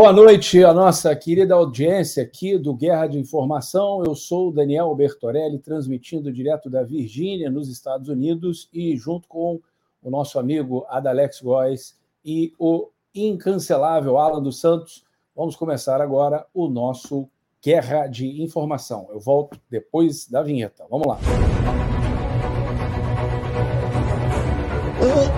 Boa noite, a nossa querida audiência aqui do Guerra de Informação. Eu sou Daniel Bertorelli, transmitindo direto da Virgínia, nos Estados Unidos, e junto com o nosso amigo Adalex Góes e o incancelável Alan dos Santos, vamos começar agora o nosso Guerra de Informação. Eu volto depois da vinheta. Vamos lá.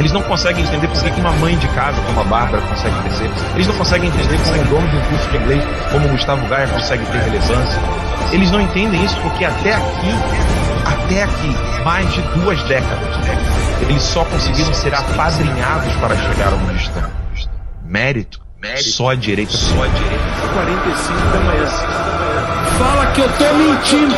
eles não conseguem entender por que uma mãe de casa, como a Bárbara, consegue crescer. Eles não conseguem entender como um dono de um curso de inglês, como o Gustavo Gaia, consegue ter relevância. Eles não entendem isso porque até aqui, até aqui, mais de duas décadas, eles só conseguiram ser apadrinhados para chegar onde estão. Mérito, mérito, só a direita, só a direita. 45 da manhã. Fala que eu tô mentindo!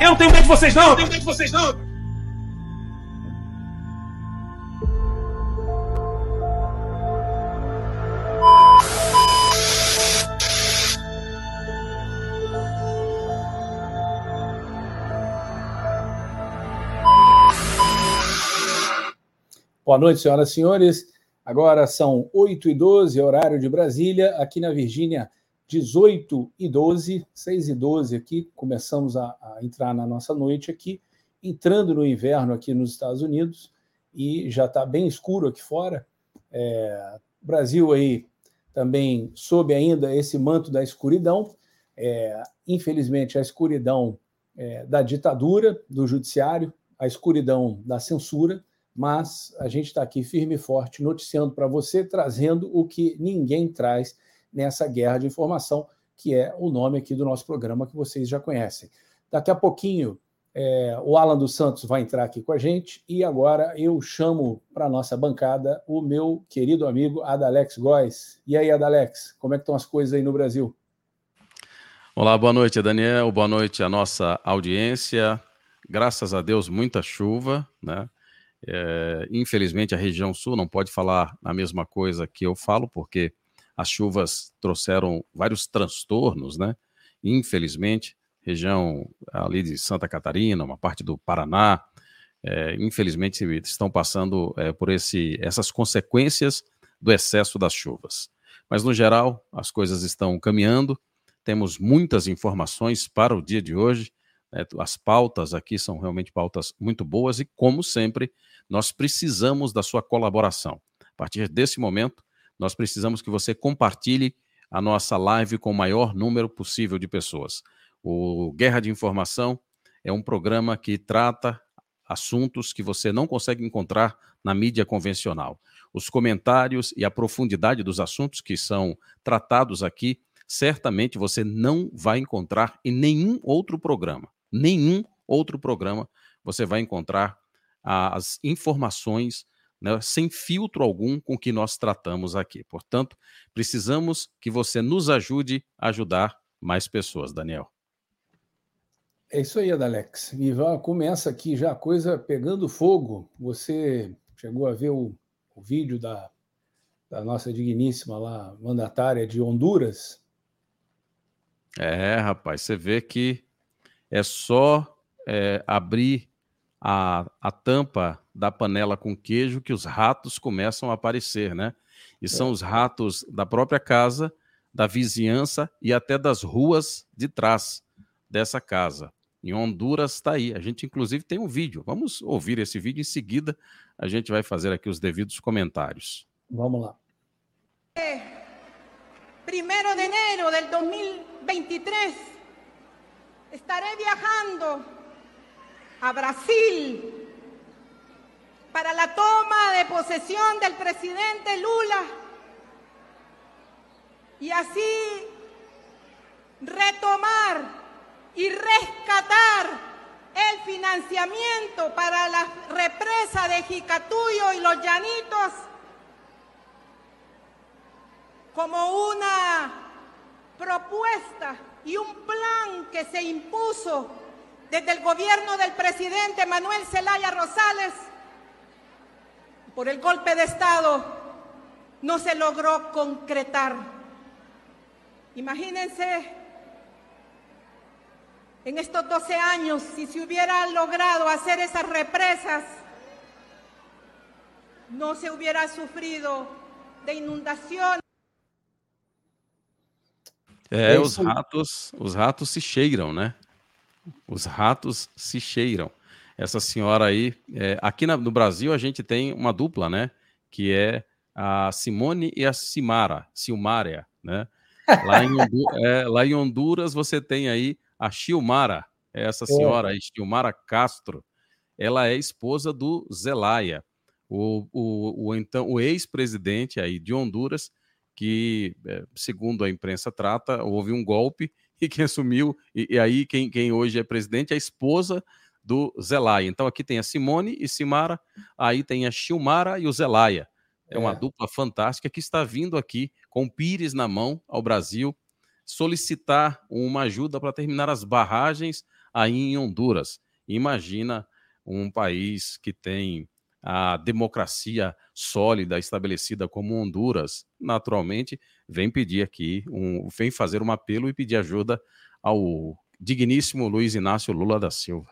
Eu não tenho medo de vocês, não! Eu não tenho medo de vocês, não! Boa noite, senhoras e senhores. Agora são 8 e 12 horário de Brasília. Aqui na Virgínia, 18 e 12, 6 e 12 aqui, começamos a, a, entrar na nossa noite aqui, entrando no inverno aqui nos Estados Unidos, e já está bem escuro aqui fora. É, Brasil aí também sob ainda esse manto da escuridão, é, infelizmente a escuridão é, da ditadura, do judiciário, a escuridão da censura, mas a gente está aqui firme e forte, noticiando para você, trazendo o que ninguém traz nessa guerra de informação, que é o nome aqui do nosso programa que vocês já conhecem. Daqui a pouquinho, é, o Alan dos Santos vai entrar aqui com a gente e agora eu chamo para a nossa bancada o meu querido amigo Adalex Góes. E aí, Adalex, como é que estão as coisas aí no Brasil? Olá, boa noite, Daniel. Boa noite à nossa audiência. Graças a Deus, muita chuva, né? É, infelizmente, a região sul não pode falar a mesma coisa que eu falo, porque as chuvas trouxeram vários transtornos, né? Infelizmente, região ali de Santa Catarina, uma parte do Paraná, é, infelizmente estão passando é, por esse, essas consequências do excesso das chuvas. Mas, no geral, as coisas estão caminhando, temos muitas informações para o dia de hoje, né? as pautas aqui são realmente pautas muito boas e, como sempre, nós precisamos da sua colaboração. A partir desse momento, nós precisamos que você compartilhe a nossa live com o maior número possível de pessoas. O Guerra de Informação é um programa que trata assuntos que você não consegue encontrar na mídia convencional. Os comentários e a profundidade dos assuntos que são tratados aqui, certamente você não vai encontrar em nenhum outro programa. Nenhum outro programa você vai encontrar as informações né, sem filtro algum com que nós tratamos aqui. Portanto, precisamos que você nos ajude a ajudar mais pessoas, Daniel. É isso aí, Adalex. E começa aqui já a coisa pegando fogo. Você chegou a ver o, o vídeo da, da nossa digníssima lá, mandatária de Honduras? É, rapaz, você vê que é só é, abrir a, a tampa da panela com queijo que os ratos começam a aparecer, né? E são é. os ratos da própria casa, da vizinhança e até das ruas de trás dessa casa. em Honduras está aí. A gente, inclusive, tem um vídeo. Vamos ouvir esse vídeo em seguida. A gente vai fazer aqui os devidos comentários. Vamos lá. Primero de enero del 2023 estaré viajando a Brasil para la toma de posesión del presidente Lula y así retomar y rescatar el financiamiento para la represa de Jicatuyo y los Llanitos como una propuesta y un plan que se impuso desde el gobierno del presidente Manuel Zelaya Rosales por el golpe de Estado no se logró concretar. Imagínense en estos 12 años, si se hubiera logrado hacer esas represas, no se hubiera sufrido de inundación. É, os ratos, os ratos se cheiram, né? Os ratos se cheiram. Essa senhora aí, é, aqui na, no Brasil a gente tem uma dupla, né? Que é a Simone e a Simara, Silmária, né? Lá em, é, lá em Honduras você tem aí a Chilmara, essa senhora aí, Chilmara Castro, ela é esposa do Zelaya, o, o, o então o ex-presidente aí de Honduras, que, é, segundo a imprensa trata, houve um golpe e quem assumiu, e, e aí quem, quem hoje é presidente é a esposa do Zelaya. Então aqui tem a Simone e Simara, aí tem a Chilmara e o Zelaya. É uma é. dupla fantástica que está vindo aqui com Pires na mão ao Brasil solicitar uma ajuda para terminar as barragens aí em Honduras. Imagina um país que tem a democracia sólida estabelecida como Honduras, naturalmente vem pedir aqui, um, vem fazer um apelo e pedir ajuda ao digníssimo Luiz Inácio Lula da Silva.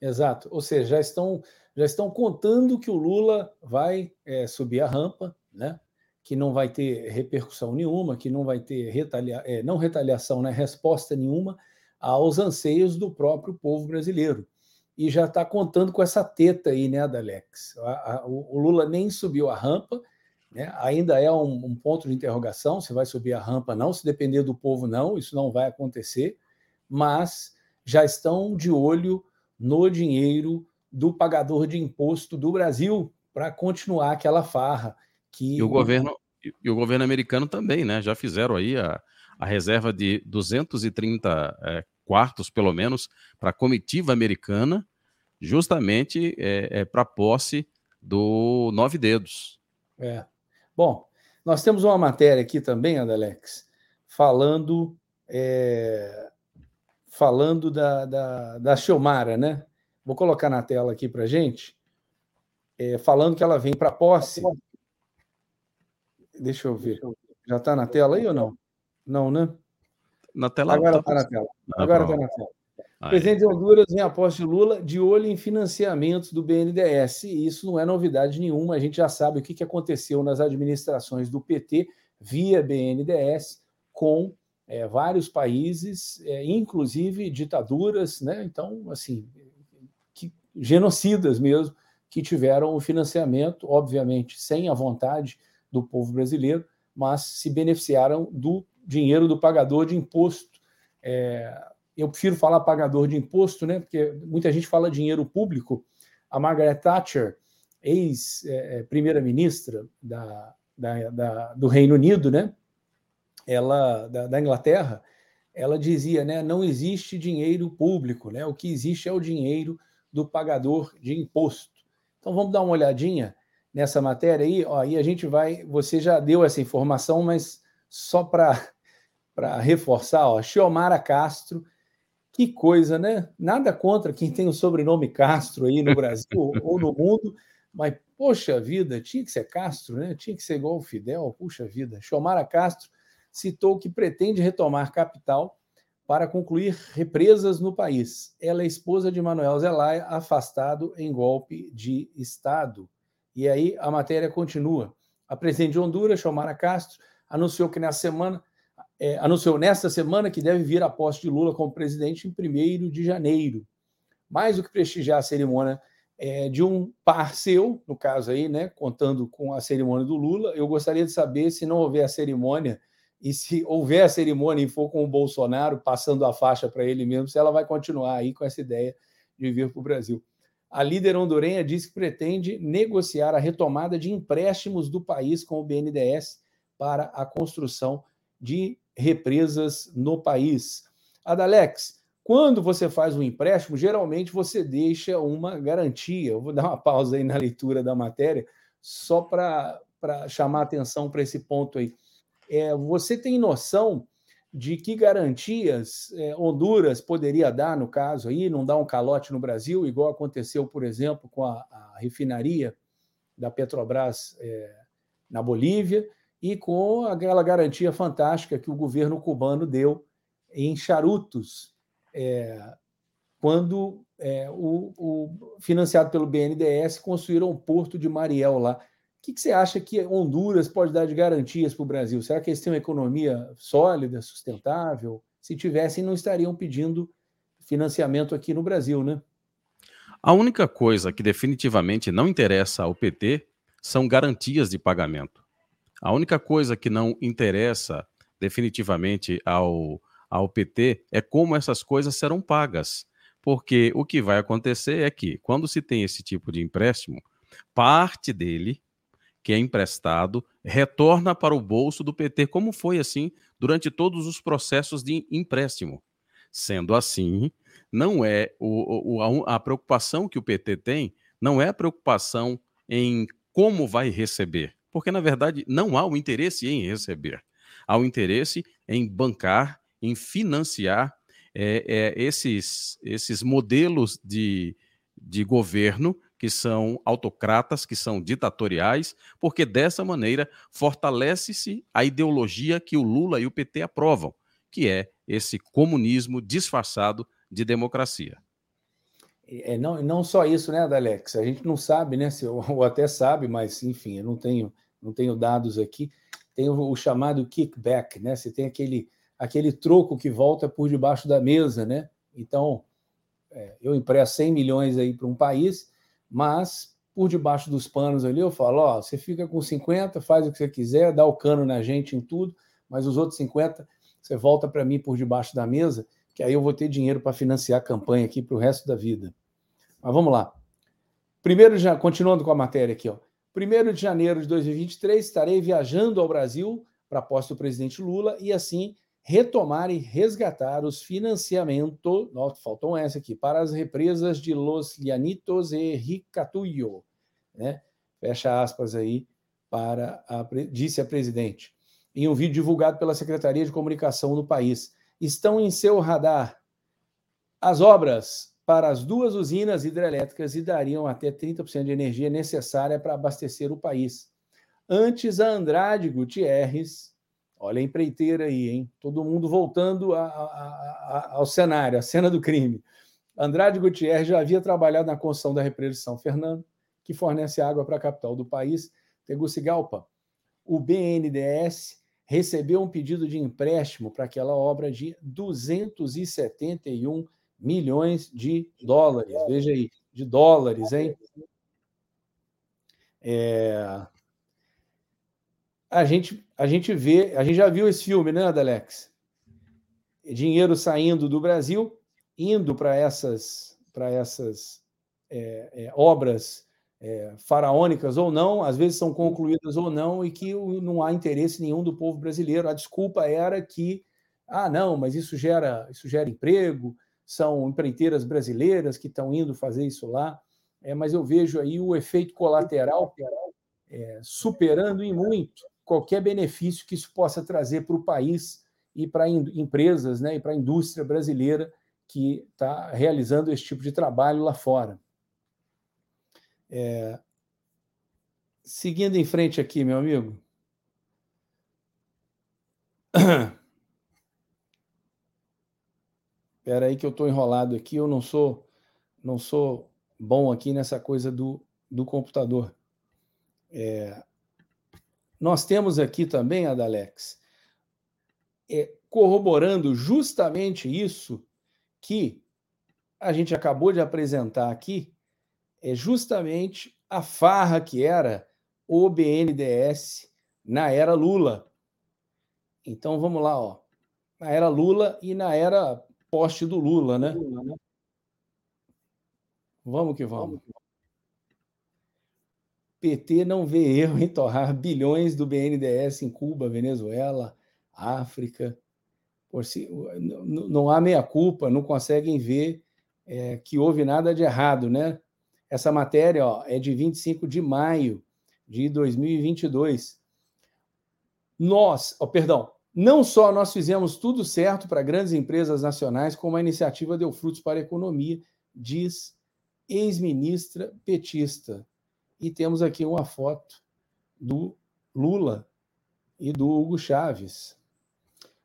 Exato, ou seja, já estão já estão contando que o Lula vai é, subir a rampa, né? que não vai ter repercussão nenhuma, que não vai ter retalia, é, não retaliação, né, resposta nenhuma aos anseios do próprio povo brasileiro. E já está contando com essa teta aí, né, Adalex? A, a, o Lula nem subiu a rampa, né, ainda é um, um, ponto de interrogação se vai subir a rampa, não. Se depender do povo, não, isso não vai acontecer. Mas já estão de olho no dinheiro do pagador de imposto do Brasil para continuar aquela farra que e o governo e o governo americano também, né? Já fizeram aí a, a reserva de 230 é, quartos, pelo menos, para a comitiva americana, justamente é, é para posse do Nove Dedos. É. Bom, nós temos uma matéria aqui também, Adalex, falando é, falando da, da, da Xiomara, né? Vou colocar na tela aqui para gente, é, falando que ela vem para posse Deixa eu ver. Já está na tela aí ou não? Não, né? Na tela Agora está tá na tela. Agora está na tela. O presidente de Honduras vem após de Lula de olho em financiamentos do BNDES. E isso não é novidade nenhuma. A gente já sabe o que aconteceu nas administrações do PT via BNDES com é, vários países, é, inclusive ditaduras, né? Então, assim, que, genocidas mesmo, que tiveram o financiamento, obviamente, sem a vontade do povo brasileiro, mas se beneficiaram do dinheiro do pagador de imposto. É, eu prefiro falar pagador de imposto, né? Porque muita gente fala dinheiro público. A Margaret Thatcher, ex-primeira-ministra é, da, da, da, do Reino Unido, né? Ela da, da, Inglaterra, ela dizia, né? Não existe dinheiro público, né? O que existe é o dinheiro do pagador de imposto. Então vamos dar uma olhadinha nessa matéria aí, aí a gente vai. Você já deu essa informação, mas só para reforçar, ó, Xiomara Castro, que coisa, né? Nada contra quem tem o sobrenome Castro aí no Brasil ou no mundo, mas poxa vida, tinha que ser Castro, né? Tinha que ser igual o Fidel, puxa vida. Xiomara Castro citou que pretende retomar capital para concluir represas no país. Ela é esposa de Manuel Zelaya, afastado em golpe de Estado. E aí a matéria continua. A presidente de Honduras, Xiomara Castro, anunciou que nessa semana é, anunciou nesta semana que deve vir a posse de Lula como presidente em 1 de janeiro. Mais do que prestigiar a cerimônia é, de um par seu, no caso aí, né, contando com a cerimônia do Lula, eu gostaria de saber se não houver a cerimônia e se houver a cerimônia e for com o Bolsonaro passando a faixa para ele mesmo, se ela vai continuar aí com essa ideia de vir para o Brasil. A líder hondurenha diz que pretende negociar a retomada de empréstimos do país com o BNDES para a construção de represas no país. Adalex, quando você faz um empréstimo, geralmente você deixa uma garantia. Eu vou dar uma pausa aí na leitura da matéria, só para chamar atenção para esse ponto aí. É, você tem noção de que garantias é, Honduras poderia dar, no caso aí, não dar um calote no Brasil, igual aconteceu, por exemplo, com a, a refinaria da Petrobras é, na Bolívia, e com aquela garantia fantástica que o governo cubano deu em charutos, é, quando é, o, o, financiado pelo BNDES construíram o porto de Mariel lá que, que você acha que Honduras pode dar de garantias para o Brasil? Será que eles têm uma economia sólida, sustentável? Se tivessem, não estariam pedindo financiamento aqui no Brasil, né? A única coisa que definitivamente não interessa ao PT são garantias de pagamento. A única coisa que não interessa definitivamente ao, ao PT é como essas coisas serão pagas. Porque o que vai acontecer é que, quando se tem esse tipo de empréstimo, parte dele que é emprestado retorna para o bolso do PT, como foi assim durante todos os processos de empréstimo. Sendo assim, não é o, o, a, a preocupação que o PT tem, não é a preocupação em como vai receber, porque na verdade não há o interesse em receber, há o interesse em bancar, em financiar é, é, esses, esses modelos de, de governo que são autocratas, que são ditatoriais, porque dessa maneira fortalece-se a ideologia que o Lula e o PT aprovam, que é esse comunismo disfarçado de democracia. É, não, não só isso, né, Alex? A gente não sabe, né? Se, ou até sabe, mas enfim, eu não tenho, não tenho dados aqui. Tem o, chamado kickback, né? Você tem aquele, aquele troco que volta por debaixo da mesa, né? Então, é, eu empresto 100 milhões aí para um país, mas por debaixo dos panos ali eu falo, ó, você fica com 50, faz o que você quiser, dá o cano na gente em tudo, mas os outros 50 você volta para mim por debaixo da mesa, que aí eu vou ter dinheiro para financiar a campanha aqui para o resto da vida. Mas vamos lá. Primeiro, já continuando com a matéria aqui, ó. 1 de janeiro de 2023, estarei viajando ao Brasil para a posse do presidente Lula e assim retomar e resgatar os financiamentos, não, faltam essa aqui, para as represas de Los Llanitos e Ricatuyo, né? Fecha aspas aí para a, disse a presidente. Em um vídeo divulgado pela Secretaria de Comunicação do país, estão em seu radar as obras para as duas usinas hidrelétricas e dariam até 30% de energia necessária para abastecer o país. Antes, a Andrade Gutierrez, Olha a empreiteira aí, hein? Todo mundo voltando a, a, a, ao cenário, a cena do crime. Andrade Gutierrez já havia trabalhado na construção da represa São Fernando, que fornece água para a capital do país, Tegucigalpa. O BNDES recebeu um pedido de empréstimo para aquela obra de 271 milhões de dólares. Veja aí, de dólares, hein? É, a gente, a gente vê, a gente já viu esse filme, né, Alex? Dinheiro saindo do Brasil, indo para essas, para essas é, é, obras é, faraônicas ou não, às vezes são concluídas ou não, e que não há interesse nenhum do povo brasileiro. A desculpa era que, ah, não, mas isso gera, isso gera emprego, são empreiteiras brasileiras que estão indo fazer isso lá. É, mas eu vejo aí o efeito colateral é, superando em muito qualquer benefício que isso possa trazer para o país e para empresas né, e para a indústria brasileira que está realizando esse tipo de trabalho lá fora. É... Seguindo em frente aqui, meu amigo. Espera aí que eu estou enrolado aqui, eu não sou não sou bom aqui nessa coisa do, do computador. É, nós temos aqui também, Adalex, é, corroborando justamente isso que a gente acabou de apresentar aqui, é justamente a farra que era o BNDES na era Lula. Então vamos lá, ó. Na era Lula e na era poste do Lula, né? Vamos que vamos. PT não vê erro em torrar bilhões do BNDES em Cuba, Venezuela, África. Por si, não há meia-culpa, não conseguem ver é, que houve nada de errado, né? Essa matéria ó, é de 25 de maio de 2022. Nós, oh, perdão, não só nós fizemos tudo certo para grandes empresas nacionais, como a iniciativa deu frutos para a economia, diz ex-ministra petista. E temos aqui uma foto do Lula e do Hugo Chaves.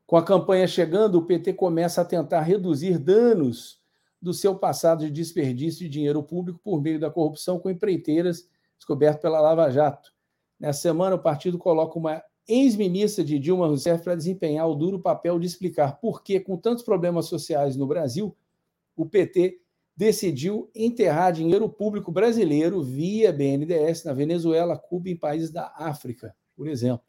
Com a campanha chegando, o PT começa a tentar reduzir danos do seu passado de desperdício de dinheiro público por meio da corrupção com empreiteiras descoberto pela Lava Jato. Nessa semana, o partido coloca uma ex-ministra de Dilma Rousseff para desempenhar o duro papel de explicar por que, com tantos problemas sociais no Brasil, o PT decidiu enterrar dinheiro público brasileiro via BNDES na Venezuela, Cuba e em países da África, por exemplo.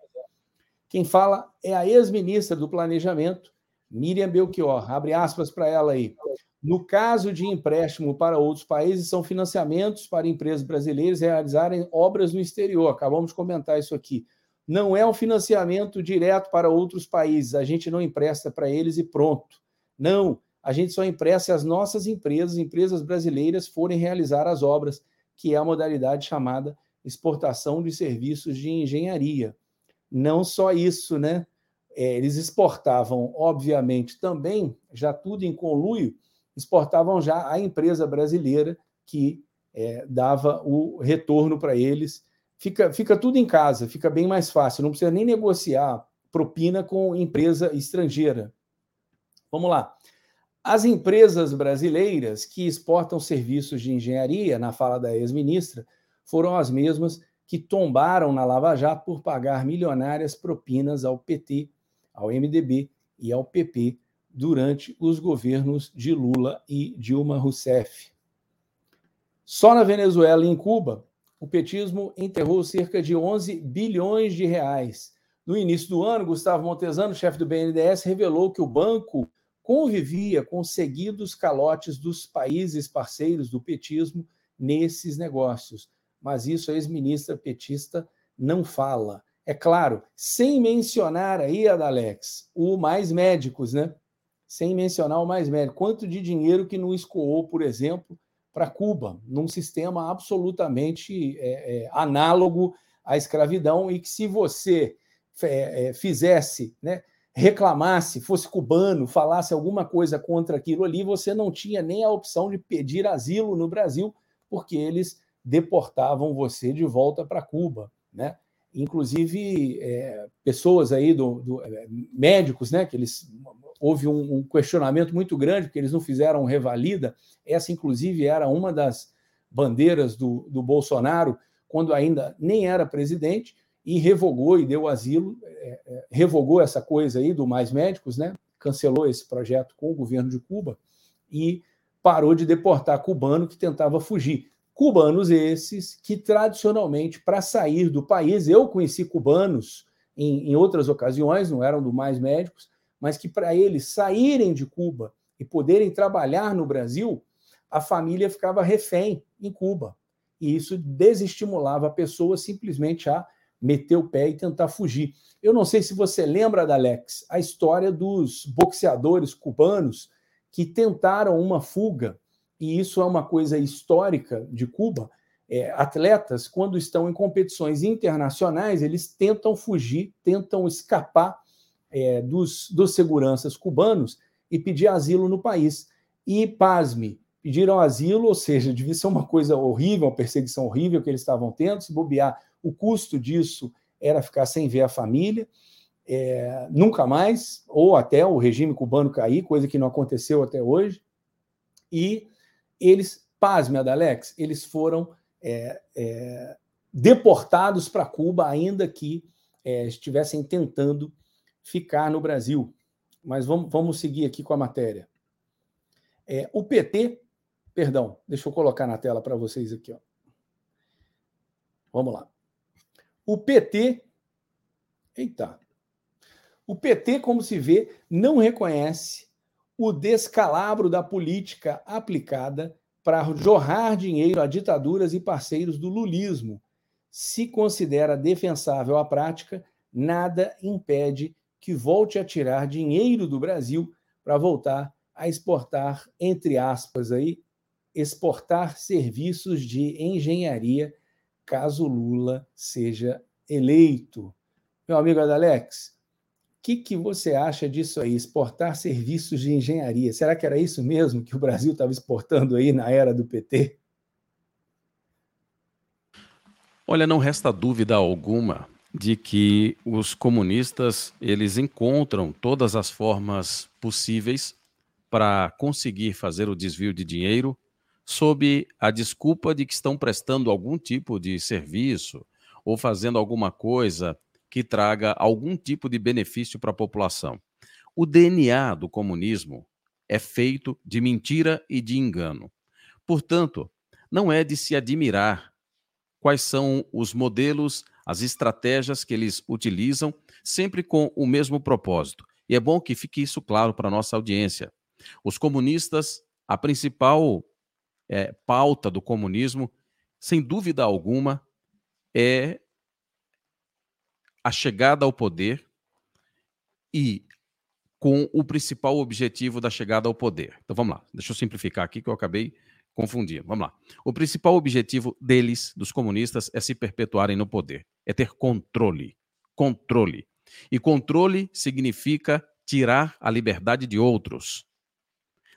Quem fala é a ex-ministra do Planejamento, Miriam Belchior. Abre aspas para ela aí. No caso de empréstimo para outros países, são financiamentos para empresas brasileiras realizarem obras no exterior. Acabamos de comentar isso aqui. Não é um financiamento direto para outros países. A gente não empresta para eles e pronto. Não, a gente só empresta se as nossas empresas, empresas brasileiras, forem realizar as obras, que é a modalidade chamada exportação de serviços de engenharia. Não só isso, né? É, eles exportavam, obviamente, também, já tudo em conluio, exportavam já a empresa brasileira que é, dava o retorno para eles. Fica, fica tudo em casa, fica bem mais fácil, não precisa nem negociar propina com empresa estrangeira. Vamos lá. As empresas brasileiras que exportam serviços de engenharia, na fala da ex-ministra, foram as mesmas que tombaram na Lava Jato por pagar milionárias propinas ao PT, ao MDB e ao PP durante os governos de Lula e Dilma Rousseff. Só na Venezuela e em Cuba, o petismo enterrou cerca de 11 bilhões de reais. No início do ano, Gustavo Montesano, chefe do BNDES, revelou que o banco convivia com seguidos calotes dos países parceiros do petismo nesses negócios. Mas isso a ex-ministra petista não fala. É claro, sem mencionar aí, Adalex, o Mais Médicos, né? sem mencionar o mais médio. Quanto de dinheiro que não escoou, por exemplo, para Cuba, num sistema absolutamente é, é, análogo à escravidão, e que se você é, é, fizesse, né, reclamasse, fosse cubano, falasse alguma coisa contra aquilo ali, você não tinha nem a opção de pedir asilo no Brasil, porque eles deportavam você de volta para Cuba, né? Inclusive é, pessoas aí do, do é, médicos, né? Que eles houve um, um, questionamento muito grande, porque eles não fizeram revalida. Essa, inclusive, era uma das bandeiras do, do Bolsonaro, quando ainda nem era presidente, e revogou e deu asilo, é, é, revogou essa coisa aí do Mais Médicos, né? cancelou esse projeto com o governo de Cuba e parou de deportar cubano que tentava fugir. Cubanos esses que, tradicionalmente, para sair do país, eu conheci cubanos em, em outras ocasiões, não eram do Mais Médicos, mas que para eles saírem de Cuba e poderem trabalhar no Brasil, a família ficava refém em Cuba. E isso desestimulava a pessoa simplesmente a meter o pé e tentar fugir. Eu não sei se você lembra, Alex, a história dos boxeadores cubanos que tentaram uma fuga, e isso é uma coisa histórica de Cuba. É, atletas, quando estão em competições internacionais, eles tentam fugir, tentam escapar é, dos, dos seguranças cubanos e pedir asilo no país. E, pasme, pediram asilo, ou seja, devia ser uma coisa horrível, uma perseguição horrível que eles estavam tendo, se bobear, o custo disso era ficar sem ver a família, é, nunca mais, ou até o regime cubano cair, coisa que não aconteceu até hoje. E eles, pasme, Adalex, eles foram é, é, deportados para Cuba, ainda que é, estivessem tentando ficar no Brasil. mas vamos, vamos seguir aqui com a matéria. É, o PT, perdão, deixa eu colocar na tela para vocês aqui. Ó. Vamos lá. O PT, eita, o PT, como se vê, não reconhece o descalabro da política aplicada para jorrar dinheiro a ditaduras e parceiros do lulismo. Se considera defensável a prática, nada impede que volte a tirar dinheiro do Brasil para voltar a exportar, entre aspas, aí, exportar serviços de engenharia caso Lula seja eleito. Meu amigo Adalex, que, que você acha disso aí? Exportar serviços de engenharia. Será que era isso mesmo que o Brasil estava exportando aí na era do PT? Olha, não resta dúvida alguma de que os comunistas eles encontram todas as formas possíveis para conseguir fazer o desvio de dinheiro sob a desculpa de que estão prestando algum tipo de serviço ou fazendo alguma coisa que traga algum tipo de benefício para a população. O DNA do comunismo é feito de mentira e de engano. Portanto, não é de se admirar quais são os modelos, as estratégias que eles utilizam, sempre com o mesmo propósito. E é bom que fique isso claro para a nossa audiência. Os comunistas, a principal é, pauta do comunismo, sem dúvida alguma, é a chegada ao poder e com o principal objetivo da chegada ao poder. Então vamos lá, deixa eu simplificar aqui que eu acabei confundindo. Vamos lá. O principal objetivo deles, dos comunistas, é se perpetuarem no poder, é ter controle. Controle. E controle significa tirar a liberdade de outros.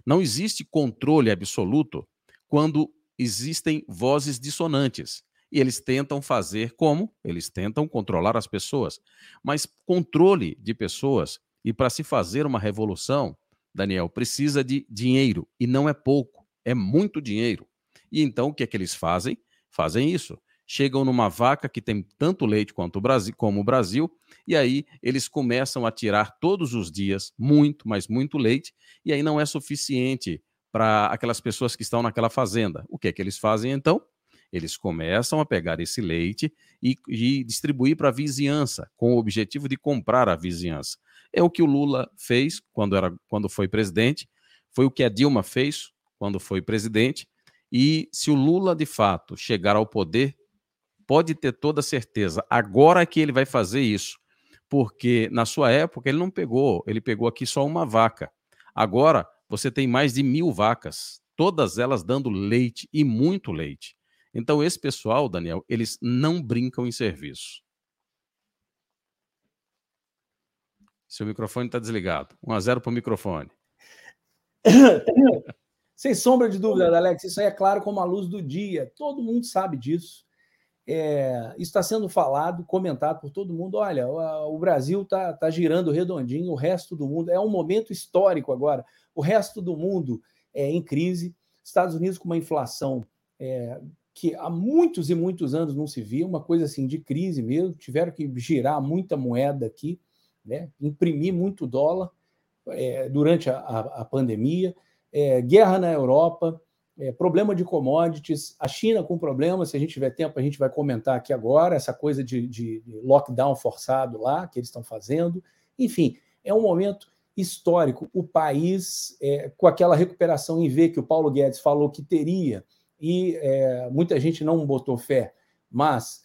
Não existe controle absoluto quando existem vozes dissonantes. E eles tentam fazer como? Eles tentam controlar as pessoas. Mas controle de pessoas, e para se fazer uma revolução, Daniel, precisa de dinheiro. E não é pouco, é muito dinheiro. E então o que é que eles fazem? Fazem isso. Chegam numa vaca que tem tanto leite quanto o Brasil, como o Brasil, e aí eles começam a tirar todos os dias muito, mas muito leite, e aí não é suficiente para aquelas pessoas que estão naquela fazenda. O que é que eles fazem então? Eles começam a pegar esse leite e, e distribuir para a vizinhança, com o objetivo de comprar a vizinhança. É o que o Lula fez quando, era, quando foi presidente, foi o que a Dilma fez quando foi presidente. E se o Lula, de fato, chegar ao poder, pode ter toda certeza, agora que ele vai fazer isso, porque na sua época ele não pegou, ele pegou aqui só uma vaca. Agora você tem mais de mil vacas, todas elas dando leite e muito leite. Então, esse pessoal, Daniel, eles não brincam em serviço. Seu microfone está desligado. 1 a 0 para o microfone. Sem sombra de dúvida, Alex, isso aí é claro como a luz do dia. Todo mundo sabe disso. É, está sendo falado, comentado por todo mundo. Olha, o Brasil está tá girando redondinho, o resto do mundo. É um momento histórico agora. O resto do mundo é em crise. Estados Unidos com uma inflação é, que há muitos e muitos anos não se via, uma coisa assim de crise mesmo, tiveram que girar muita moeda aqui, né? imprimir muito dólar é, durante a, a, a pandemia, é, guerra na Europa, é, problema de commodities, a China com problemas, se a gente tiver tempo, a gente vai comentar aqui agora, essa coisa de, de lockdown forçado lá que eles estão fazendo. Enfim, é um momento histórico. O país, é, com aquela recuperação em V que o Paulo Guedes falou que teria, e é, muita gente não botou fé, mas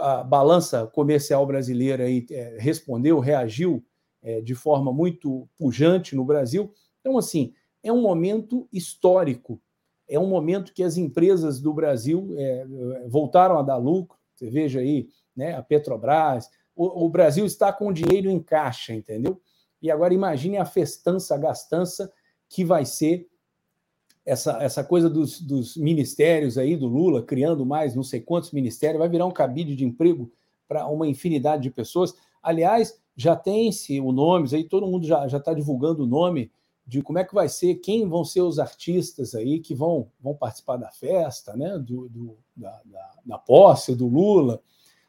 a balança comercial brasileira aí, é, respondeu, reagiu é, de forma muito pujante no Brasil. Então, assim, é um momento histórico, é um momento que as empresas do Brasil é, voltaram a dar lucro. Você veja aí, né, a Petrobras, o, o Brasil está com dinheiro em caixa, entendeu? E agora imagine a festança, a gastança que vai ser essa, essa coisa dos, dos ministérios aí do Lula, criando mais não sei quantos ministérios, vai virar um cabide de emprego para uma infinidade de pessoas. Aliás, já tem-se o nome, aí todo mundo já está divulgando o nome de como é que vai ser, quem vão ser os artistas aí que vão, vão participar da festa, né? do, do da, da, da, posse do Lula.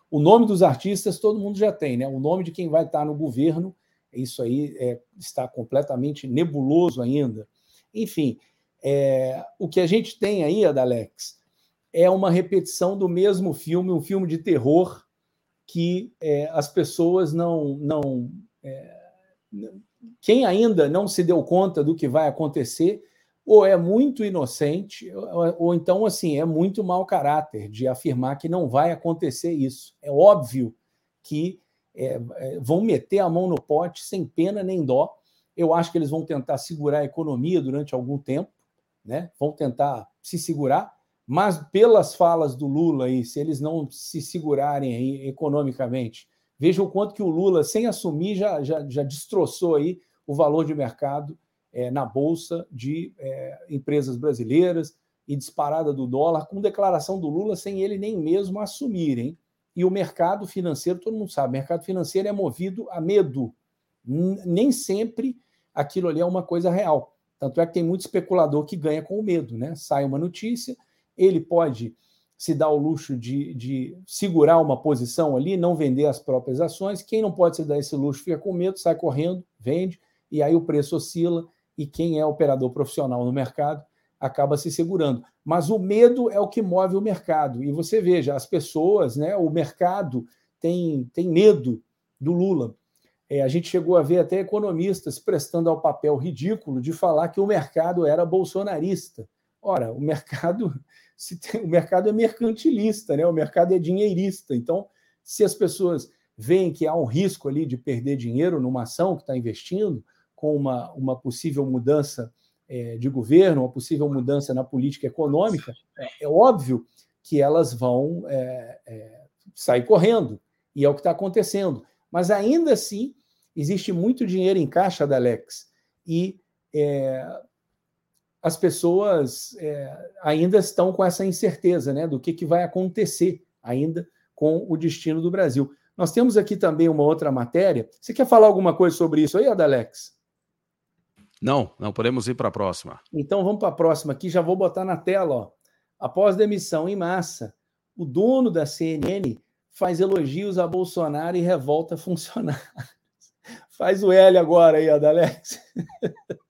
O nome dos artistas todo mundo já tem, né? O nome de quem vai estar no governo Isso aí é, está completamente nebuloso ainda. Enfim, é, o que a gente tem aí, Adalex, é uma repetição do mesmo filme, um filme de terror que é, as pessoas não. não é, quem ainda não se deu conta do que vai acontecer, ou é muito inocente, ou, ou então, assim, é muito mau caráter de afirmar que não vai acontecer isso. É óbvio que é, é, vão meter a mão no pote sem pena nem dó. Eu acho que eles vão tentar segurar a economia durante algum tempo, né? vão tentar se segurar, mas pelas falas do Lula aí, se eles não se segurarem aí economicamente, veja o quanto que o Lula, sem assumir, já, já, já destroçou aí o valor de mercado é, na bolsa de é, empresas brasileiras e disparada do dólar, com declaração do Lula sem ele nem mesmo assumir, hein? E o mercado financeiro, todo mundo sabe, mercado financeiro é movido a medo. Nem sempre aquilo ali é uma coisa real. Tanto é que tem muito especulador que ganha com o medo, né? Sai uma notícia, ele pode se dar o luxo de, de segurar uma posição ali, não vender as próprias ações. Quem não pode se dar esse luxo fica com medo, sai correndo, vende, e aí o preço oscila, e quem é operador profissional no mercado acaba se segurando. Mas o medo é o que move o mercado. E você veja, as pessoas, né, o mercado tem, tem medo do Lula. É, a gente chegou a ver até economistas prestando ao papel ridículo de falar que o mercado era bolsonarista. Ora, o mercado, tem, o mercado é mercantilista, né? o mercado é dinheirista. Então, se as pessoas veem que há um risco ali de perder dinheiro numa ação que está investindo, com uma, uma possível mudança é, de governo, uma possível mudança na política econômica, é, é óbvio que elas vão é, é, sair correndo, e é o que está acontecendo. Mas ainda assim, existe muito dinheiro em caixa da Alex, e é, as pessoas é, ainda estão com essa incerteza né, do que, que vai acontecer ainda com o destino do Brasil. Nós temos aqui também uma outra matéria. Você quer falar alguma coisa sobre isso aí, Adalex? Não, não podemos ir para a próxima. Então vamos para a próxima aqui, já vou botar na tela. Ó. Após demissão em massa, o dono da CNN faz elogios a Bolsonaro e revolta funcionários. Faz o L agora aí, Adalex.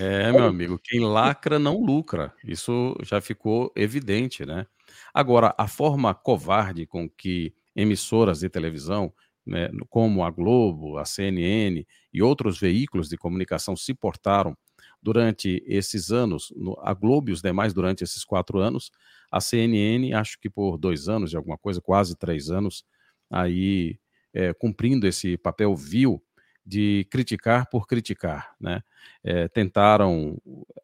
É, meu amigo, quem lacra não lucra. Isso já ficou evidente, né? Agora, a forma covarde com que emissoras de televisão né, como a Globo, a CNN e outros veículos de comunicação se portaram durante esses anos, a Globo e os demais durante esses quatro anos, a CNN, acho que por dois anos, de alguma coisa, quase três anos, aí é, cumprindo esse papel vil de criticar por criticar, né? É, tentaram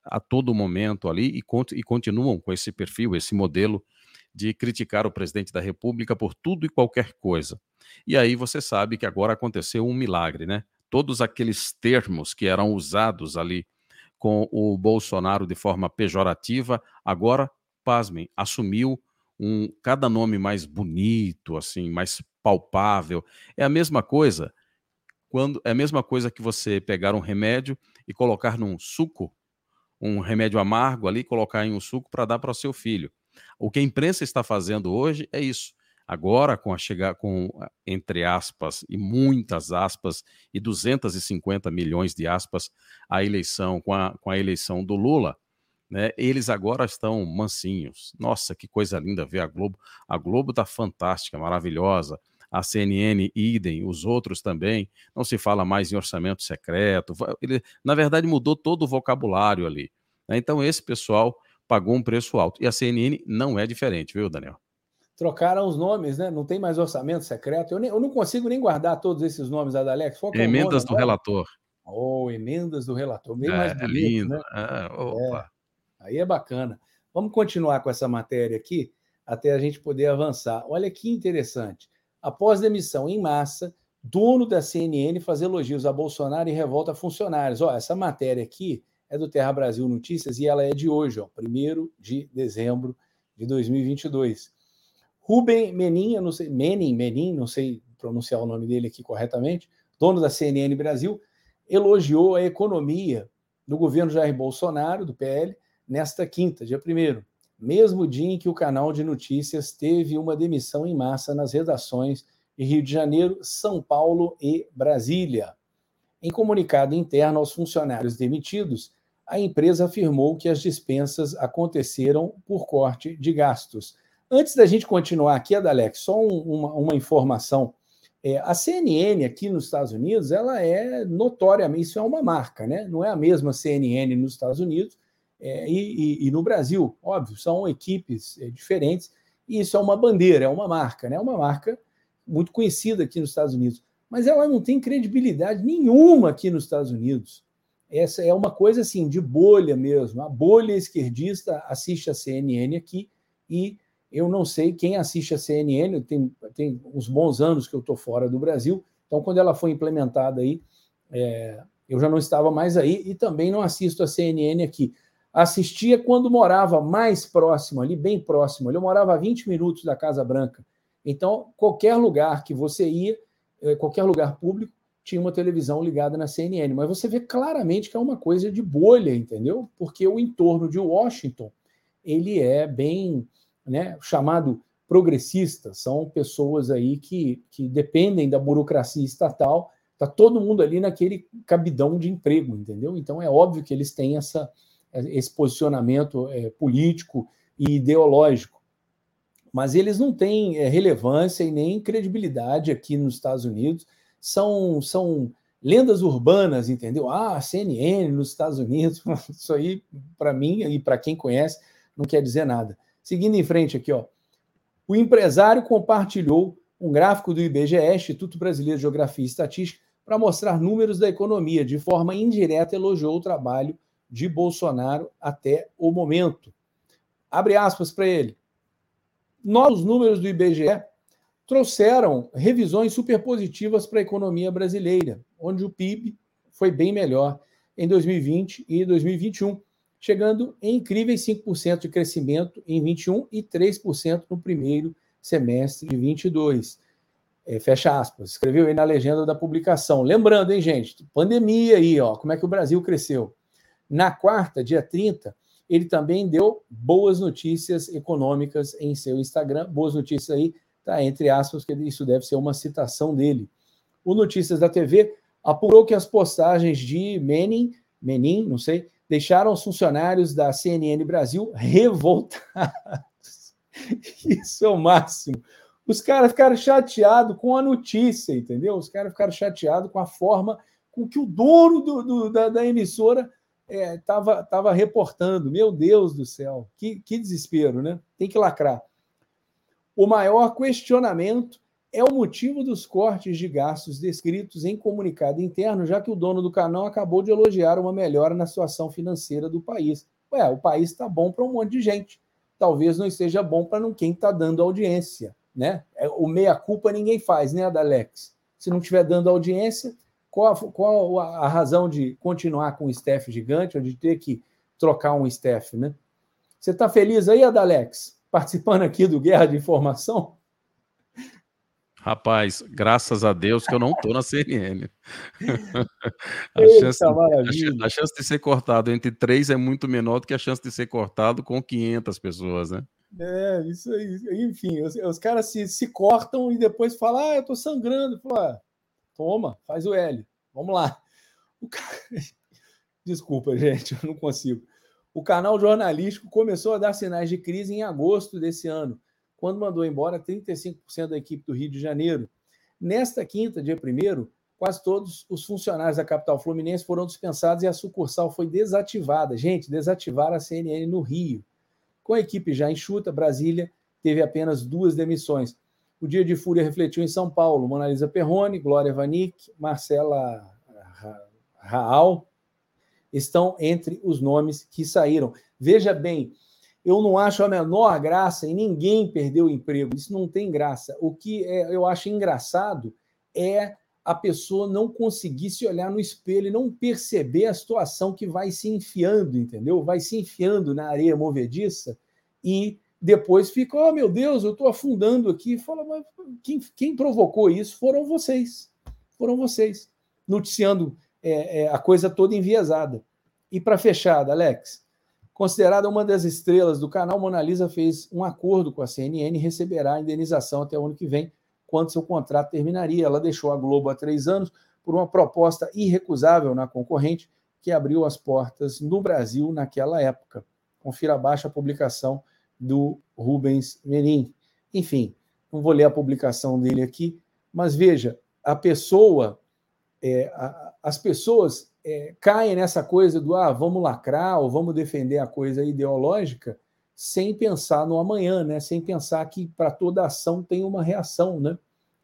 a todo momento ali e, e continuam com esse perfil, esse modelo de criticar o presidente da República por tudo e qualquer coisa. E aí você sabe que agora aconteceu um milagre, né? Todos aqueles termos que eram usados ali com o Bolsonaro de forma pejorativa, agora, pasmem, assumiu um cada nome mais bonito, assim, mais palpável. É a mesma coisa quando é a mesma coisa que você pegar um remédio e colocar num suco, um remédio amargo ali, colocar em um suco para dar para o seu filho. O que a imprensa está fazendo hoje é isso. Agora, com a chegar com, entre aspas, e muitas aspas, e 250 milhões de aspas, a eleição, com a, com a eleição do Lula, né, eles agora estão mansinhos. Nossa, que coisa linda ver a Globo. A Globo está fantástica, maravilhosa. A CNN, idem, os outros também. Não se fala mais em orçamento secreto. Ele, na verdade, mudou todo o vocabulário ali. Né? Então, esse pessoal pagou um preço alto. E a CNN não é diferente, viu, Daniel? trocaram os nomes, né? Não tem mais orçamento secreto. Eu, nem, eu não consigo nem guardar todos esses nomes, Adalex. Qual é emendas do relator. Oh, emendas do relator. Bem é, mais bonito, lindo. né? É, é, aí é bacana. Vamos continuar com essa matéria aqui até a gente poder avançar. Olha que interessante. Após demissão em massa, dono da CNN faz elogios a Bolsonaro e revolta funcionários. Ó, essa matéria aqui é do Terra Brasil Notícias e ela é de hoje, ó, 1 de dezembro de 2022. Ruben Menin, não sei, Menin, Menin, não sei pronunciar o nome dele aqui corretamente, dono da CNN Brasil, elogiou a economia do governo Jair Bolsonaro, do PL, nesta quinta, dia 1 mesmo dia em que o canal de notícias teve uma demissão em massa nas redações em Rio de Janeiro, São Paulo e Brasília. Em comunicado interno aos funcionários demitidos, a empresa afirmou que as dispensas aconteceram por corte de gastos. Antes da gente continuar aqui, Adalex, só um, uma, uma, informação. É, a CNN aqui nos Estados Unidos, ela é notoriamente, isso é uma marca, né? Não é a mesma CNN nos Estados Unidos é, e, e, no Brasil, óbvio, são equipes é, diferentes, e isso é uma bandeira, é uma marca, né? É uma marca muito conhecida aqui nos Estados Unidos. Mas ela não tem credibilidade nenhuma aqui nos Estados Unidos. Essa é uma coisa assim de bolha mesmo. A bolha esquerdista assiste a CNN aqui e eu não sei quem assiste a CNN, tem, tem uns bons anos que eu estou fora do Brasil, então quando ela foi implementada aí, é, eu já não estava mais aí e também não assisto a CNN aqui. Assistia quando morava mais próximo, ali, bem próximo. Eu morava a 20 minutos da Casa Branca. Então, qualquer lugar que você ia, é, qualquer lugar público, tinha uma televisão ligada na CNN. Mas você vê claramente que é uma coisa de bolha, entendeu? Porque o entorno de Washington ele é bem né, chamado progressista, são pessoas aí que, que dependem da burocracia estatal, está todo mundo ali naquele cabidão de emprego, entendeu? Então é óbvio que eles têm essa, esse posicionamento é, político e ideológico, mas eles não têm é, relevância e nem credibilidade aqui nos Estados Unidos, são, são lendas urbanas, entendeu? Ah, CNN nos Estados Unidos, isso aí, para mim e para quem conhece, não quer dizer nada. Seguindo em frente aqui, ó. O empresário compartilhou um gráfico do IBGE, Instituto Brasileiro de Geografia e Estatística, para mostrar números da economia. De forma indireta, elogiou o trabalho de Bolsonaro até o momento. Abre aspas para ele. Novos números do IBGE trouxeram revisões superpositivas para a economia brasileira, onde o PIB foi bem melhor em 2020 e 2021 chegando em incríveis 5% de crescimento em 21 e 3% no primeiro semestre de 22. É, fecha aspas. Escreveu aí na legenda da publicação. Lembrando, hein, gente, pandemia aí, ó, como é que o Brasil cresceu. Na quarta, dia 30, ele também deu boas notícias econômicas em seu Instagram. Boas notícias aí, tá entre aspas, que isso deve ser uma citação dele. O Notícias da TV apurou que as postagens de Menin, Menin, não sei, deixaram os funcionários da CNN Brasil revoltados. Isso é o máximo. Os caras ficaram chateados com a notícia, entendeu? Os caras ficaram chateados com a forma com que o dono do, do, da, da, emissora estava é, tava reportando. Meu Deus do céu, que, que desespero, né? Tem que lacrar. O maior questionamento é o motivo dos cortes de gastos descritos em comunicado interno, já que o dono do canal acabou de elogiar uma melhora na situação financeira do país. Ué, o país está bom para um monte de gente. Talvez não esteja bom para quem está dando audiência. Né? É, o meia-culpa ninguém faz, né, Adalex? Se não estiver dando audiência, qual a, qual a razão de continuar com o staff gigante ou de ter que trocar um staff, né? Você está feliz aí, Adalex? Participando aqui do Guerra de Informação? Rapaz, graças a Deus que eu não estou na CNN. a, Eita, chance, a, a, chance, de ser cortado entre três é muito menor do que a chance de ser cortado com 500 pessoas, né? É, isso aí. Enfim, os, os caras se, se cortam e depois falam, ah, eu estou sangrando. Fala, ah, toma, faz o L. Vamos lá. Desculpa, gente, eu não consigo. O canal jornalístico começou a dar sinais de crise em agosto desse ano quando mandou embora 35% da equipe do Rio de Janeiro. Nesta quinta, dia 1 quase todos os funcionários da capital fluminense foram dispensados e a sucursal foi desativada. Gente, desativaram a CNN no Rio. Com a equipe já enxuta, Brasília teve apenas duas demissões. O dia de fúria refletiu em São Paulo. Monalisa Perrone, Glória Vanik, Marcela Raal estão entre os nomes que saíram. Veja bem, eu não acho a menor graça em ninguém perder o emprego. Isso não tem graça. O que é, eu acho engraçado é a pessoa não conseguir se olhar no espelho e não perceber a situação que vai se enfiando, entendeu? Vai se enfiando na areia movediça e depois fica, oh meu Deus, eu estou afundando aqui. Fala, mas quem, quem, provocou isso foram vocês. Foram vocês, noticiando é, é, a coisa toda enviesada. E para fechar, Alex, Considerada uma das estrelas do canal, Mona Lisa fez um acordo com a CNN e receberá a indenização até o ano que vem, quando seu contrato terminaria. Ela deixou a Globo há três anos por uma proposta irrecusável na concorrente que abriu as portas no Brasil naquela época. Confira abaixo a publicação do Rubens Menin. Enfim, não vou ler a publicação dele aqui, mas veja, a pessoa, é, a, as pessoas é, caem nessa coisa do ah, vamos lacrar ou vamos defender a coisa ideológica sem pensar no amanhã, né? sem pensar que para toda ação tem uma reação. Né?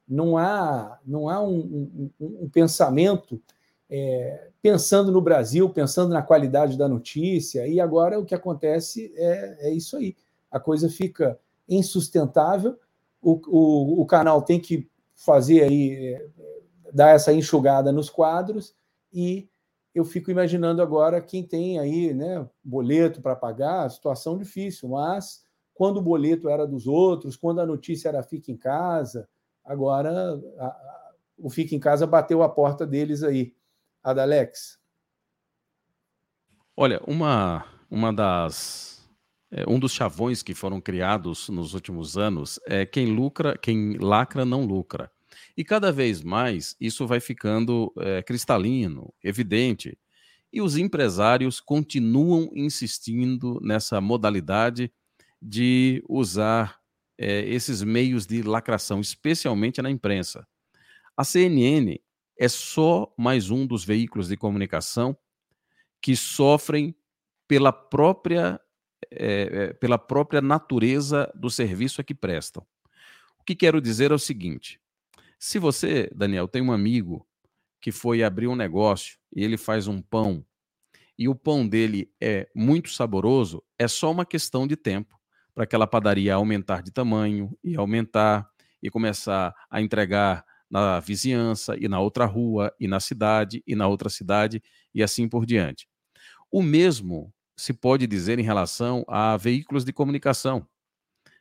Não há, não há um, um, um pensamento é, pensando no Brasil, pensando na qualidade da notícia, e agora o que acontece é, é isso aí. A coisa fica insustentável, o, o, o canal tem que fazer aí, é, dar essa enxugada nos quadros, e eu fico imaginando agora quem tem aí né, boleto para pagar, situação difícil, mas quando o boleto era dos outros, quando a notícia era fica em casa, agora a, a, o fica em casa bateu a porta deles aí. Adalex. Olha, uma, uma das um dos chavões que foram criados nos últimos anos é quem lucra, quem lacra não lucra. E cada vez mais isso vai ficando é, cristalino, evidente. E os empresários continuam insistindo nessa modalidade de usar é, esses meios de lacração, especialmente na imprensa. A CNN é só mais um dos veículos de comunicação que sofrem pela própria, é, pela própria natureza do serviço a que prestam. O que quero dizer é o seguinte: se você, Daniel, tem um amigo que foi abrir um negócio e ele faz um pão e o pão dele é muito saboroso, é só uma questão de tempo para aquela padaria aumentar de tamanho e aumentar e começar a entregar na vizinhança e na outra rua e na cidade e na outra cidade e assim por diante. O mesmo se pode dizer em relação a veículos de comunicação.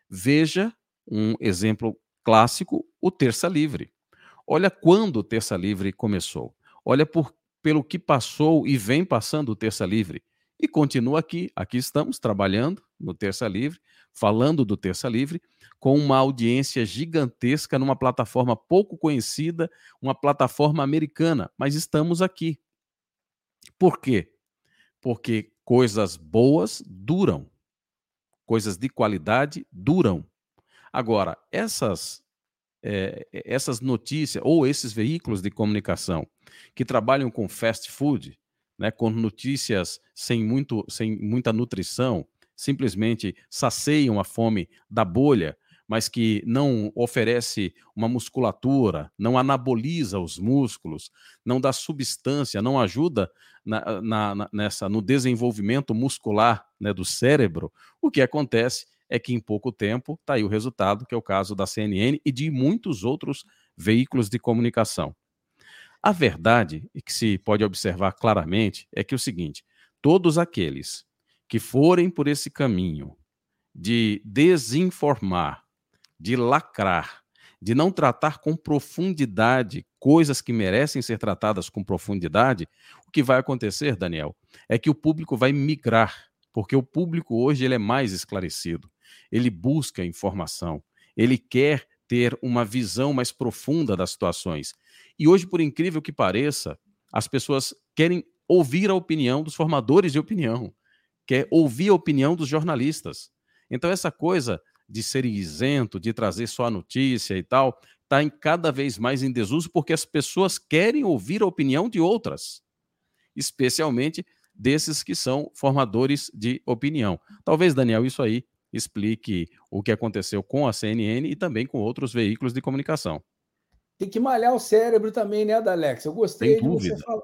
Veja um exemplo clássico, o Terça Livre. Olha quando o Terça Livre começou. Olha por, pelo que passou e vem passando o Terça Livre. E continua aqui. Aqui estamos trabalhando no Terça Livre, falando do Terça Livre, com uma audiência gigantesca numa plataforma pouco conhecida, uma plataforma americana, mas estamos aqui. Por quê? Porque coisas boas duram. Coisas de qualidade duram. Agora, essas, é, essas notícias ou esses veículos de comunicação que trabalham com fast food, né, com notícias sem, muito, sem muita nutrição, simplesmente saciam a fome da bolha, mas que não oferece uma musculatura, não anaboliza os músculos, não dá substância, não ajuda na, na, nessa, no desenvolvimento muscular né, do cérebro, o que acontece é que em pouco tempo está aí o resultado, que é o caso da CNN e de muitos outros veículos de comunicação. A verdade, que se pode observar claramente, é que é o seguinte: todos aqueles que forem por esse caminho de desinformar, de lacrar, de não tratar com profundidade coisas que merecem ser tratadas com profundidade, o que vai acontecer, Daniel, é que o público vai migrar, porque o público hoje ele é mais esclarecido, ele busca informação, ele quer ter uma visão mais profunda das situações. E hoje, por incrível que pareça, as pessoas querem ouvir a opinião dos formadores de opinião, quer ouvir a opinião dos jornalistas. Então, essa coisa de ser isento, de trazer só a notícia e tal, está cada vez mais em desuso porque as pessoas querem ouvir a opinião de outras, especialmente desses que são formadores de opinião. Talvez, Daniel, isso aí explique o que aconteceu com a CNN e também com outros veículos de comunicação. Tem que malhar o cérebro também, né, Adalex? Eu gostei de você fal...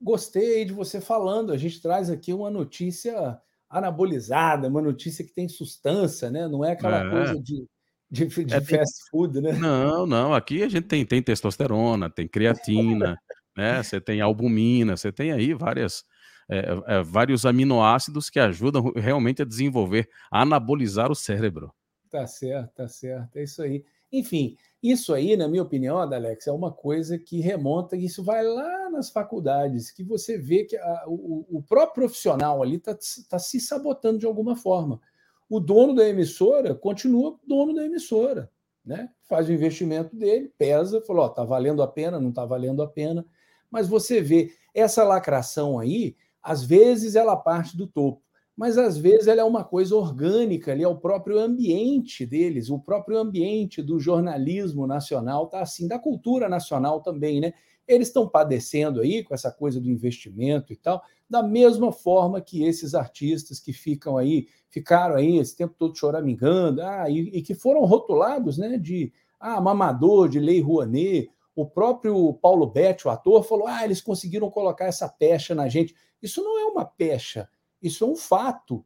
gostei de você falando. A gente traz aqui uma notícia anabolizada, uma notícia que tem substância, né? Não é aquela é. coisa de, de, de é, fast food, né? Não, não. Aqui a gente tem, tem testosterona, tem creatina, né? Você tem albumina, você tem aí várias, é, é, vários aminoácidos que ajudam realmente a desenvolver, a anabolizar o cérebro. Tá certo, tá certo. É isso aí. Enfim, isso aí, na minha opinião, Alex, é uma coisa que remonta, isso vai lá nas faculdades, que você vê que a, o, o, próprio profissional ali está tá se sabotando de alguma forma. O dono da emissora continua dono da emissora, né? faz o investimento dele, pesa, falou: está valendo a pena, não está valendo a pena. Mas você vê essa lacração aí, às vezes ela parte do topo, mas às vezes ela é uma coisa orgânica ali, é o próprio ambiente deles, o próprio ambiente do jornalismo nacional tá assim, da cultura nacional também, né? Eles estão padecendo aí com essa coisa do investimento e tal, da mesma forma que esses artistas que ficam aí, ficaram aí esse tempo todo choramingando, ah, e, e que foram rotulados, né, de ah, mamador, de lei Rouanet, o próprio Paulo Betti, o ator, falou: ah, eles conseguiram colocar essa pecha na gente. Isso não é uma pecha, isso é um fato.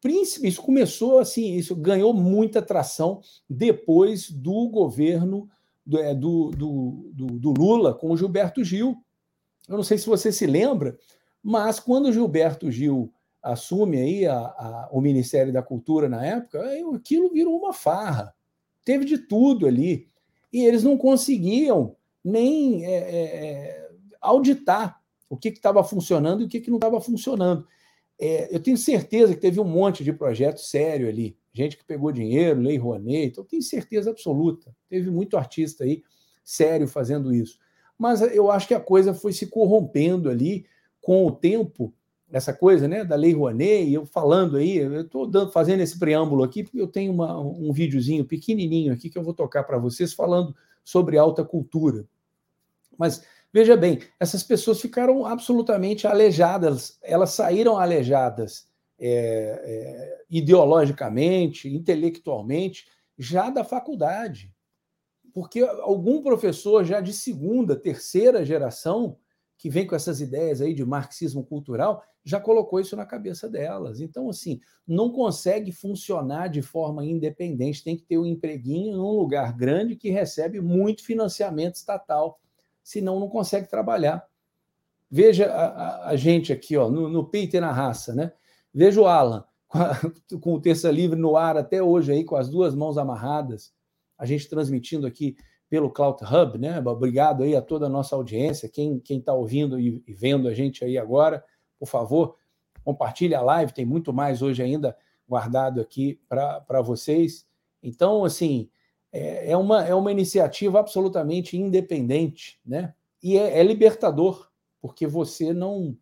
Príncipe, isso começou assim, isso ganhou muita atração depois do governo do, é, do, do, do, Lula com o Gilberto Gil. Eu não sei se você se lembra, mas quando o Gilberto Gil assume aí a, a, o Ministério da Cultura na época, aquilo virou uma farra. Teve de tudo ali. E eles não conseguiam nem é, é, é auditar o que estava funcionando e o que, que não estava funcionando. É, eu tenho certeza que teve um monte de projeto sério ali, gente que pegou dinheiro, Lei Rouanet, então tenho certeza absoluta. Teve muito artista aí sério fazendo isso. Mas eu acho que a coisa foi se corrompendo ali com o tempo, essa coisa né, da Lei Rouanet, eu falando aí, eu estou fazendo esse preâmbulo aqui, porque eu tenho uma, um videozinho pequenininho aqui que eu vou tocar para vocês falando sobre alta cultura. Mas veja bem, essas pessoas ficaram absolutamente alejadas, elas saíram alejadas é, é, ideologicamente, intelectualmente, já da faculdade. Porque algum professor já de segunda, terceira geração, que vem com essas ideias aí de marxismo cultural, já colocou isso na cabeça delas. Então, assim, não consegue funcionar de forma independente, tem que ter um empreguinho num lugar grande que recebe muito financiamento estatal senão não consegue trabalhar. Veja a, a, a gente aqui, ó, no, no peito e na raça, né? Veja o Alan, com, a, com o terça livre no ar até hoje aí, com as duas mãos amarradas, a gente transmitindo aqui pelo Cloud Hub, né? Obrigado aí a toda a nossa audiência, quem está ouvindo e, e vendo a gente aí agora, por favor, compartilhe a live, tem muito mais hoje ainda guardado aqui para vocês. Então, assim, é, é, uma, é uma iniciativa absolutamente independente, né? E é, é libertador, porque você não,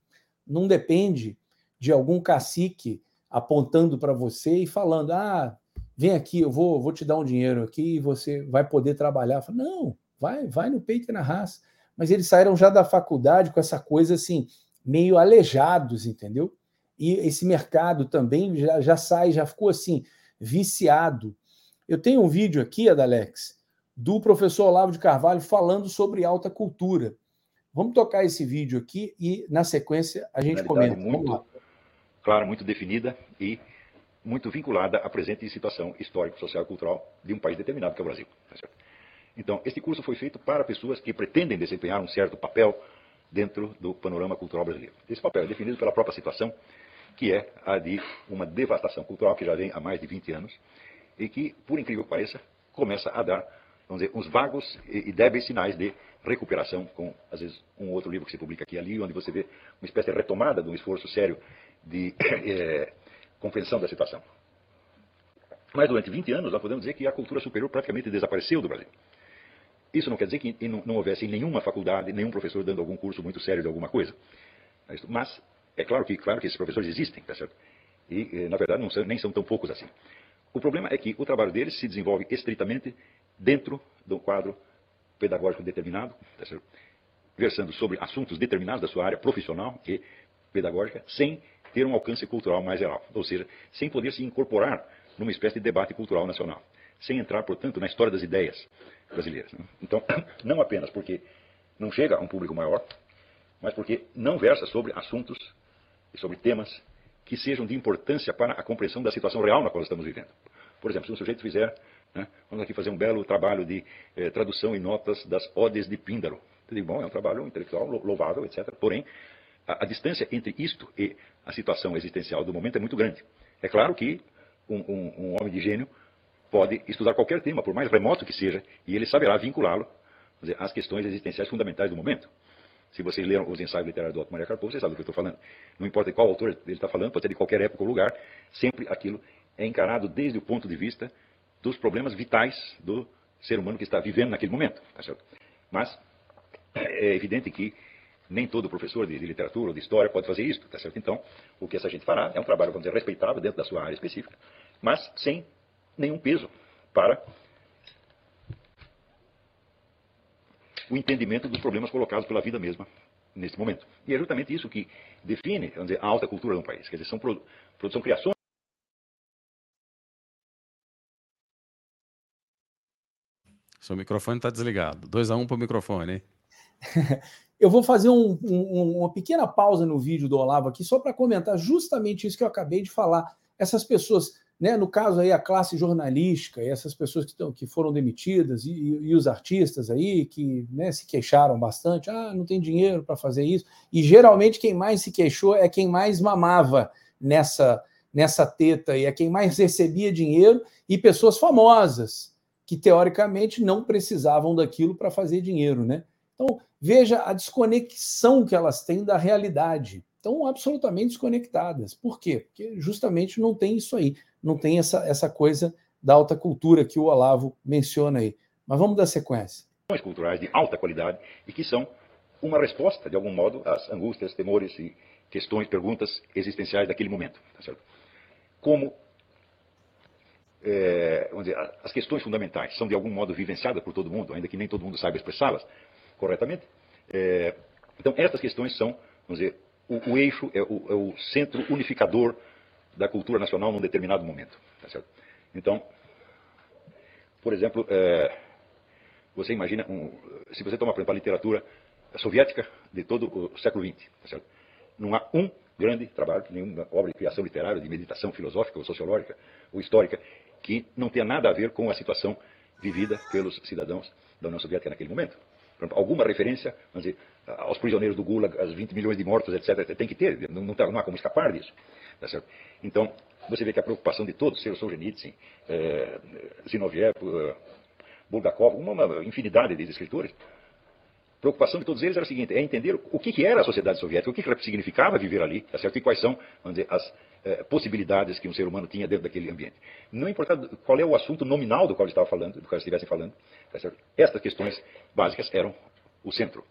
não depende de algum cacique apontando para você e falando: ah, vem aqui, eu vou, vou te dar um dinheiro aqui e você vai poder trabalhar. Falo, não, vai, vai no peito e na raça. Mas eles saíram já da faculdade com essa coisa assim, meio alejados, entendeu? E esse mercado também já, já sai, já ficou assim, viciado eu tenho um vídeo aqui, Adalex, do professor Olavo de Carvalho falando sobre alta cultura. Vamos tocar esse vídeo aqui e, na sequência, a gente comenta. Muito, claro, muito definida e muito vinculada à presente situação histórica, social e cultural de um país determinado, que é o Brasil. Tá então, este curso foi feito para pessoas que pretendem desempenhar um certo papel dentro do panorama cultural brasileiro. Esse papel é definido pela própria situação, que é a de uma devastação cultural que já vem há mais de 20 anos e que, por incrível que pareça, começa a dar, vamos dizer, uns vagos e débeis sinais de recuperação, com, às vezes, um outro livro que se publica aqui e ali, onde você vê uma espécie de retomada de um esforço sério de é, compreensão da situação. Mas durante 20 anos, nós podemos dizer que a cultura superior praticamente desapareceu do Brasil. Isso não quer dizer que não houvesse nenhuma faculdade, nenhum professor dando algum curso muito sério de alguma coisa. Mas é claro que, claro que esses professores existem, tá certo? E, eh, na verdade, não são, nem são tão poucos assim. O problema é que o trabalho deles se desenvolve estritamente dentro do quadro pedagógico determinado, tá versando sobre assuntos determinados da sua área profissional e pedagógica, sem ter um alcance cultural mais geral, ou seja, sem poder se incorporar numa espécie de debate cultural nacional, sem entrar, portanto, na história das ideias brasileiras. Né? Então, não apenas porque não chega a um público maior, mas porque não versa sobre assuntos e sobre temas que sejam de importância para a compreensão da situação real na qual estamos vivendo. Por exemplo, se um sujeito fizer, né, vamos aqui fazer um belo trabalho de eh, tradução e notas das Odes de Píndaro. Eu digo, bom, é um trabalho intelectual louvável, etc. Porém, a, a, distância entre isto e a situação existencial do momento é muito grande. É claro que um, um, um homem de gênio pode estudar qualquer tema, por mais remoto que seja, e ele saberá vinculá-lo às questões existenciais fundamentais do momento. Se vocês leram os ensaios literários do Otto Maria Carpo, vocês sabem do que eu estou falando. Não importa de qual autor ele está falando, pode ser de qualquer época ou lugar, sempre aquilo é encarado desde o ponto de vista dos problemas vitais do ser humano que está vivendo naquele momento. Tá Mas é evidente que Nem todo professor de, de, literatura ou de história pode fazer isso, tá certo? Então, o que essa gente fará é um trabalho, vamos dizer, respeitável dentro da sua área específica, mas sem nenhum peso para o entendimento dos problemas colocados pela vida mesma nesse momento. E é justamente isso que define, vamos dizer, a alta cultura de um país. Quer dizer, são, produ são criações. Seu microfone está desligado. 2 a 1 um para o microfone, hein? eu vou fazer um, um, uma pequena pausa no vídeo do Olavo aqui, só para comentar justamente isso que eu acabei de falar. Essas pessoas né, no caso aí a classe jornalística essas pessoas que, tão, que foram demitidas e, e, os artistas aí que né, se queixaram bastante, ah, não tem dinheiro para fazer isso. E geralmente quem mais se queixou é quem mais mamava nessa nessa teta e é quem mais recebia dinheiro e pessoas famosas que teoricamente não precisavam daquilo para fazer dinheiro, né? Então veja a desconexão que elas têm da realidade. Estão absolutamente desconectadas. Por quê? Porque justamente não tem isso aí não tem essa, essa coisa da alta cultura que o Olavo menciona aí. Mas vamos dar sequência. Culturais de alta qualidade e que são uma resposta, de algum modo, às angústias, temores e questões, perguntas existenciais daquele momento. Tá? Como é, dizer, as questões fundamentais são de algum modo vivenciadas por todo mundo, ainda que nem todo mundo saiba expressá-las corretamente. É, então, estas questões são, vamos dizer, o, o eixo, é o, é o centro unificador da cultura nacional num determinado momento. Tá então, por exemplo, é, você imagina, um, se você toma, por exemplo, a literatura soviética de todo o século XX, tá não há um grande trabalho, nenhuma obra de criação literária, de meditação filosófica ou sociológica ou histórica, que não tenha nada a ver com a situação vivida pelos cidadãos da União Soviética naquele momento. Alguma referência dizer, aos prisioneiros do Gulag, aos 20 milhões de mortos, etc., tem que ter, não, não, tá, não há como escapar disso. Tá então, você vê que a preocupação de todos, seja Solzhenitsyn, é, Zinoviev, é, Bulgakov, uma, infinidade de escritores, preocupação de todos eles era a seguinte, é entender o que, que era a sociedade soviética, o que, que significava viver ali, tá certo? e quais são dizer, as é, possibilidades que um ser humano tinha dentro daquele ambiente. Não importa qual é o assunto nominal do qual eles estavam falando, do qual estivessem falando, tá certo? estas questões básicas eram o centro.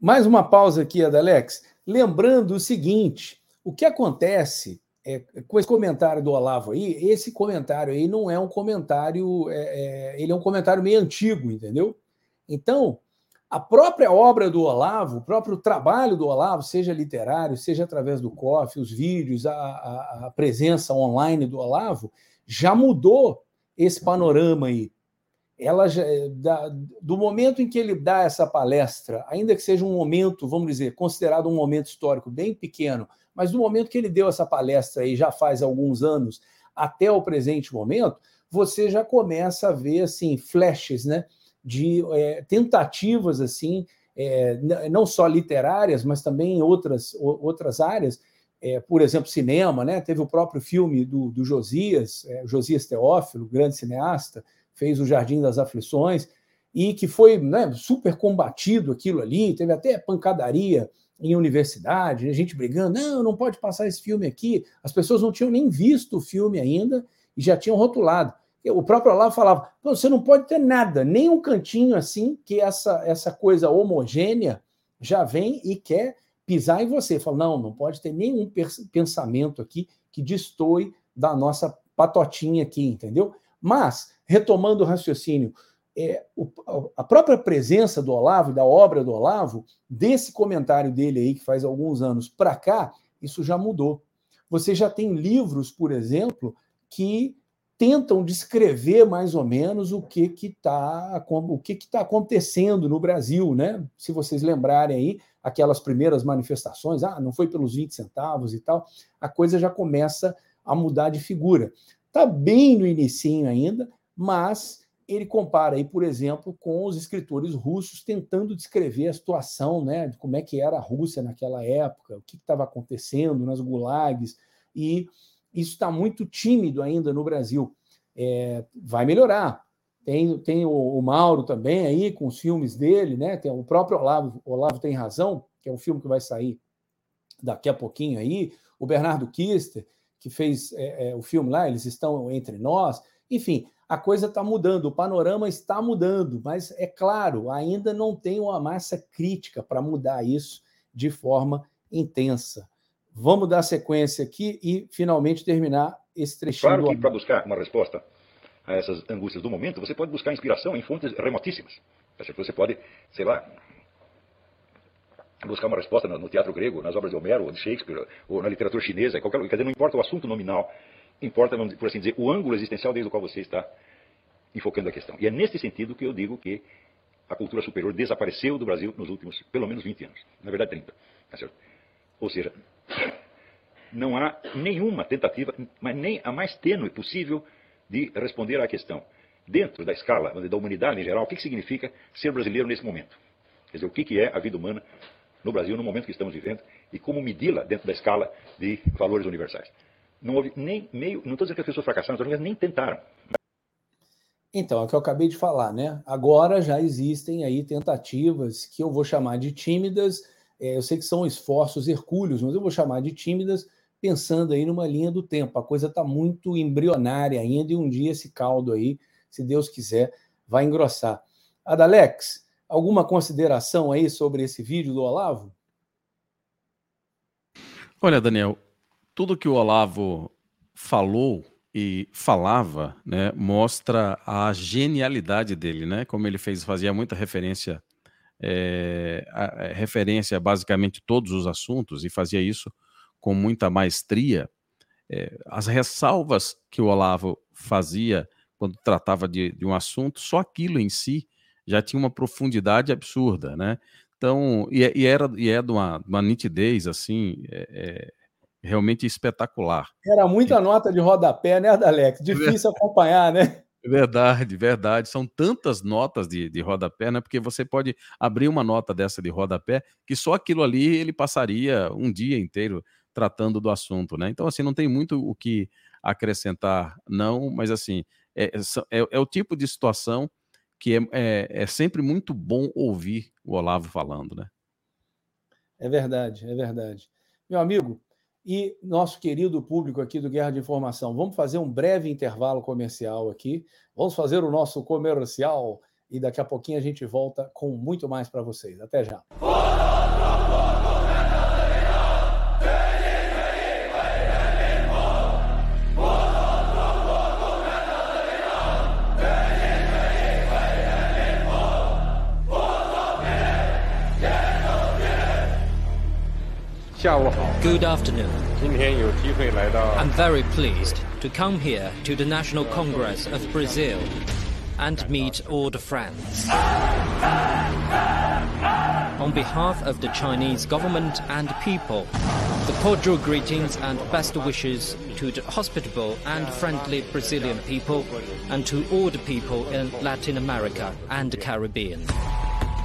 Mais uma pausa aqui, Adalex. Lembrando o seguinte, o que acontece é, com esse comentário do Olavo aí, esse comentário aí não é um comentário, é, é, ele é um comentário meio antigo, entendeu? Então, a própria obra do Olavo, o próprio trabalho do Olavo, seja literário, seja através do COF, os vídeos, a, a, a presença online do Olavo, já mudou esse panorama aí. Ela já, da, do momento em que ele dá essa palestra, ainda que seja um momento, vamos dizer, considerado um momento histórico bem pequeno, mas no momento que ele deu essa palestra aí, já faz alguns anos, até o presente momento, você já começa a ver assim flashes, né, de é, tentativas assim, é, não só literárias, mas também em outras outras áreas. É, por exemplo, cinema, né? Teve o próprio filme do, do Josias, Josias Teófilo, grande cineasta, fez o Jardim das Aflições e que foi né, super combatido aquilo ali, teve até pancadaria em universidade, a gente brigando, não, não pode passar esse filme aqui. As pessoas não tinham nem visto o filme ainda e já tinham rotulado. O próprio Olavo falava: você não pode ter nada, nem um cantinho assim, que essa, essa coisa homogênea já vem e quer pisar em você. Fala: não, não pode ter nenhum pensamento aqui que destoie da nossa patotinha aqui, entendeu? Mas, retomando o raciocínio, é, o, a própria presença do Olavo, da obra do Olavo, desse comentário dele aí, que faz alguns anos para cá, isso já mudou. Você já tem livros, por exemplo, que tentam descrever mais ou menos o que está o que está acontecendo no Brasil, né? Se vocês lembrarem aí aquelas primeiras manifestações, ah, não foi pelos 20 centavos e tal, a coisa já começa a mudar de figura. Está bem no inicinho ainda, mas ele compara aí, por exemplo, com os escritores russos tentando descrever a situação, né, de como é que era a Rússia naquela época, o que estava acontecendo nas gulags, e isso está muito tímido ainda no Brasil. É, vai melhorar. Tem, tem o, o, Mauro também aí com os filmes dele, né? Tem o próprio Olavo, Olavo tem razão, que é um filme que vai sair daqui a pouquinho aí. O Bernardo Kister, que fez é, é, o filme lá, eles estão entre nós. Enfim, a coisa está mudando, o panorama está mudando, mas é claro, ainda não tem uma massa crítica para mudar isso de forma intensa. Vamos dar sequência aqui e finalmente terminar esse trechinho. Claro que para buscar uma resposta a essas angústias do momento, você pode buscar inspiração em fontes remotíssimas. Você pode, sei lá, buscar uma resposta no teatro grego, nas obras de Homero, ou de Shakespeare, ou na literatura chinesa, qualquer, quer dizer, não importa o assunto nominal, importa, por assim dizer, o ângulo existencial desde o qual você está enfocando a questão. E é nesse sentido que eu digo que a cultura superior desapareceu do Brasil nos últimos, pelo menos, 20 anos. Na verdade, 30. Tá Ou seja, não há nenhuma tentativa, mas nem a mais tênue possível, de responder à questão. Dentro da escala da humanidade em geral, o que significa ser brasileiro nesse momento? Quer dizer, o que é a vida humana no Brasil no momento que estamos vivendo e como medi-la dentro da escala de valores universais. Não houve nem meio, não estou dizendo que as pessoas fracassaram, nem tentaram. Então, é o que eu acabei de falar, né? Agora já existem aí tentativas que eu vou chamar de tímidas. É, eu sei que são esforços hercúleos, mas eu vou chamar de tímidas, pensando aí numa linha do tempo. A coisa está muito embrionária ainda e um dia esse caldo aí, se Deus quiser, vai engrossar. Adalex, alguma consideração aí sobre esse vídeo do Olavo? Olha, Daniel, tudo que o Olavo falou e falava, né, mostra a genialidade dele, né? Como ele fez, fazia muita referência, é, a, a, referência a basicamente todos os assuntos e fazia isso com muita maestria. É, as ressalvas que o Olavo fazia quando tratava de, de, um assunto, só aquilo em si já tinha uma profundidade absurda, né? Então, e, e era e é de uma, uma nitidez assim, é, realmente espetacular. Era muita nota de rodapé, né, Alex? Difícil acompanhar, né? Verdade, verdade. São tantas notas de, de rodapé, né? Porque você pode abrir uma nota dessa de rodapé que só aquilo ali ele passaria um dia inteiro tratando do assunto, né? Então, assim, não tem muito o que acrescentar, não, mas assim, é, é, é, é o tipo de situação que é, é, é sempre muito bom ouvir o Olavo falando, né? É verdade, é verdade. Meu amigo, e nosso querido público aqui do Guerra de Informação. Vamos fazer um breve intervalo comercial aqui. Vamos fazer o nosso comercial e daqui a pouquinho a gente volta com muito mais para vocês. Até já. Good afternoon. I'm very pleased to come here to the National Congress of Brazil and meet all the friends. On behalf of the Chinese government and people, the cordial greetings and best wishes to the hospitable and friendly Brazilian people and to all the people in Latin America and the Caribbean.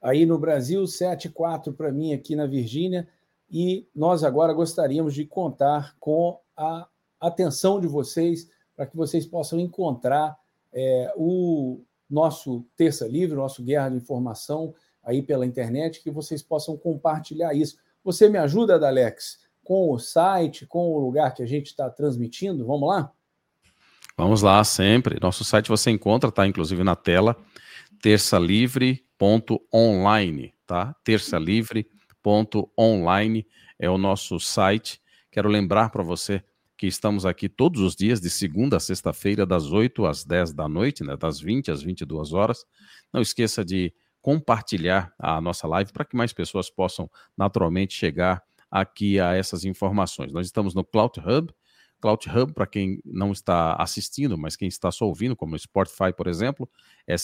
aí no Brasil, 7,4 para mim aqui na Virgínia, e nós agora gostaríamos de contar com a atenção de vocês para que vocês possam encontrar é, o nosso Terça Livre, nosso Guerra de Informação aí pela internet, que vocês possam compartilhar isso. Você me ajuda, Dalex, com o site, com o lugar que a gente está transmitindo? Vamos lá? Vamos lá, sempre. Nosso site você encontra, está inclusive na tela, terçalivre.online, tá? terçalivre.online é o nosso site. Quero lembrar para você que estamos aqui todos os dias, de segunda a sexta-feira, das 8 às 10 da noite, né? das 20 às 22 horas. Não esqueça de compartilhar a nossa live para que mais pessoas possam naturalmente chegar aqui a essas informações. Nós estamos no Cloud Hub. Cloud Hub, para quem não está assistindo, mas quem está só ouvindo, como o Spotify, por exemplo, é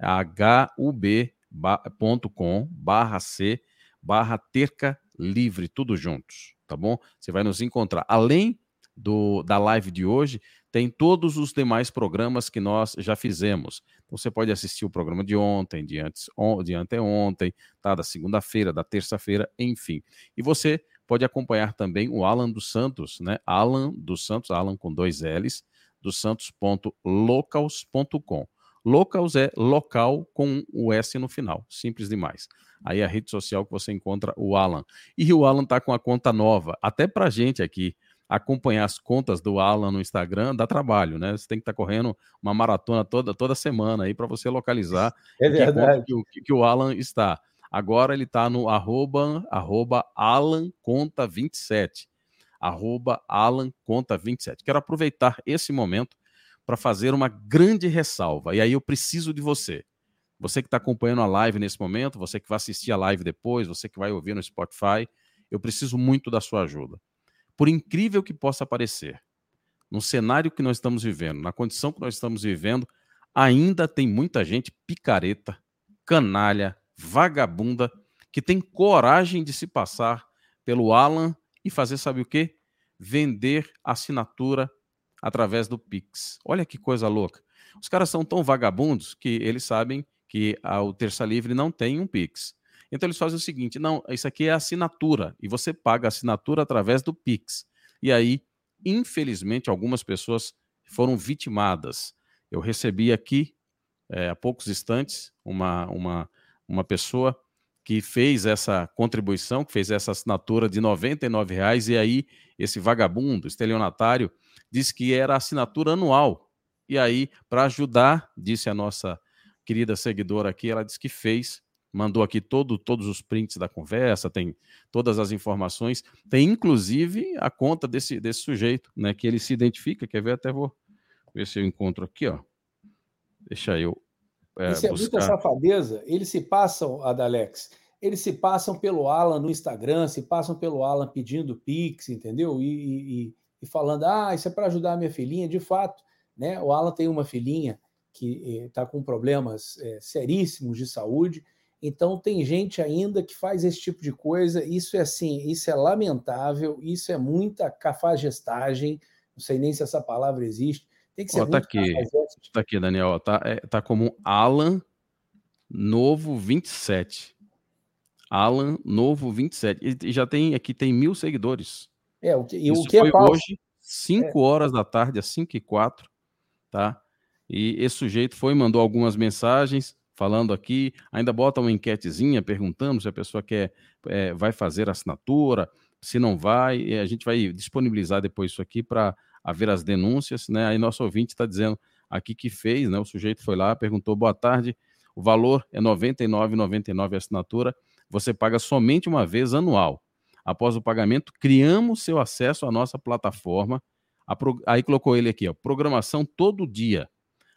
C-L-O-U-T-H-U-B.com barra C barra terca livre, tudo juntos, tá bom? Você vai nos encontrar. Além do, da live de hoje, tem todos os demais programas que nós já fizemos. Então, você pode assistir o programa de ontem, de, antes, on, de anteontem, tá? da segunda-feira, da terça-feira, enfim. E você pode acompanhar também o Alan dos Santos, né? Alan dos Santos, Alan com dois L's, dos santos.locals.com. Locals é local com o S no final, simples demais. Aí é a rede social que você encontra o Alan. E o Alan tá com a conta nova, até pra gente aqui acompanhar as contas do Alan no Instagram dá trabalho, né? Você tem que estar tá correndo uma maratona toda, toda semana aí para você localizar é. Que, que, que, o Alan está. Agora ele está no arroba, arroba AlanConta27. Arroba AlanConta27. Quero aproveitar esse momento para fazer uma grande ressalva. E aí eu preciso de você. Você que está acompanhando a live nesse momento, você que vai assistir a live depois, você que vai ouvir no Spotify, eu preciso muito da sua ajuda. Por incrível que possa parecer, no cenário que nós estamos vivendo, na condição que nós estamos vivendo, ainda tem muita gente picareta, canalha, vagabunda, que tem coragem de se passar pelo Alan e fazer, sabe o quê? Vender assinatura através do Pix. Olha que coisa louca. Os caras são tão vagabundos que eles sabem que a, o Terça Livre não tem um Pix. Então eles fazem o seguinte: não, isso aqui é assinatura, e você paga a assinatura através do Pix. E aí, infelizmente, algumas pessoas foram vitimadas. Eu recebi aqui, é, há poucos instantes, uma, uma, uma pessoa que fez essa contribuição, que fez essa assinatura de R$ reais e aí esse vagabundo, estelionatário, disse que era assinatura anual. E aí, para ajudar, disse a nossa querida seguidora aqui, ela disse que fez mandou aqui todo, todos os prints da conversa, tem todas as informações, tem inclusive a conta desse, desse sujeito, né, que ele se identifica, quer ver, até vou ver se eu encontro aqui, ó, deixa eu é, Isso é buscar. muita safadeza, eles se passam, Adalex, eles se passam pelo Alan no Instagram, se passam pelo Alan pedindo Pix, entendeu? E, e, e falando, ah, isso é para ajudar a minha filhinha, de fato, né, o Alan tem uma filhinha que está eh, com problemas eh, seríssimos de saúde, então tem gente ainda que faz esse tipo de coisa. Isso é assim, isso é lamentável, isso é muita cafagestagem. Não sei nem se essa palavra existe. Tem que ser ó, tá aqui, tá aqui, Daniel. tá, é, tá como Alan Novo 27. Alan Novo 27. E, já tem aqui tem mil seguidores. É, o que, e o que é falso? hoje, 5 é. horas da tarde, às 5 e 4, tá? E esse sujeito foi, mandou algumas mensagens falando aqui, ainda bota uma enquetezinha perguntando se a pessoa quer, é, vai fazer assinatura, se não vai, a gente vai disponibilizar depois isso aqui para haver as denúncias, né? Aí nosso ouvinte está dizendo aqui que fez, né? O sujeito foi lá, perguntou, boa tarde, o valor é R$ 99,99 a assinatura, você paga somente uma vez anual. Após o pagamento, criamos seu acesso à nossa plataforma. Aí colocou ele aqui, ó, programação todo dia.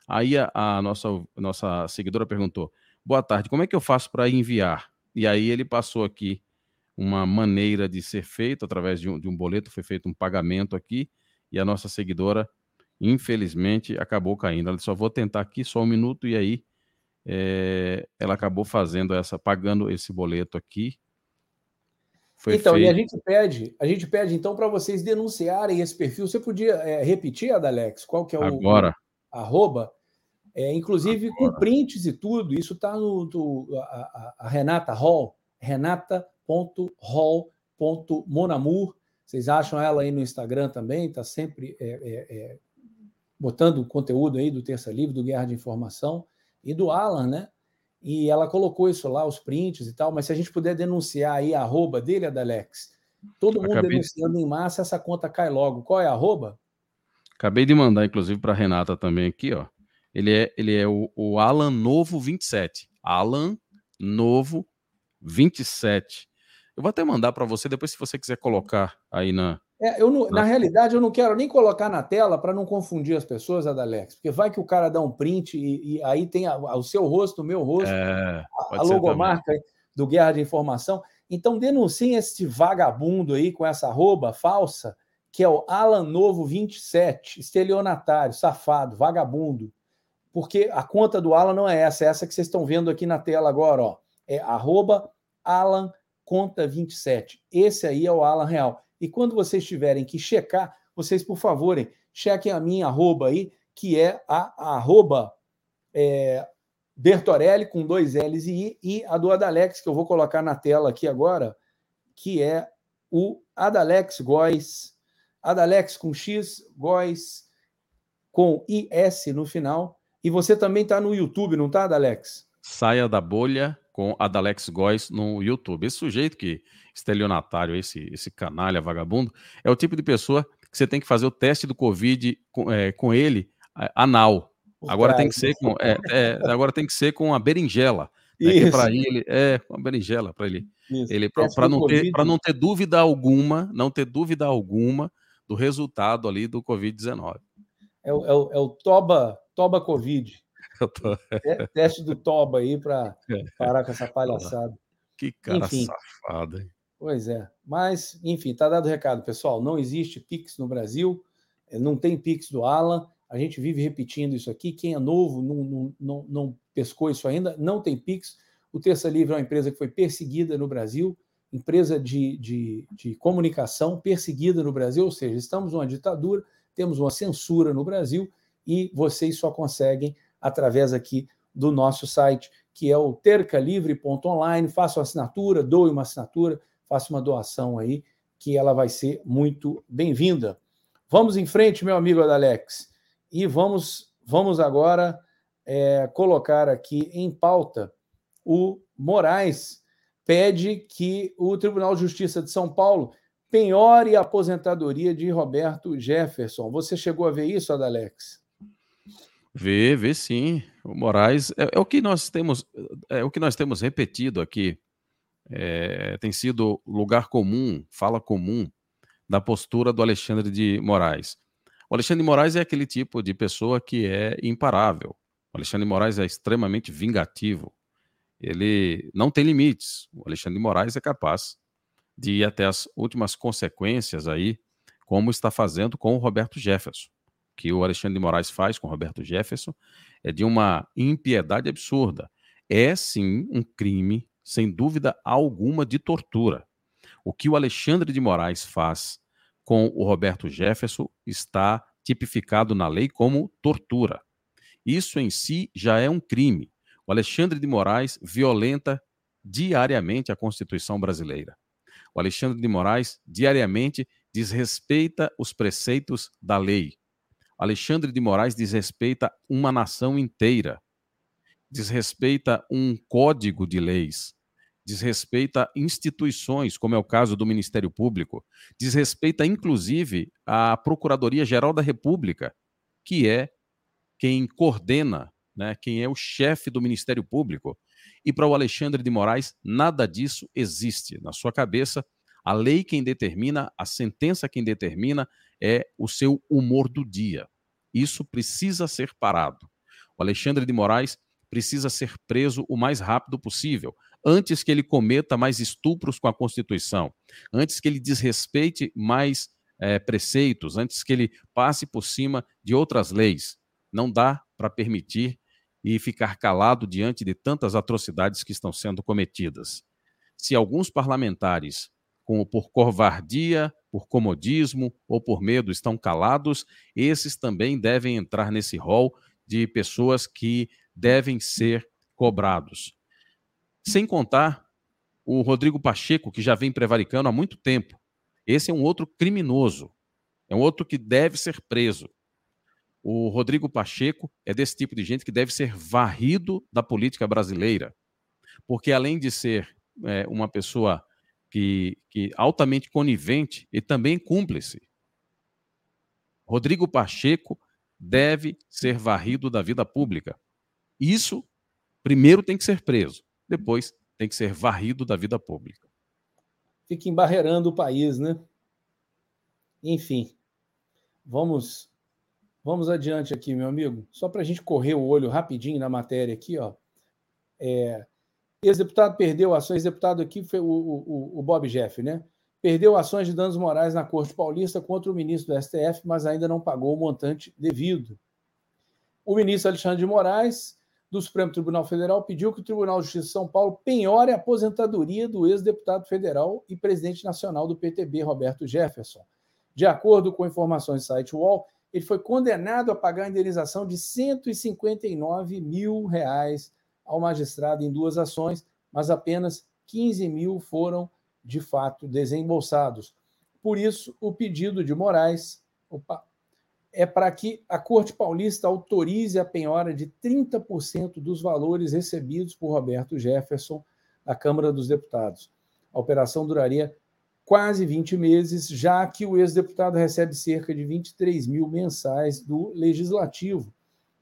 Aí a, a nossa, nossa seguidora perguntou: Boa tarde, como é que eu faço para enviar? E aí ele passou aqui uma maneira de ser feito através de um, de um boleto, foi feito um pagamento aqui, e a nossa seguidora, infelizmente, acabou caindo. Ela só vou tentar aqui só um minuto, e aí é, ela acabou fazendo essa, pagando esse boleto aqui. Foi então, feito... e a gente pede, a gente pede então para vocês denunciarem esse perfil. Você podia é, repetir, Adalex, qual que é o. Agora arroba, é, inclusive com prints e tudo. Isso está no do, a, a, Renata Hall, renata.hall.monamur. Vocês acham ela aí no Instagram também? Está sempre é, é, é, botando conteúdo aí do Terça Livre, do Guerra de Informação e do Alan, né? E ela colocou isso lá, os prints e tal, mas se a gente puder denunciar aí a arroba dele, Adalex, todo mundo Acabei... denunciando em massa, essa conta cai logo. Qual é a arroba? Acabei de mandar, inclusive, para Renata também aqui, ó. Ele é, ele é o, o Alan Novo 27. Alan Novo 27. Eu vou até mandar para você, depois, se você quiser colocar aí na, É, eu não, na realidade, eu não quero nem colocar na tela para não confundir as pessoas, Adalex, porque vai que o cara dá um print e, e aí tem a, a, o seu rosto, o meu rosto, é, a, a logomarca também. do Guerra de Informação. Então denunciem esse vagabundo aí com essa arroba falsa, que é o Alan Novo 27, estelionatário, safado, vagabundo. Porque a conta do Alan não é essa, é essa que vocês estão vendo aqui na tela agora, ó. É arroba Alan Conta 27. Esse aí é o Alan Real. E quando vocês tiverem que checar, vocês, por favor, chequem a minha arroba aí, que é a, a arroba é, Bertorelli com dois L's e I, e a do Adalex, que eu vou colocar na tela aqui agora, que é o Adalex Góes, Adalex com X, Góes com IS no final. E você também está no YouTube, não está, Adalex? Saia da bolha com Adalex Góes no YouTube. Esse sujeito que estelionatário, esse, esse canalha vagabundo, é o tipo de pessoa que você tem que fazer o teste do Covid com, é, com ele anal. Agora tem que ser com, é, é, agora tem que ser com a berinjela. Né, para ele é com a berinjela para ele, ele para não ter para não ter dúvida alguma, não ter dúvida alguma do resultado ali do Covid-19. É, o, é, é o Toba Toba Covid. Tô... Teste do Toba aí para é. parar com essa palhaçada. Que cara Enfim, safado, hein? Pois é. Mas, enfim, tá dado o recado, pessoal. Não existe Pix no Brasil, eh, não tem Pix do Alan. A gente vive repetindo isso aqui. Quem é novo não, não, não, não pescou isso ainda, não tem Pix. O Terça Livre é uma empresa que foi perseguida no Brasil, empresa de, de, de comunicação perseguida no Brasil, ou seja, estamos numa ditadura, temos uma censura no Brasil e vocês só conseguem através aqui do nosso site, que é o tercalivre.online. Faça uma assinatura, doe uma assinatura faça uma doação aí, que ela vai ser muito bem-vinda. Vamos em frente, meu amigo Adalex, e vamos, vamos agora é, colocar aqui em pauta o Moraes pede que o Tribunal de Justiça de São Paulo penhore a aposentadoria de Roberto Jefferson. Você chegou a ver isso, Adalex? Vê, vê sim. O Moraes é, é, o que nós temos, é o que nós temos repetido aqui é, tem sido lugar comum, fala comum, da postura do Alexandre de Moraes. O Alexandre de Moraes é aquele tipo de pessoa que é imparável. O Alexandre de Moraes é extremamente vingativo. Ele não tem limites. O Alexandre de Moraes é capaz de ir até as últimas consequências aí, como está fazendo com o Roberto Jefferson. Que o Alexandre de Moraes faz com Roberto Jefferson é de uma impiedade absurda. É sim um crime sem dúvida alguma, de tortura. O que o Alexandre de Moraes faz com o Roberto Jefferson está tipificado na lei como tortura. Isso em si já é um crime. O Alexandre de Moraes violenta diariamente a Constituição brasileira. O Alexandre de Moraes diariamente desrespeita os preceitos da lei. Alexandre de Moraes desrespeita uma nação inteira desrespeita um código de leis, desrespeita instituições, como é o caso do Ministério Público, desrespeita inclusive a Procuradoria-Geral da República, que é quem coordena, né, quem é o chefe do Ministério Público. E para o Alexandre de Moraes, nada disso existe. Na sua cabeça, a lei quem determina, a sentença quem determina é o seu humor do dia. Isso precisa ser parado. O Alexandre de Moraes precisa ser preso o mais rápido possível, antes que ele cometa mais estupros com a Constituição, antes que ele desrespeite mais é, preceitos, antes que ele passe por cima de outras leis. Não dá para permitir e ficar calado diante de tantas atrocidades que estão sendo cometidas. Se alguns parlamentares, como por covardia, por comodismo ou por medo estão calados, esses também devem entrar nesse rol de pessoas que devem ser cobrados. Sem contar o Rodrigo Pacheco, que já vem prevaricando há muito tempo. Esse é um outro criminoso, é um outro que deve ser preso. O Rodrigo Pacheco é desse tipo de gente que deve ser varrido da política brasileira, porque além de ser é, uma pessoa que, que altamente conivente e também cúmplice, Rodrigo Pacheco deve ser varrido da vida pública. Isso, primeiro, tem que ser preso, depois, tem que ser varrido da vida pública. Fica embarreirando o país, né? Enfim, vamos vamos adiante aqui, meu amigo. Só para a gente correr o olho rapidinho na matéria aqui, ó. É, ex-deputado perdeu ações, deputado aqui foi o, o, o Bob Jeff, né? Perdeu ações de danos morais na Corte Paulista contra o ministro do STF, mas ainda não pagou o montante devido. O ministro Alexandre de Moraes, do Supremo Tribunal Federal, pediu que o Tribunal de Justiça de São Paulo penhore a aposentadoria do ex-deputado federal e presidente nacional do PTB, Roberto Jefferson. De acordo com informações do site UOL, ele foi condenado a pagar a indenização de 159 mil reais ao magistrado em duas ações, mas apenas 15 mil foram de fato desembolsados. Por isso, o pedido de Moraes opa, é para que a Corte Paulista autorize a penhora de 30% dos valores recebidos por Roberto Jefferson da Câmara dos Deputados. A operação duraria quase 20 meses, já que o ex-deputado recebe cerca de 23 mil mensais do Legislativo.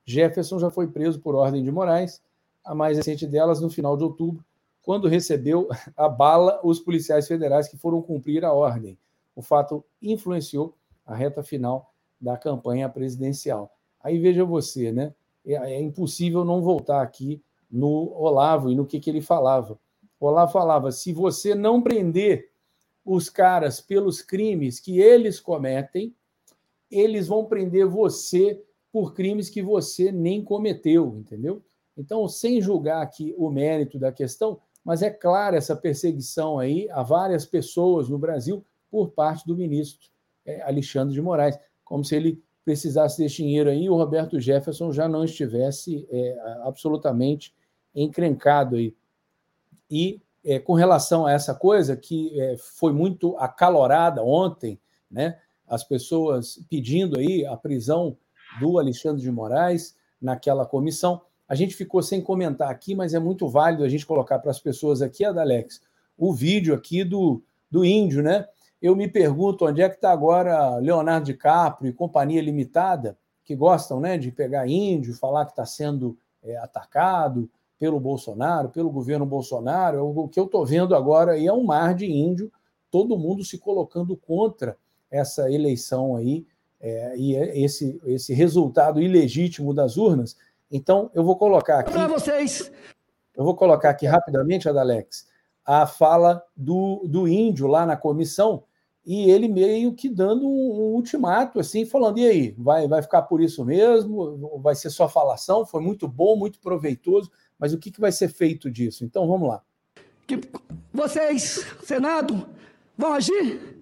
Jefferson já foi preso por ordem de Moraes, a mais recente delas no final de outubro, quando recebeu a bala os policiais federais que foram cumprir a ordem. O fato influenciou a reta final da campanha presidencial. Aí veja você, né? É, é impossível não voltar aqui no Olavo e no que, que ele falava. O Olavo falava: se você não prender os caras pelos crimes que eles cometem, eles vão prender você por crimes que você nem cometeu, entendeu? Então, sem julgar aqui o mérito da questão, mas é clara essa perseguição aí a várias pessoas no Brasil por parte do ministro é, Alexandre de Moraes, como se ele precisasse desse dinheiro aí e o Roberto Jefferson já não estivesse é, absolutamente encrencado aí. E é, com relação a essa coisa que é, foi muito acalorada ontem, né? As pessoas pedindo aí a prisão do Alexandre de Moraes naquela comissão. A gente ficou sem comentar aqui, mas é muito válido a gente colocar para as pessoas aqui, Adalex, o vídeo aqui do, do índio, né? Eu me pergunto onde é que está agora Leonardo DiCaprio e companhia limitada, que gostam né, de pegar índio, falar que está sendo é, atacado pelo Bolsonaro, pelo governo Bolsonaro. O que eu estou vendo agora aí é um mar de índio, todo mundo se colocando contra essa eleição aí é, e é esse, esse resultado ilegítimo das urnas. Então, eu vou colocar aqui. Para vocês! Eu vou colocar aqui rapidamente, Adalex, a fala do, do índio lá na comissão, e ele meio que dando um, um, ultimato, assim, falando: e aí, vai, vai ficar por isso mesmo? Vai ser só falação? Foi muito bom, muito proveitoso, mas o que, que vai ser feito disso? Então, vamos lá. Que vocês, Senado, vão agir?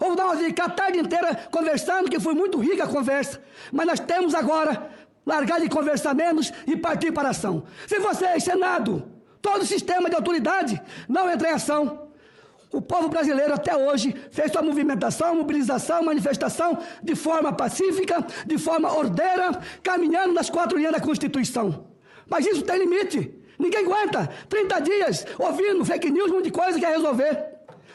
Ou nós ficar a tarde inteira conversando, que foi muito rica a conversa, mas nós temos agora largar de conversar menos e partir para ação. Se vocês, Senado, todo o sistema de autoridade não entrar em ação, o povo brasileiro até hoje fez sua movimentação, mobilização, manifestação de forma pacífica, de forma ordeira, caminhando nas quatro linhas da Constituição. Mas isso tem limite. Ninguém aguenta 30 dias ouvindo fake news, um monte de coisa que quer resolver.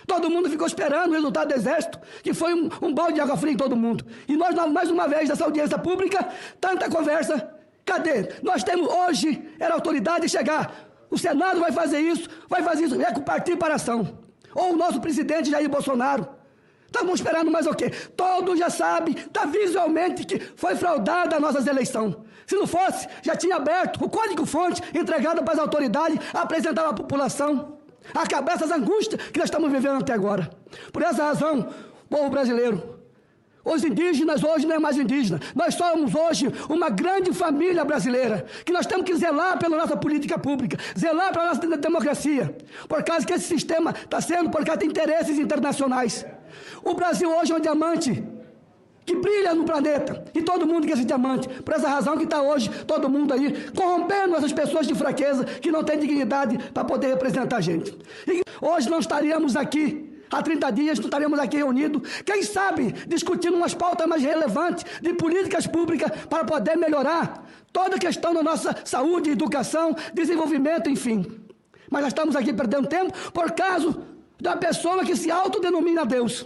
Todo mundo ficou esperando o resultado do exército, que foi um, um balde de água fria em todo mundo. E nós, mais uma vez, nessa audiência pública, tanta conversa. Cadê? Nós temos hoje, era autoridade chegar. O Senado vai fazer isso, vai fazer isso, é partir para ação. Ou o nosso presidente Jair Bolsonaro. Estamos esperando mais o quê? Todos já sabem, está visualmente que foi fraudada a nossa eleição. Se não fosse, já tinha aberto o código-fonte entregado para as autoridades, apresentado à população acabar essas angústias que nós estamos vivendo até agora. Por essa razão, povo brasileiro, os indígenas hoje não é mais indígena. Nós somos hoje uma grande família brasileira. Que nós temos que zelar pela nossa política pública, zelar pela nossa democracia. Por causa que esse sistema está sendo por causa de interesses internacionais. O Brasil hoje é um diamante que brilha no planeta. E todo mundo quer esse diamante. Por essa razão que está hoje todo mundo aí corrompendo essas pessoas de fraqueza que não têm dignidade para poder representar a gente. E hoje não estaríamos aqui. Há 30 dias não estaríamos aqui reunidos, quem sabe, discutindo umas pautas mais relevantes de políticas públicas para poder melhorar toda a questão da nossa saúde, educação, desenvolvimento, enfim. Mas nós estamos aqui perdendo tempo por causa da pessoa que se autodenomina Deus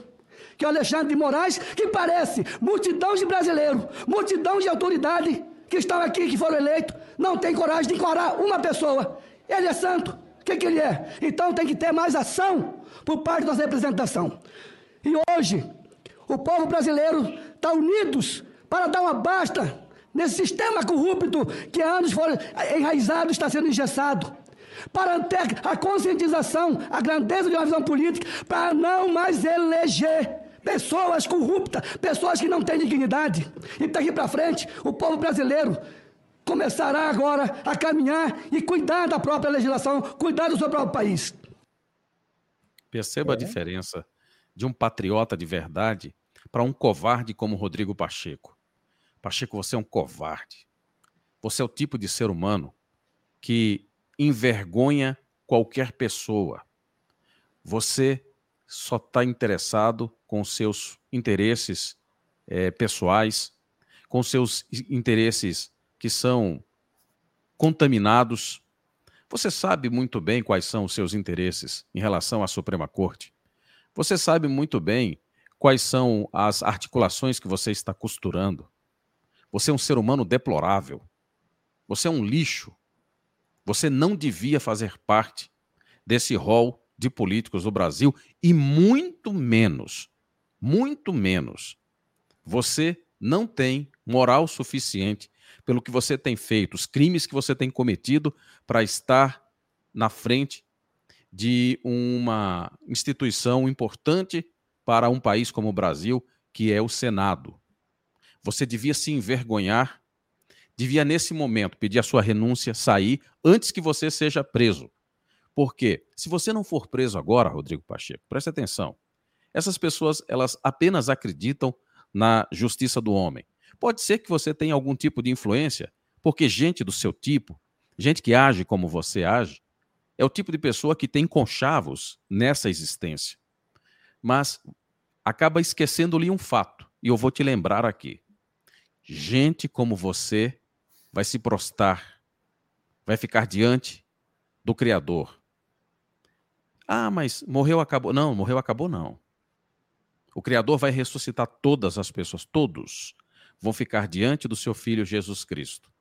que é o Alexandre de Moraes, que parece multidão de brasileiros, multidão de autoridade que estão aqui, que foram eleitos, não tem coragem de encorar uma pessoa. Ele é santo. O que, que ele é? Então tem que ter mais ação por parte da representação. E hoje, O povo brasileiro está unidos para dar uma basta nesse sistema corrupto que há anos foi enraizado está sendo engessado. Para ter a conscientização, a grandeza de uma visão política, para não mais eleger pessoas corruptas, pessoas que não têm dignidade. E daqui para frente, o povo brasileiro começará agora a caminhar e cuidar da própria legislação, cuidar do seu próprio país. Perceba é. a diferença de um patriota de verdade para um covarde como Rodrigo Pacheco. Pacheco, você é um covarde. Você é o tipo de ser humano que envergonha qualquer pessoa. Você só está interessado com seus interesses é, pessoais, com seus interesses que são contaminados. Você sabe muito bem quais são os seus interesses em relação à Suprema Corte. Você sabe muito bem quais são as articulações que você está costurando. Você é um ser humano deplorável. Você é um lixo. Você não devia fazer parte desse rol de políticos do Brasil e muito menos, muito menos. Você não tem moral suficiente pelo que você tem feito, os crimes que você tem cometido para estar na frente de uma instituição importante para um país como o Brasil, que é o Senado. Você devia se envergonhar, devia nesse momento pedir a sua renúncia, sair antes que você seja preso. Porque se você não for preso agora, Rodrigo Pacheco, preste atenção. Essas pessoas, elas apenas acreditam na justiça do homem. Pode ser que você tenha algum tipo de influência, porque gente do seu tipo, gente que age como você age, é o tipo de pessoa que tem conchavos nessa existência. Mas acaba esquecendo-lhe um fato, e eu vou te lembrar aqui. Gente como você vai se prostrar, vai ficar diante do Criador. Ah, mas morreu, acabou. Não, morreu, acabou, não. O Criador vai ressuscitar todas as pessoas, todos vão ficar diante do seu Filho Jesus Cristo.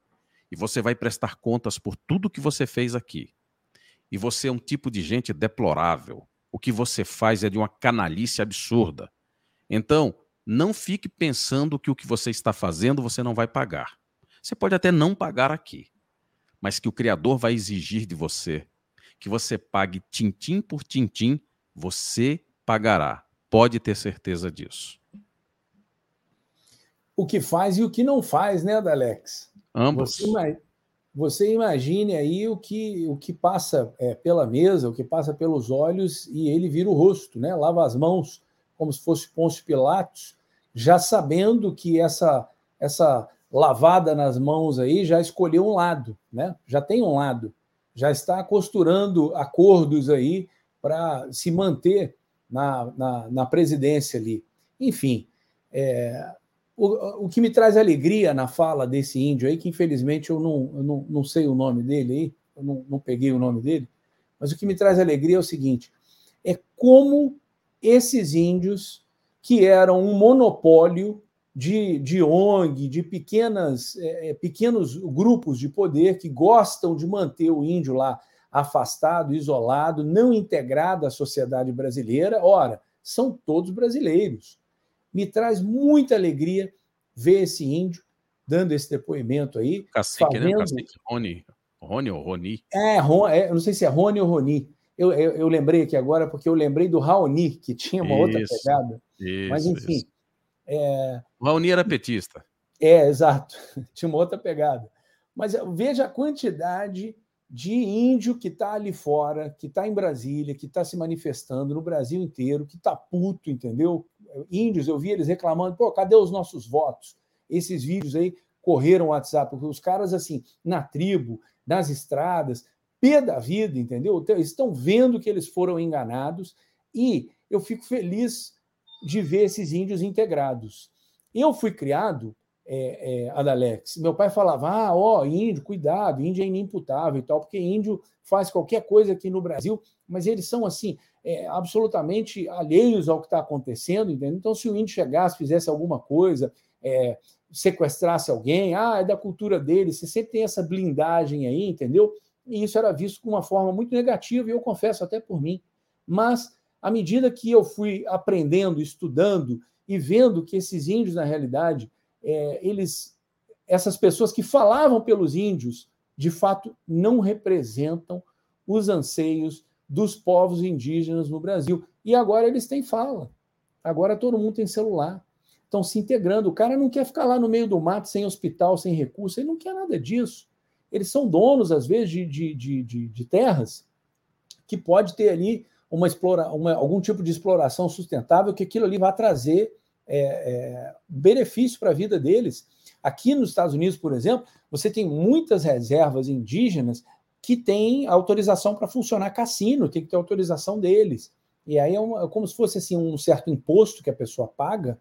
E você vai prestar contas por tudo que você fez aqui. E você é um tipo de gente deplorável. O que você faz é de uma canalice absurda. Então, não fique pensando que o que você está fazendo você não vai pagar. Você pode até não pagar aqui, mas que o Criador vai exigir de você que você pague tintim por tintim, você pagará. Pode ter certeza disso. O que faz e o que não faz, né, Alex? Ambos. Você, você imagine aí o que, o que passa é, pela mesa, o que passa pelos olhos e ele vira o rosto, né? Lava as mãos como se fosse Pôncio Pilatos, já sabendo que essa, essa lavada nas mãos aí já escolheu um lado, né? Já tem um lado, já está costurando acordos aí para se manter na, na, na, presidência ali. Enfim, é, o, o que me traz alegria na fala desse índio aí, que infelizmente eu não, eu não, não sei o nome dele aí, eu não, não peguei o nome dele, mas o que me traz alegria é o seguinte: é como esses índios, que eram um monopólio de, de ONG, de pequenas, é, é, pequenos grupos de poder que gostam de manter o índio lá afastado, isolado, não integrado à sociedade brasileira. Ora, são todos brasileiros. Me traz muita alegria ver esse índio dando esse depoimento aí. Cacique, fazendo... né? Cacique Rony. Rony ou Roni? É, Ron, é, eu não sei se é Rony ou Roni. Eu, eu, eu, lembrei aqui agora porque eu lembrei do Raoni, que tinha uma isso, outra pegada. Isso, Mas, enfim. É... O Raoni era petista. É, exato. tinha uma outra pegada. Mas veja a quantidade de índio que está ali fora, que está em Brasília, que está se manifestando no Brasil inteiro, que está puto, entendeu? Índios, eu vi eles reclamando, pô, cadê os nossos votos? Esses vídeos aí correram o WhatsApp, os caras, assim, na tribo, nas estradas, pé da vida, entendeu? Então, estão vendo que eles foram enganados e eu fico feliz de ver esses índios integrados. Eu fui criado, é, é, Adalex, meu pai falava, ah, ó, índio, cuidado, índio é inimputável e tal, porque índio faz qualquer coisa aqui no Brasil, mas eles são, assim, é, absolutamente alheios ao que está acontecendo, entendeu? Então, se o índio chegasse, fizesse alguma coisa, é, sequestrasse alguém, ah, é da cultura dele, você sempre tem essa blindagem aí, entendeu? e isso era visto com uma forma muito negativa, e eu confesso até por mim. Mas, à medida que eu fui aprendendo, estudando e vendo que esses índios, na realidade, é, eles, essas pessoas que falavam pelos índios, de fato não representam os anseios dos povos indígenas no Brasil. E agora eles têm fala. Agora todo mundo tem celular. Estão se integrando. O cara não quer ficar lá no meio do mato, sem hospital, sem recurso. Ele não quer nada disso. Eles são donos, às vezes, de, de, de, de, de terras que pode ter ali uma, explora, uma, algum tipo de exploração sustentável, que aquilo ali vai trazer é, é, benefício para a vida deles. Aqui nos Estados Unidos, por exemplo, você tem muitas reservas indígenas que têm autorização para funcionar cassino, tem que ter autorização deles. E aí é, uma, é como se fosse assim um certo imposto que a pessoa paga.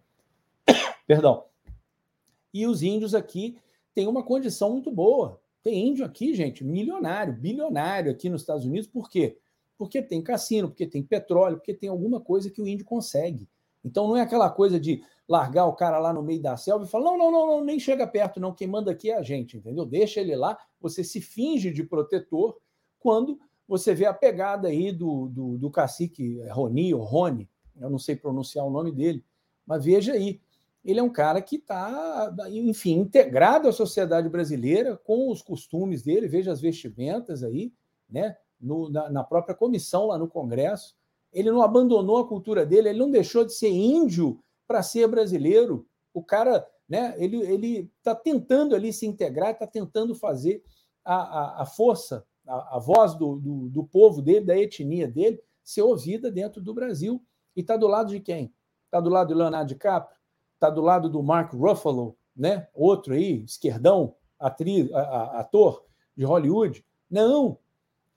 Perdão. E os índios aqui têm uma condição muito boa. Tem índio aqui, gente, milionário, bilionário aqui nos Estados Unidos, por quê? Porque tem cassino, porque tem petróleo, porque tem alguma coisa que o índio consegue. Então não é aquela coisa de largar o cara lá no meio da selva e falar: não, não, não, não, nem chega perto, não. Quem manda aqui é a gente, entendeu? Deixa ele lá, você se finge de protetor quando você vê a pegada aí do, do, do cacique Roni ou Rony, eu não sei pronunciar o nome dele, mas veja aí, ele é um cara que está, enfim, integrado à sociedade brasileira com os costumes dele, veja as vestimentas aí, né? No, na, na própria comissão lá no Congresso. Ele não abandonou a cultura dele, ele não deixou de ser índio para ser brasileiro. O cara, né, ele ele está tentando ali se integrar, está tentando fazer a, a, a força, a, a voz do, do, do, povo dele, da etnia dele, ser ouvida dentro do Brasil. E está do lado de quem? Está do lado do Leonardo DiCaprio? Está do lado do Mark Ruffalo, né? outro aí, esquerdão, atriz, ator de Hollywood? Não,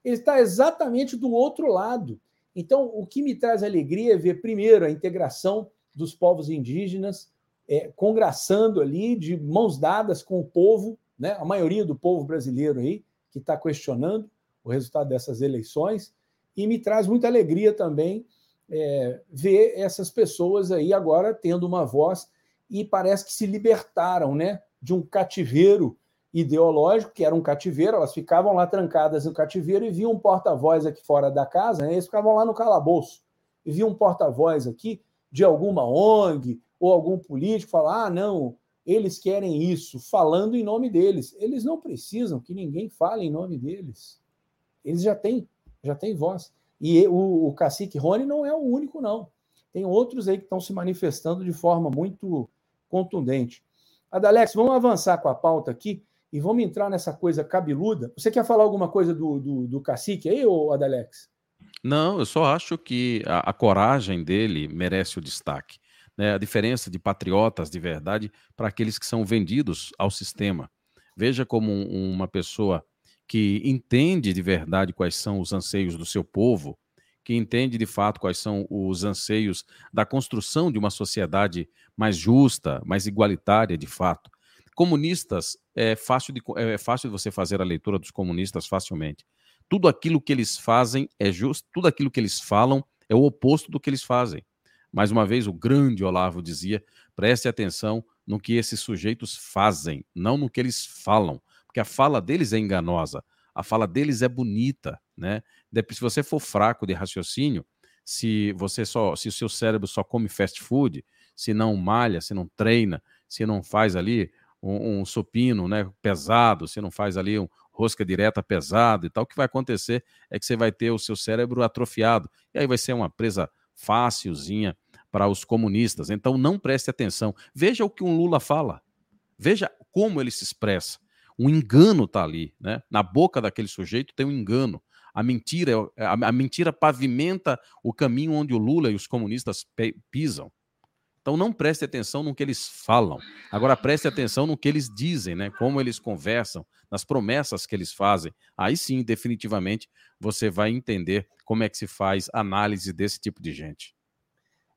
ele está exatamente do outro lado. Então, o que me traz alegria é ver, primeiro, a integração dos povos indígenas, é, congraçando ali de mãos dadas com o povo, né, a maioria do povo brasileiro aí, que está questionando o resultado dessas eleições, e me traz muita alegria também é, ver essas pessoas aí agora tendo uma voz e parece que se libertaram né, de um cativeiro ideológico, que era um cativeiro, elas ficavam lá trancadas no cativeiro e viam um porta-voz aqui fora da casa, né, eles ficavam lá no calabouço, e viam um porta-voz aqui de alguma ONG ou algum político falar: ah, não, eles querem isso, falando em nome deles. Eles não precisam que ninguém fale em nome deles. Eles já têm, já têm voz. E o, o cacique Rony não é o único, não. Tem outros aí que estão se manifestando de forma muito contundente. Adalex, vamos avançar com a pauta aqui e vamos entrar nessa coisa cabeluda. Você quer falar alguma coisa do, do, do cacique aí, ô Adalex? Não, eu só acho que a, a coragem dele merece o destaque. Né? A diferença de patriotas de verdade para aqueles que são vendidos ao sistema. Veja como um, uma pessoa que entende de verdade quais são os anseios do seu povo, que entende de fato quais são os anseios da construção de uma sociedade mais justa, mais igualitária de fato. Comunistas, é fácil de, é fácil de você fazer a leitura dos comunistas facilmente tudo aquilo que eles fazem é justo, tudo aquilo que eles falam é o oposto do que eles fazem. Mais uma vez, o grande Olavo dizia: preste atenção no que esses sujeitos fazem, não no que eles falam, porque a fala deles é enganosa, a fala deles é bonita, né? Se você for fraco de raciocínio, se você só, se o seu cérebro só come fast food, se não malha, se não treina, se não faz ali um, um supino, né, pesado, se não faz ali um, rosca direta pesada e tal, o que vai acontecer é que você vai ter o seu cérebro atrofiado. E aí vai ser uma presa fácilzinha para os comunistas. Então não preste atenção. Veja o que um Lula fala. Veja como ele se expressa. Um engano está ali, né? Na boca daquele sujeito tem um engano. A mentira, a mentira pavimenta o caminho onde o Lula e os comunistas pisam. Então não preste atenção no que eles falam. Agora preste atenção no que eles dizem, né? Como eles conversam, nas promessas que eles fazem. Aí sim, definitivamente, você vai entender como é que se faz análise desse tipo de gente.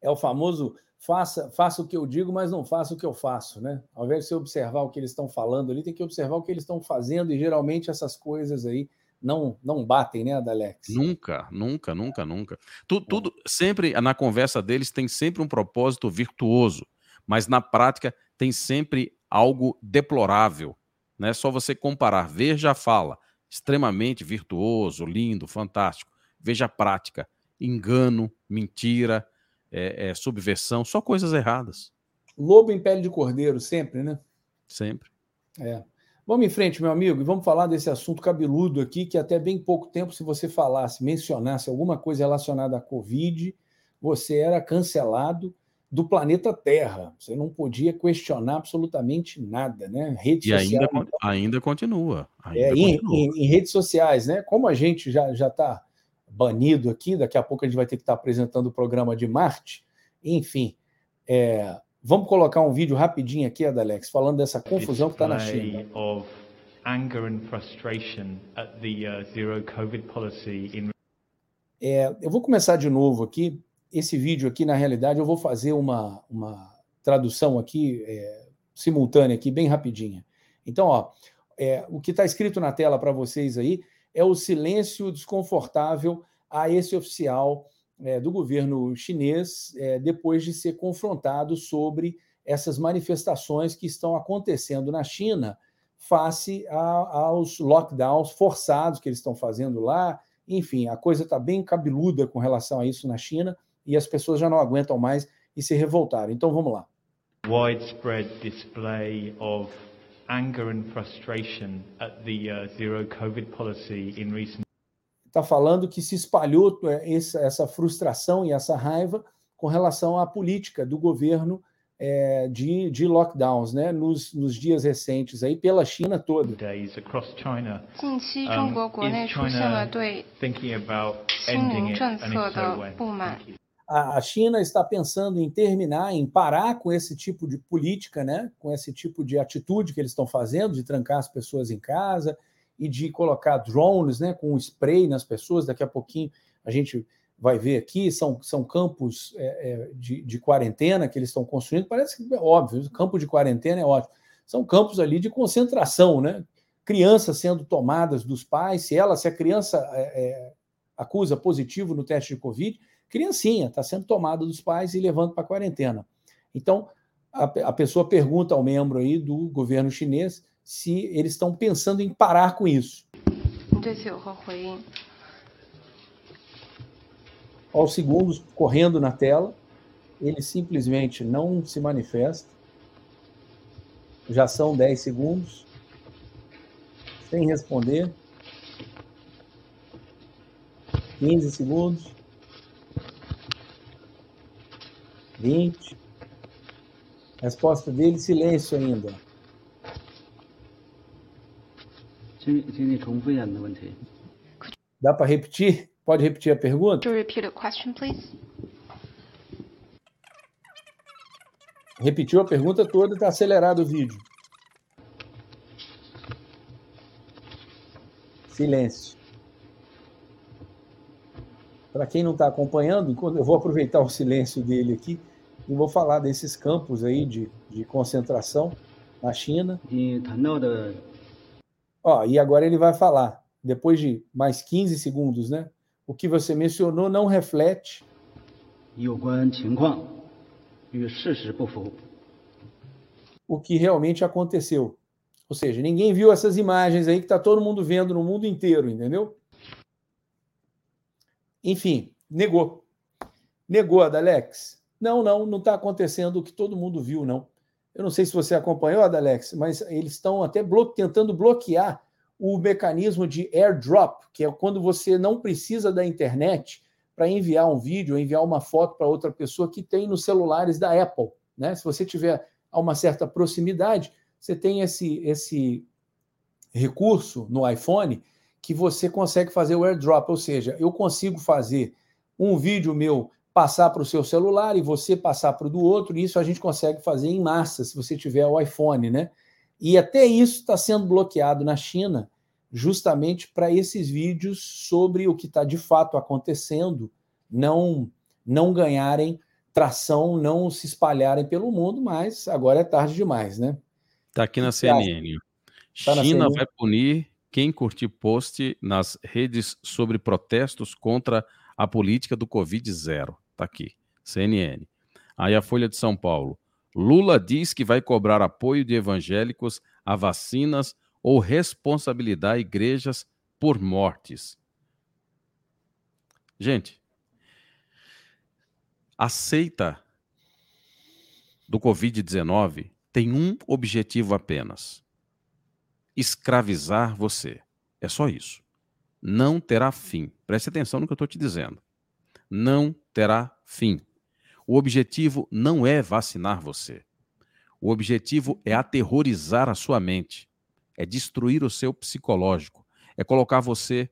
É o famoso faça, faça o que eu digo, mas não faça o que eu faço, né? Ao invés de você observar o que eles estão falando ali, tem que observar o que eles estão fazendo, e geralmente essas coisas aí não não batem, né, Adalex? Nunca, nunca, nunca, nunca. Tudo, tudo sempre na conversa deles tem sempre um propósito virtuoso, mas na prática tem sempre algo deplorável. Não é só você comparar. Veja a fala, extremamente virtuoso, lindo, fantástico. Veja a prática, engano, mentira, é, é subversão, só coisas erradas. Lobo em pele de cordeiro, sempre, né? Sempre. É. Vamos em frente, meu amigo, e vamos falar desse assunto cabeludo aqui, que até bem pouco tempo, se você falasse, mencionasse alguma coisa relacionada à Covid, você era cancelado do planeta Terra. Você não podia questionar absolutamente nada, né? Rede e social, ainda, ainda continua. Ainda é, continua. Em, em, em, redes sociais, né? Como a gente já já está banido aqui, daqui a pouco a gente vai ter que estar tá apresentando o programa de Marte. Enfim, é, vamos colocar um vídeo rapidinho aqui, Adalex, falando dessa confusão que está na China. anger and frustration at the uh, zero COVID policy in é, eu vou começar de novo aqui esse vídeo aqui, na realidade, eu vou fazer uma, uma tradução aqui, é, simultânea aqui, bem rapidinha. Então, ó, é, o que está escrito na tela para vocês aí é o silêncio desconfortável a esse oficial é, do governo chinês é, depois de ser confrontado sobre essas manifestações que estão acontecendo na China face a, aos lockdowns forçados que eles estão fazendo lá. Enfim, a coisa está bem cabeluda com relação a isso na China e as pessoas já não aguentam mais e se revoltaram. Então vamos lá. Widespread display of anger and frustration at the uh, zero COVID policy in recent Está falando que se espalhou é, essa, essa, frustração e essa raiva com relação à política do governo é, de, de, lockdowns, né, nos, nos, dias recentes aí pela China toda. Days across China. 近期中国国内出现了对新零政策的不满。a China está pensando em terminar, em parar com esse tipo de política, né? com esse tipo de atitude que eles estão fazendo, de trancar as pessoas em casa e de colocar drones né, com spray nas pessoas. Daqui a pouquinho a gente vai ver aqui, são, são campos é, é, de, de, quarentena que eles estão construindo. Parece que é óbvio, campo de quarentena é ótimo. São campos ali de concentração, né? Crianças sendo tomadas dos pais, se ela, se a criança é, é acusa positivo no teste de Covid, criancinha, está sendo tomada dos pais e levando para quarentena. Então, a, a, pessoa pergunta ao membro aí do governo chinês se eles estão pensando em parar com isso. Aos segundos, correndo na tela, ele simplesmente não se manifesta. Já são 10 segundos, sem responder. 15 segundos. 20. Resposta dele, silêncio ainda. Dá para repetir? Pode repetir a pergunta? Question, Repetiu a pergunta toda, está acelerado o vídeo. Silêncio. Para quem não está acompanhando, eu vou aproveitar o silêncio dele aqui e vou falar desses campos aí de, de concentração na China. Ó, e agora ele vai falar, depois de mais 15 segundos, né? O que você mencionou não reflete o que realmente aconteceu. Ou seja, ninguém viu essas imagens aí que está todo mundo vendo no mundo inteiro, entendeu? Enfim, negou. Negou, Adalex. Não, não, não está acontecendo o que todo mundo viu, não. Eu não sei se você acompanhou, Adalex, mas eles estão até blo tentando bloquear o mecanismo de airdrop, que é quando você não precisa da internet para enviar um vídeo, enviar uma foto para outra pessoa que tem nos celulares da Apple. Né? Se você tiver a uma certa proximidade, você tem esse, esse recurso no iPhone que você consegue fazer o airdrop, ou seja, eu consigo fazer um vídeo meu passar para o seu celular e você passar para o do outro, e isso a gente consegue fazer em massa, se você tiver o iPhone, né? E até isso está sendo bloqueado na China, justamente para esses vídeos sobre o que está de fato acontecendo não, não ganharem tração, não se espalharem pelo mundo, mas agora é tarde demais, né? Está aqui na CNN. Tá China na CNN. vai punir quem curtir post nas redes sobre protestos contra a política do Covid zero. Tá aqui, CNN. Aí a Folha de São Paulo. Lula diz que vai cobrar apoio de evangélicos a vacinas ou responsabilizar igrejas por mortes. Gente, A seita do Covid-19 tem um objetivo apenas: escravizar você. É só isso. Não terá fim. Preste atenção no que eu estou te dizendo. Não terá fim. O objetivo não é vacinar você. O objetivo é aterrorizar a sua mente, é destruir o seu psicológico, é colocar você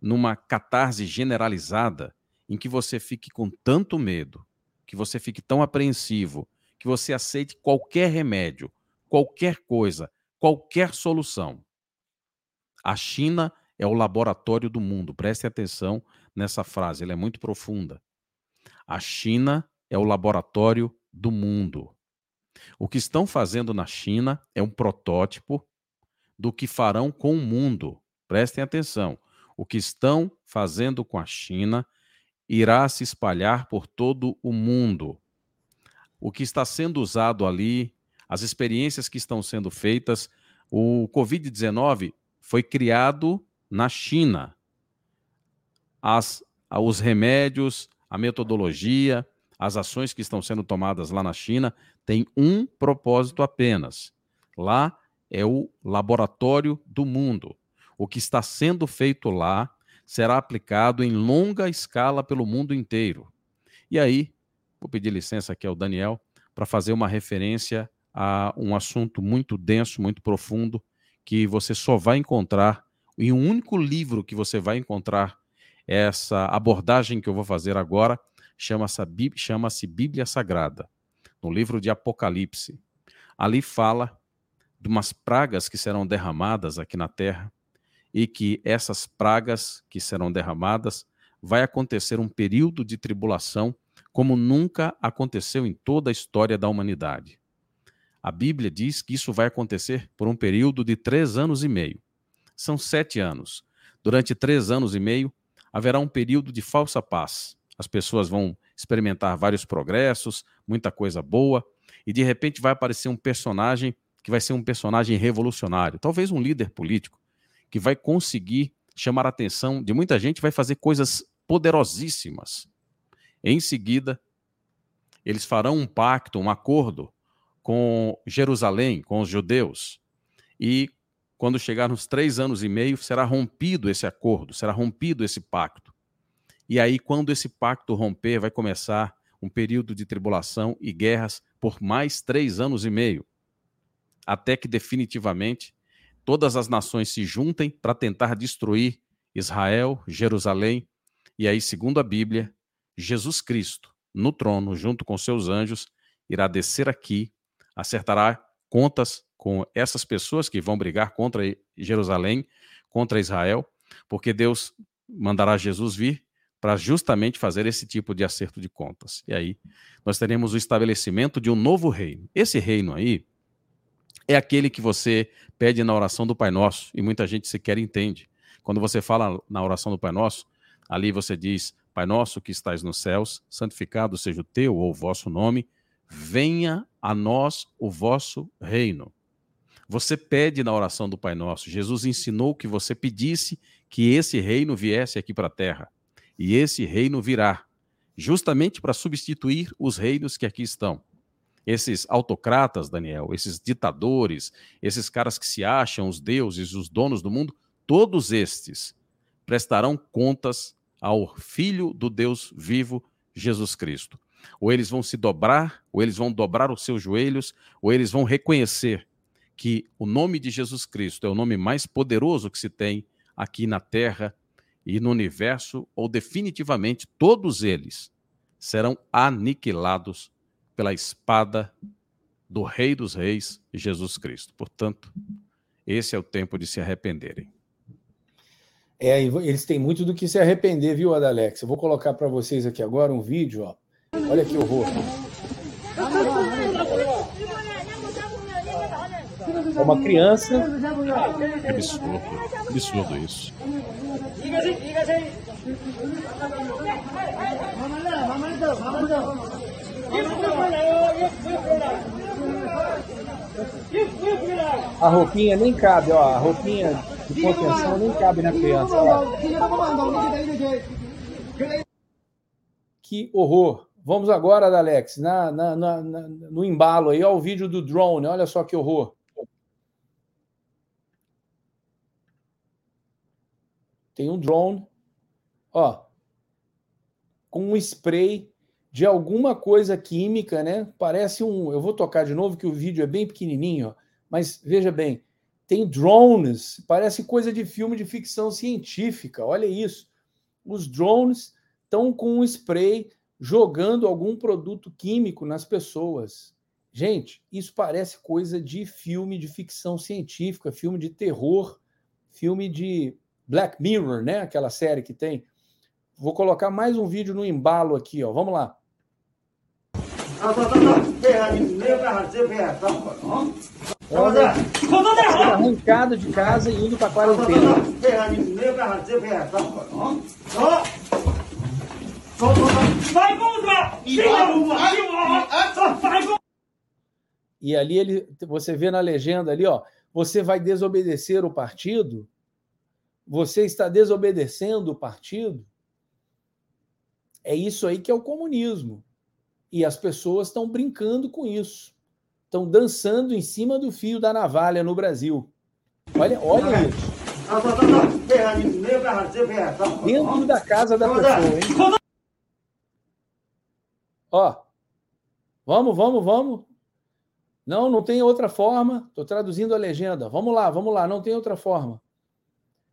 numa catarse generalizada em que você fique com tanto medo, que você fique tão apreensivo, que você aceite qualquer remédio, qualquer coisa, qualquer solução. A China é o laboratório do mundo. Preste atenção nessa frase, ela é muito profunda. A China é o laboratório do mundo. O que estão fazendo na China é um protótipo do que farão com o mundo. Prestem atenção. O que estão fazendo com a China irá se espalhar por todo o mundo. O que está sendo usado ali, as experiências que estão sendo feitas, o Covid-19 foi criado na China. As, os remédios, a metodologia, as ações que estão sendo tomadas lá na China têm um propósito apenas. Lá é o laboratório do mundo. O que está sendo feito lá será aplicado em longa escala pelo mundo inteiro. E aí, vou pedir licença aqui ao Daniel para fazer uma referência a um assunto muito denso, muito profundo, que você só vai encontrar em um único livro que você vai encontrar essa abordagem que eu vou fazer agora, chama-se chama Bíblia Sagrada, no livro de Apocalipse. Ali fala de umas pragas que serão derramadas aqui na terra e que essas pragas que serão derramadas vai acontecer um período de tribulação como nunca aconteceu em toda a história da humanidade. A Bíblia diz que isso vai acontecer por um período de três anos e meio. São sete anos. Durante três anos e meio, haverá um período de falsa paz, as pessoas vão experimentar vários progressos, muita coisa boa, e de repente vai aparecer um personagem que vai ser um personagem revolucionário, talvez um líder político, que vai conseguir chamar a atenção de muita gente, vai fazer coisas poderosíssimas. Em seguida, eles farão um pacto, um acordo com Jerusalém, com os judeus, e quando chegar nos três anos e meio, será rompido esse acordo, será rompido esse pacto. E aí, quando esse pacto romper, vai começar um período de tribulação e guerras por mais três anos e meio, até que definitivamente todas as nações se juntem para tentar destruir Israel, Jerusalém, e aí, segundo a Bíblia, Jesus Cristo, no trono, junto com seus anjos, irá descer aqui, acertará contas com essas pessoas que vão brigar contra Jerusalém, contra Israel, porque Deus mandará Jesus vir para justamente fazer esse tipo de acerto de contas. E aí nós teremos o estabelecimento de um novo reino. Esse reino aí é aquele que você pede na oração do Pai Nosso, e muita gente sequer entende. Quando você fala na oração do Pai Nosso, ali você diz: Pai Nosso que estais nos céus, santificado seja o teu ou o vosso nome, venha a nós o vosso reino. Você pede na oração do Pai Nosso. Jesus ensinou que você pedisse que esse reino viesse aqui para a terra e esse reino virá, justamente para substituir os reinos que aqui estão. Esses autocratas, Daniel, esses ditadores, esses caras que se acham os deuses, os donos do mundo, todos estes prestarão contas ao Filho do Deus vivo, Jesus Cristo. Ou eles vão se dobrar, ou eles vão dobrar os seus joelhos, ou eles vão reconhecer que o nome de Jesus Cristo é o nome mais poderoso que se tem aqui na terra e no universo, ou definitivamente todos eles serão aniquilados pela espada do Rei dos Reis, Jesus Cristo. Portanto, esse é o tempo de se arrependerem. É, eles têm muito do que se arrepender, viu, Adalex? Eu vou colocar para vocês aqui agora um vídeo, ó. Olha aqui o rosto. É uma criança. Que absurdo, absurdo isso. A roupinha nem cabe, ó. A roupinha de contenção nem cabe na criança. Ó. Que horror! Vamos agora, Alex, na, na, na, no embalo aí, ó, o vídeo do drone. Olha só que horror. Tem um drone, ó, com um spray de alguma coisa química, né? Parece um. Eu vou tocar de novo, que o vídeo é bem pequenininho, ó, mas veja bem, tem drones, parece coisa de filme de ficção científica. Olha isso. Os drones estão com um spray jogando algum produto químico nas pessoas. Gente, isso parece coisa de filme de ficção científica, filme de terror, filme de Black Mirror, né? Aquela série que tem. Vou colocar mais um vídeo no embalo aqui, ó. Vamos lá. Arrancado de casa e indo para quarentena. E ali ele, você vê na legenda ali, ó, você vai desobedecer o partido? Você está desobedecendo o partido? É isso aí que é o comunismo. E as pessoas estão brincando com isso. Estão dançando em cima do fio da navalha no Brasil. Olha, olha isso. Dentro da casa da pessoa, hein? Ó, vamos, vamos, vamos. Não, não tem outra forma. Estou traduzindo a legenda. Vamos lá, vamos lá, não tem outra forma.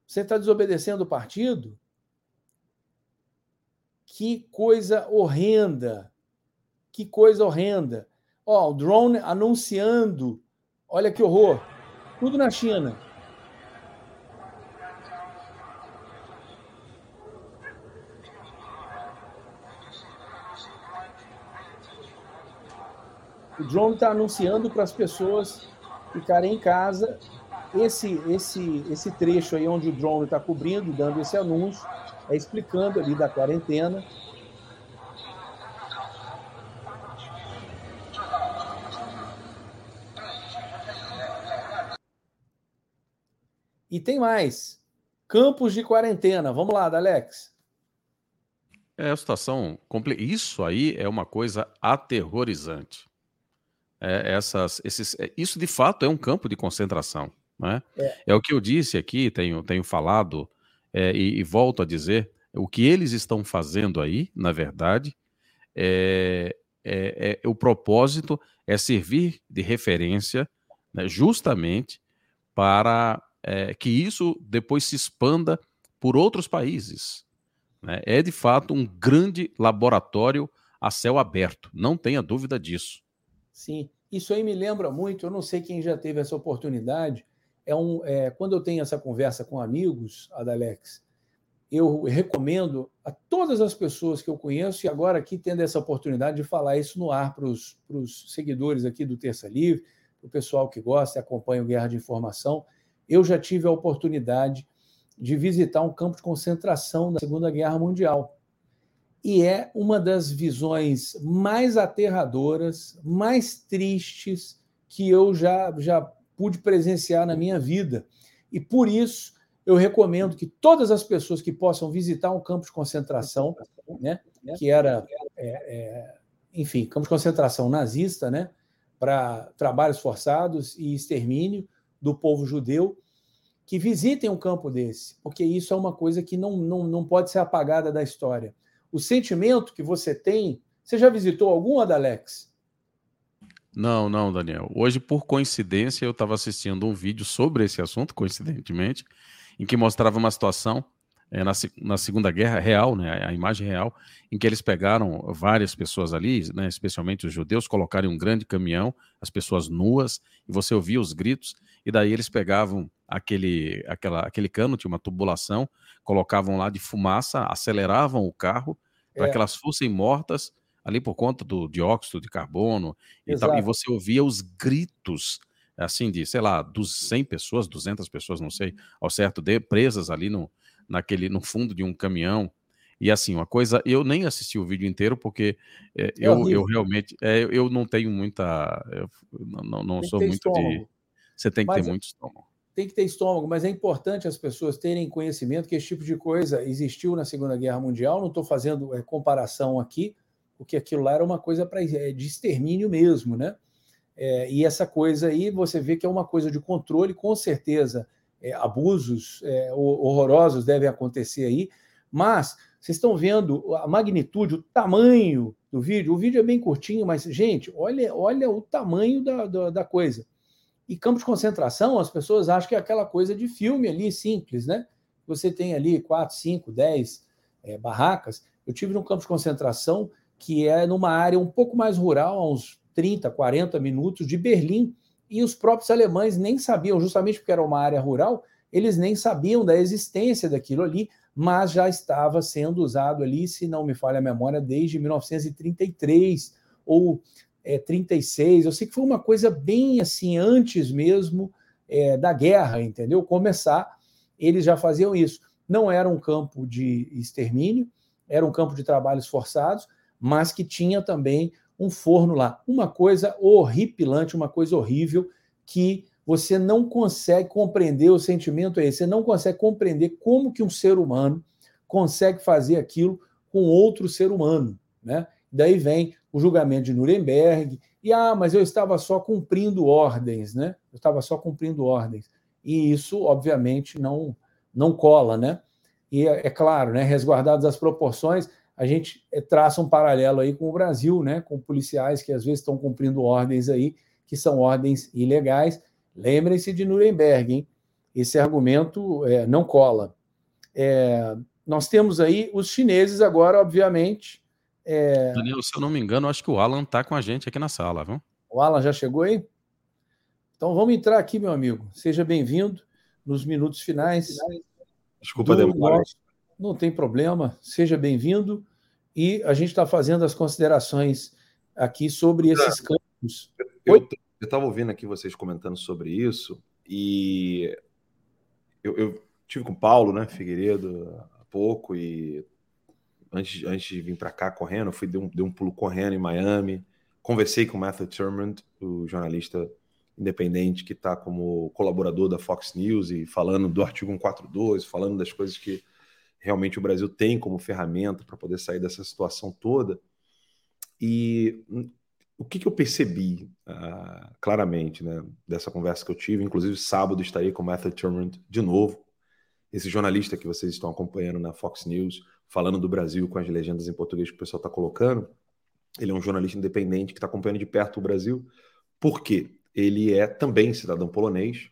Você está desobedecendo o partido? Que coisa horrenda. Que coisa horrenda. Ó, o drone anunciando. Olha que horror. Tudo na China. O drone está anunciando para as pessoas ficarem em casa. Esse, esse, esse trecho aí onde o drone está cobrindo, dando esse anúncio, é explicando ali da quarentena. E tem mais. Campos de quarentena. Vamos lá, Alex. É a situação. Isso aí é uma coisa aterrorizante é, essas, esses, é, isso de fato é um campo de concentração. Né? É. é o que eu disse aqui, tenho, tenho falado é, e, e, volto a dizer, o que eles estão fazendo aí, na verdade, é, é, é o propósito é servir de referência né, justamente para que isso depois se expanda por outros países. Né? É de fato um grande laboratório a céu aberto, não tenha dúvida disso. Sim, isso aí me lembra muito, eu não sei quem já teve essa oportunidade, é um, é, quando eu tenho essa conversa com amigos, Adalex, eu recomendo a todas as pessoas que eu conheço, e agora aqui tendo essa oportunidade de falar isso no ar para os seguidores aqui do Terça Livre, para o pessoal que gosta e acompanha o Guerra de Informação, eu já tive a oportunidade de visitar um campo de concentração na Segunda Guerra Mundial. E é uma das visões mais aterradoras, mais tristes que eu já, já pude presenciar na minha vida. E por isso eu recomendo que todas as pessoas que possam visitar um campo de concentração, né, que era, é, é, enfim, campo de concentração nazista, né, para trabalhos forçados e extermínio do povo judeu, que visitem um campo desse, porque isso é uma coisa que não, não, não pode ser apagada da história o sentimento que você tem. Você já visitou algum, Adalex? Não, não, Daniel. Hoje, por coincidência, eu estava assistindo um vídeo sobre esse assunto, coincidentemente, em que mostrava uma situação é, na, na, Segunda Guerra real, né, a imagem real, em que eles pegaram várias pessoas ali, né, especialmente os judeus, colocaram um grande caminhão, as pessoas nuas, e você ouvia os gritos, e daí eles pegavam aquele, aquela, aquele cano, tinha uma tubulação, colocavam lá de fumaça, aceleravam o carro para é. que elas fossem mortas ali por conta do dióxido de carbono e, tal, e você ouvia os gritos assim de, sei lá, dos 100 pessoas, 200 pessoas, não sei, ao certo, de, presas ali no, naquele, no fundo de um caminhão. E assim, uma coisa, eu nem assisti o vídeo inteiro porque é, é eu, eu realmente, é, eu não tenho muita, eu não, não sou muito estômago. de... Você tem que Mas, ter muito estômago tem que ter estômago, mas é importante as pessoas terem conhecimento que esse tipo de coisa existiu na Segunda Guerra Mundial. Não estou fazendo é, comparação aqui, porque aquilo lá era uma coisa pra, é, de extermínio mesmo, né? É, e essa coisa aí você vê que é uma coisa de controle, com certeza é, abusos é, horrorosos devem acontecer aí, mas vocês estão vendo a magnitude, o tamanho do vídeo. O vídeo é bem curtinho, mas, gente, olha, olha o tamanho da, da, da coisa. E campo de concentração, as pessoas acham que é aquela coisa de filme ali, simples, né? Você tem ali quatro, cinco, dez é, barracas. Eu tive num campo de concentração que é numa área um pouco mais rural, a uns 30, 40 minutos de Berlim, e os próprios alemães nem sabiam, justamente porque era uma área rural, eles nem sabiam da existência daquilo ali, mas já estava sendo usado ali, se não me falha a memória, desde 1933 ou é, 36. Eu sei que foi uma coisa bem assim, antes mesmo é, da guerra, entendeu? Começar, eles já faziam isso. Não era um campo de extermínio, era um campo de trabalhos forçados, mas que tinha também um forno lá. Uma coisa horripilante, uma coisa horrível que você não consegue compreender o sentimento é esse, você não consegue compreender como que um ser humano consegue fazer aquilo com outro ser humano, né? Daí vem o julgamento de Nuremberg, e ah, mas eu estava só cumprindo ordens, né? Eu estava só cumprindo ordens. E isso, obviamente, não não cola, né? E é, é claro, né, resguardadas as proporções, a gente eh, traça um paralelo aí com o Brasil, né, com policiais que às vezes estão cumprindo ordens aí que são ordens ilegais. Lembrem-se de Nuremberg, hein? Esse argumento é, não cola. É, nós temos aí os chineses agora, obviamente. É... Daniel, se eu não me engano, acho que o Alan está com a gente aqui na sala, viu? O Alan já chegou aí? Então vamos entrar aqui, meu amigo. Seja bem-vindo nos minutos finais. Desculpa, demora. Nosso... Não tem problema, seja bem-vindo. E a gente está fazendo as considerações aqui sobre esses campos. Eu estava ouvindo aqui vocês comentando sobre isso, e eu, eu tive com o Paulo, né, Figueiredo, há pouco, e antes, antes de vir para cá correndo, fui dei um, dei um pulo correndo em Miami, conversei com o Matthew Thurmond, o jornalista independente que está como colaborador da Fox News e falando do artigo 142, falando das coisas que realmente o Brasil tem como ferramenta para poder sair dessa situação toda. E hum, o que, que eu percebi uh, claramente né, dessa conversa que eu tive, inclusive sábado estarei com o Matthew Turmond de novo, esse jornalista que vocês estão acompanhando na Fox News, falando do Brasil com as legendas em português que o pessoal está colocando. Ele é um jornalista independente que está acompanhando de perto o Brasil, porque ele é também cidadão polonês.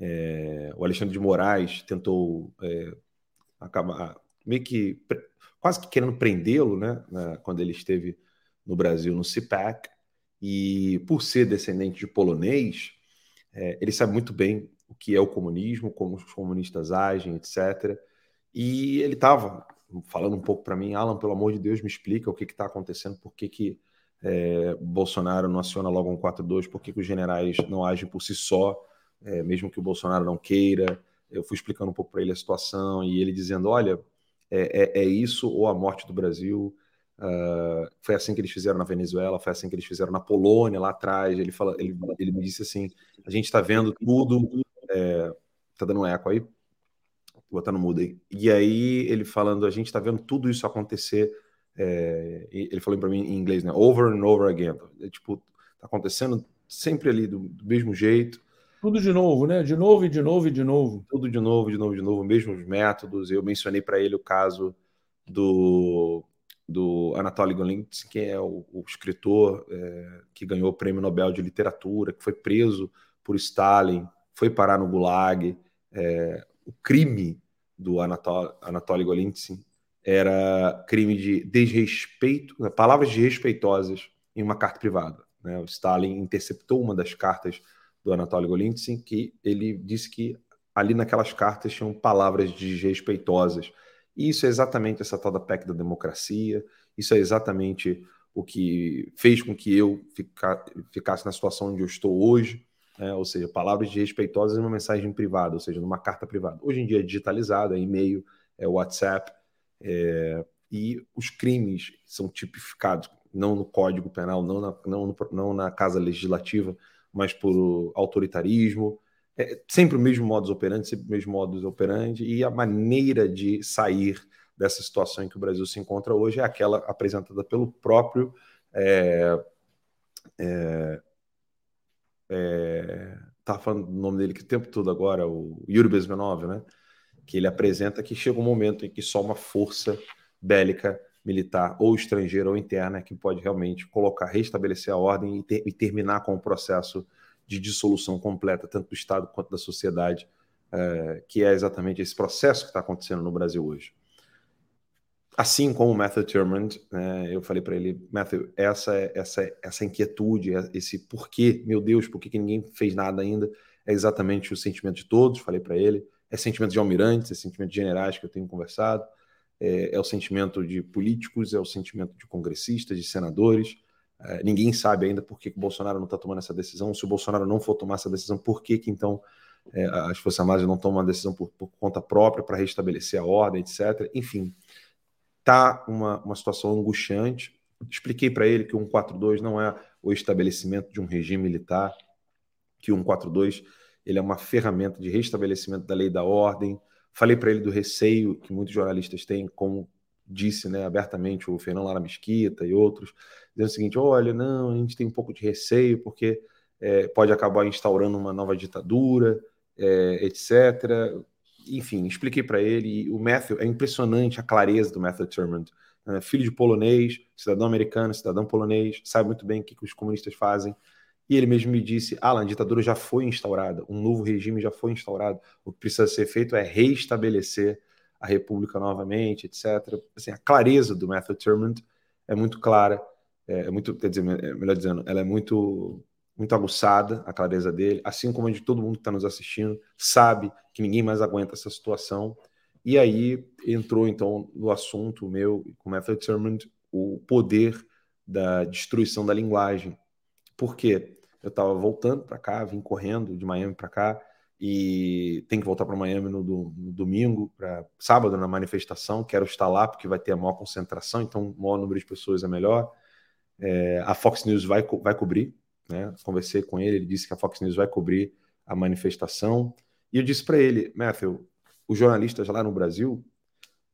É, o Alexandre de Moraes tentou é, acabar meio que quase que querendo prendê-lo, né, né, quando ele esteve no Brasil no CIPAC, e por ser descendente de polonês, é, ele sabe muito bem o que é o comunismo, como os comunistas agem, etc. E ele estava falando um pouco para mim, Alan, pelo amor de Deus, me explica o que está acontecendo, por que, que é, Bolsonaro não aciona logo um 4-2, por que, que os generais não agem por si só, é, mesmo que o Bolsonaro não queira, eu fui explicando um pouco para ele a situação e ele dizendo: olha, é, é, é isso ou a morte do Brasil. Uh, foi assim que eles fizeram na Venezuela, foi assim que eles fizeram na Polônia lá atrás. Ele, fala, ele, ele me disse assim: a gente está vendo tudo. É, tá dando um eco aí? Vou botar no mudo aí. E aí ele falando: a gente está vendo tudo isso acontecer. É, ele falou para mim em inglês, né? Over and over again. É, tipo, tá acontecendo sempre ali do, do mesmo jeito. Tudo de novo, né? De novo e de novo e de novo. Tudo de novo, de novo, de novo, mesmos métodos. Eu mencionei para ele o caso do, do Anatoly Golitsyn, que é o, o escritor é, que ganhou o Prêmio Nobel de Literatura, que foi preso por Stalin, foi parar no Gulag. É, o crime do Anatoly, Anatoly Golitsyn era crime de desrespeito, palavras desrespeitosas em uma carta privada. Né? O Stalin interceptou uma das cartas do Anatoly Golitsyn, que ele disse que ali naquelas cartas tinham palavras desrespeitosas. E isso é exatamente essa tal da PEC da democracia, isso é exatamente o que fez com que eu fica, ficasse na situação onde eu estou hoje, né? ou seja, palavras desrespeitosas em uma mensagem privada, ou seja, numa carta privada. Hoje em dia é digitalizado, é e-mail, é WhatsApp, é, e os crimes são tipificados não no Código Penal, não na, não, no, não na Casa Legislativa, mas por autoritarismo. É sempre o mesmo modus operandi, sempre o mesmo modus operandi, e a maneira de sair dessa situação em que o Brasil se encontra hoje é aquela apresentada pelo próprio. É, é, é, tá falando o nome dele que o tempo todo agora, o Yuri Bezmenov, né? Que ele apresenta que chega um momento em que só uma força bélica militar ou estrangeira ou interna que pode realmente colocar, restabelecer a ordem e, ter, e terminar com o processo de dissolução completa, tanto do Estado quanto da sociedade, é, que é exatamente esse processo que está acontecendo no Brasil hoje. Assim como o Matthew Thurmond, né, eu falei para ele, Matthew, essa, essa, essa inquietude, esse porquê, meu Deus, por que ninguém fez nada ainda, é exatamente o sentimento de todos, falei para ele, é sentimento de almirantes, é sentimento de generais que eu tenho conversado, é, é o sentimento de políticos, é o sentimento de congressistas, de senadores. É, ninguém sabe ainda por que, o Bolsonaro não está tomando essa decisão. Se o Bolsonaro não for tomar essa decisão, por que, que então é, as Forças Armadas não tomam uma decisão por, por conta própria para restabelecer a ordem, etc. Enfim, tá uma, uma situação angustiante. Expliquei para ele que o 142 não é o estabelecimento de um regime militar, que o 142 ele é uma ferramenta de restabelecimento da lei da ordem, Falei para ele do receio que muitos jornalistas têm, como disse né, abertamente o Fernando Lara Mesquita e outros, dizendo o seguinte: olha, não, a gente tem um pouco de receio porque é, pode acabar instaurando uma nova ditadura, é, etc. Enfim, expliquei para ele. o Matthew, é impressionante a clareza do Matthew Thurmond. Né, filho de polonês, cidadão americano, cidadão polonês, sabe muito bem o que, que os comunistas fazem e ele mesmo me disse: Alan, a ditadura já foi instaurada, um novo regime já foi instaurado. O que precisa ser feito é reestabelecer a república novamente, etc. Assim, a clareza do Matthew Thurmond é muito clara, é, é muito, quer dizer, é, melhor dizendo, ela é muito muito aguçada, a clareza dele, assim como a de todo mundo que está nos assistindo, sabe que ninguém mais aguenta essa situação. E aí entrou então no assunto meu com Matthew Thurmond o poder da destruição da linguagem. Por quê? Eu estava voltando para cá, vim correndo de Miami para cá e tem que voltar para Miami no, no domingo, para sábado na manifestação. Quero estar lá porque vai ter a maior concentração, então o maior número de pessoas é melhor. É, a Fox News vai, vai cobrir, né? Conversei com ele, ele disse que a Fox News vai cobrir a manifestação. E eu disse para ele, Matthew, os jornalistas lá no Brasil,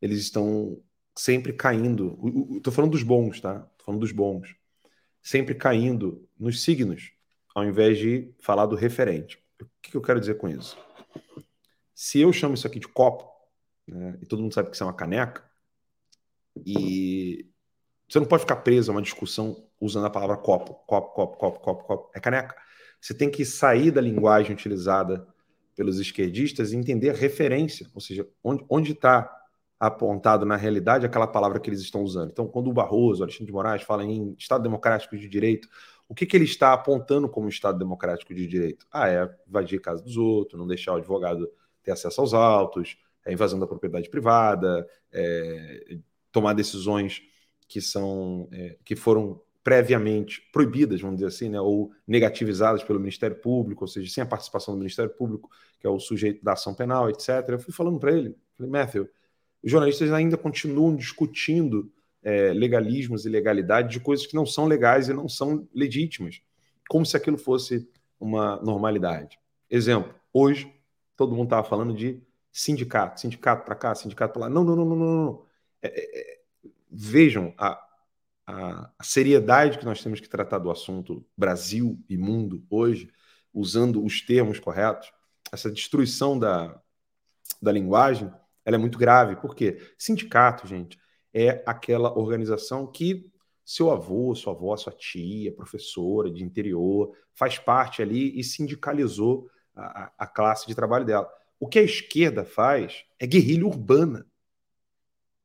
eles estão sempre caindo. Estou falando dos bons, tá? Tô falando dos bons. Sempre caindo nos signos ao invés de falar do referente. O que eu quero dizer com isso? Se eu chamo isso aqui de copo, né, e todo mundo sabe que isso é uma caneca, e você não pode ficar preso a uma discussão usando a palavra copo, copo, copo, copo, copo, copo. É caneca. Você tem que sair da linguagem utilizada pelos esquerdistas e entender a referência, ou seja, onde está apontado na realidade aquela palavra que eles estão usando. Então, quando o Barroso, o Alexandre de Moraes fala em Estado Democrático de Direito, o que, que ele está apontando como Estado democrático de direito? Ah, é invadir a casa dos outros, não deixar o advogado ter acesso aos autos, é invasão da propriedade privada, é, tomar decisões que são é, que foram previamente proibidas, vamos dizer assim, né, ou negativizadas pelo Ministério Público, ou seja, sem a participação do Ministério Público, que é o sujeito da ação penal, etc. Eu fui falando para ele, falei, Matthew, os jornalistas ainda continuam discutindo é, legalismos e legalidade de coisas que não são legais e não são legítimas, como se aquilo fosse uma normalidade. Exemplo, hoje todo mundo estava falando de sindicato, sindicato para cá, sindicato para lá. Não, não, não, não, não. É, é, é, vejam a, a, a seriedade que nós temos que tratar do assunto Brasil e mundo hoje, usando os termos corretos. Essa destruição da, da linguagem ela é muito grave. Por quê? Sindicato, gente, é aquela organização que seu avô, sua avó, sua tia, professora de interior, faz parte ali e sindicalizou a, a classe de trabalho dela. O que a esquerda faz é guerrilha urbana,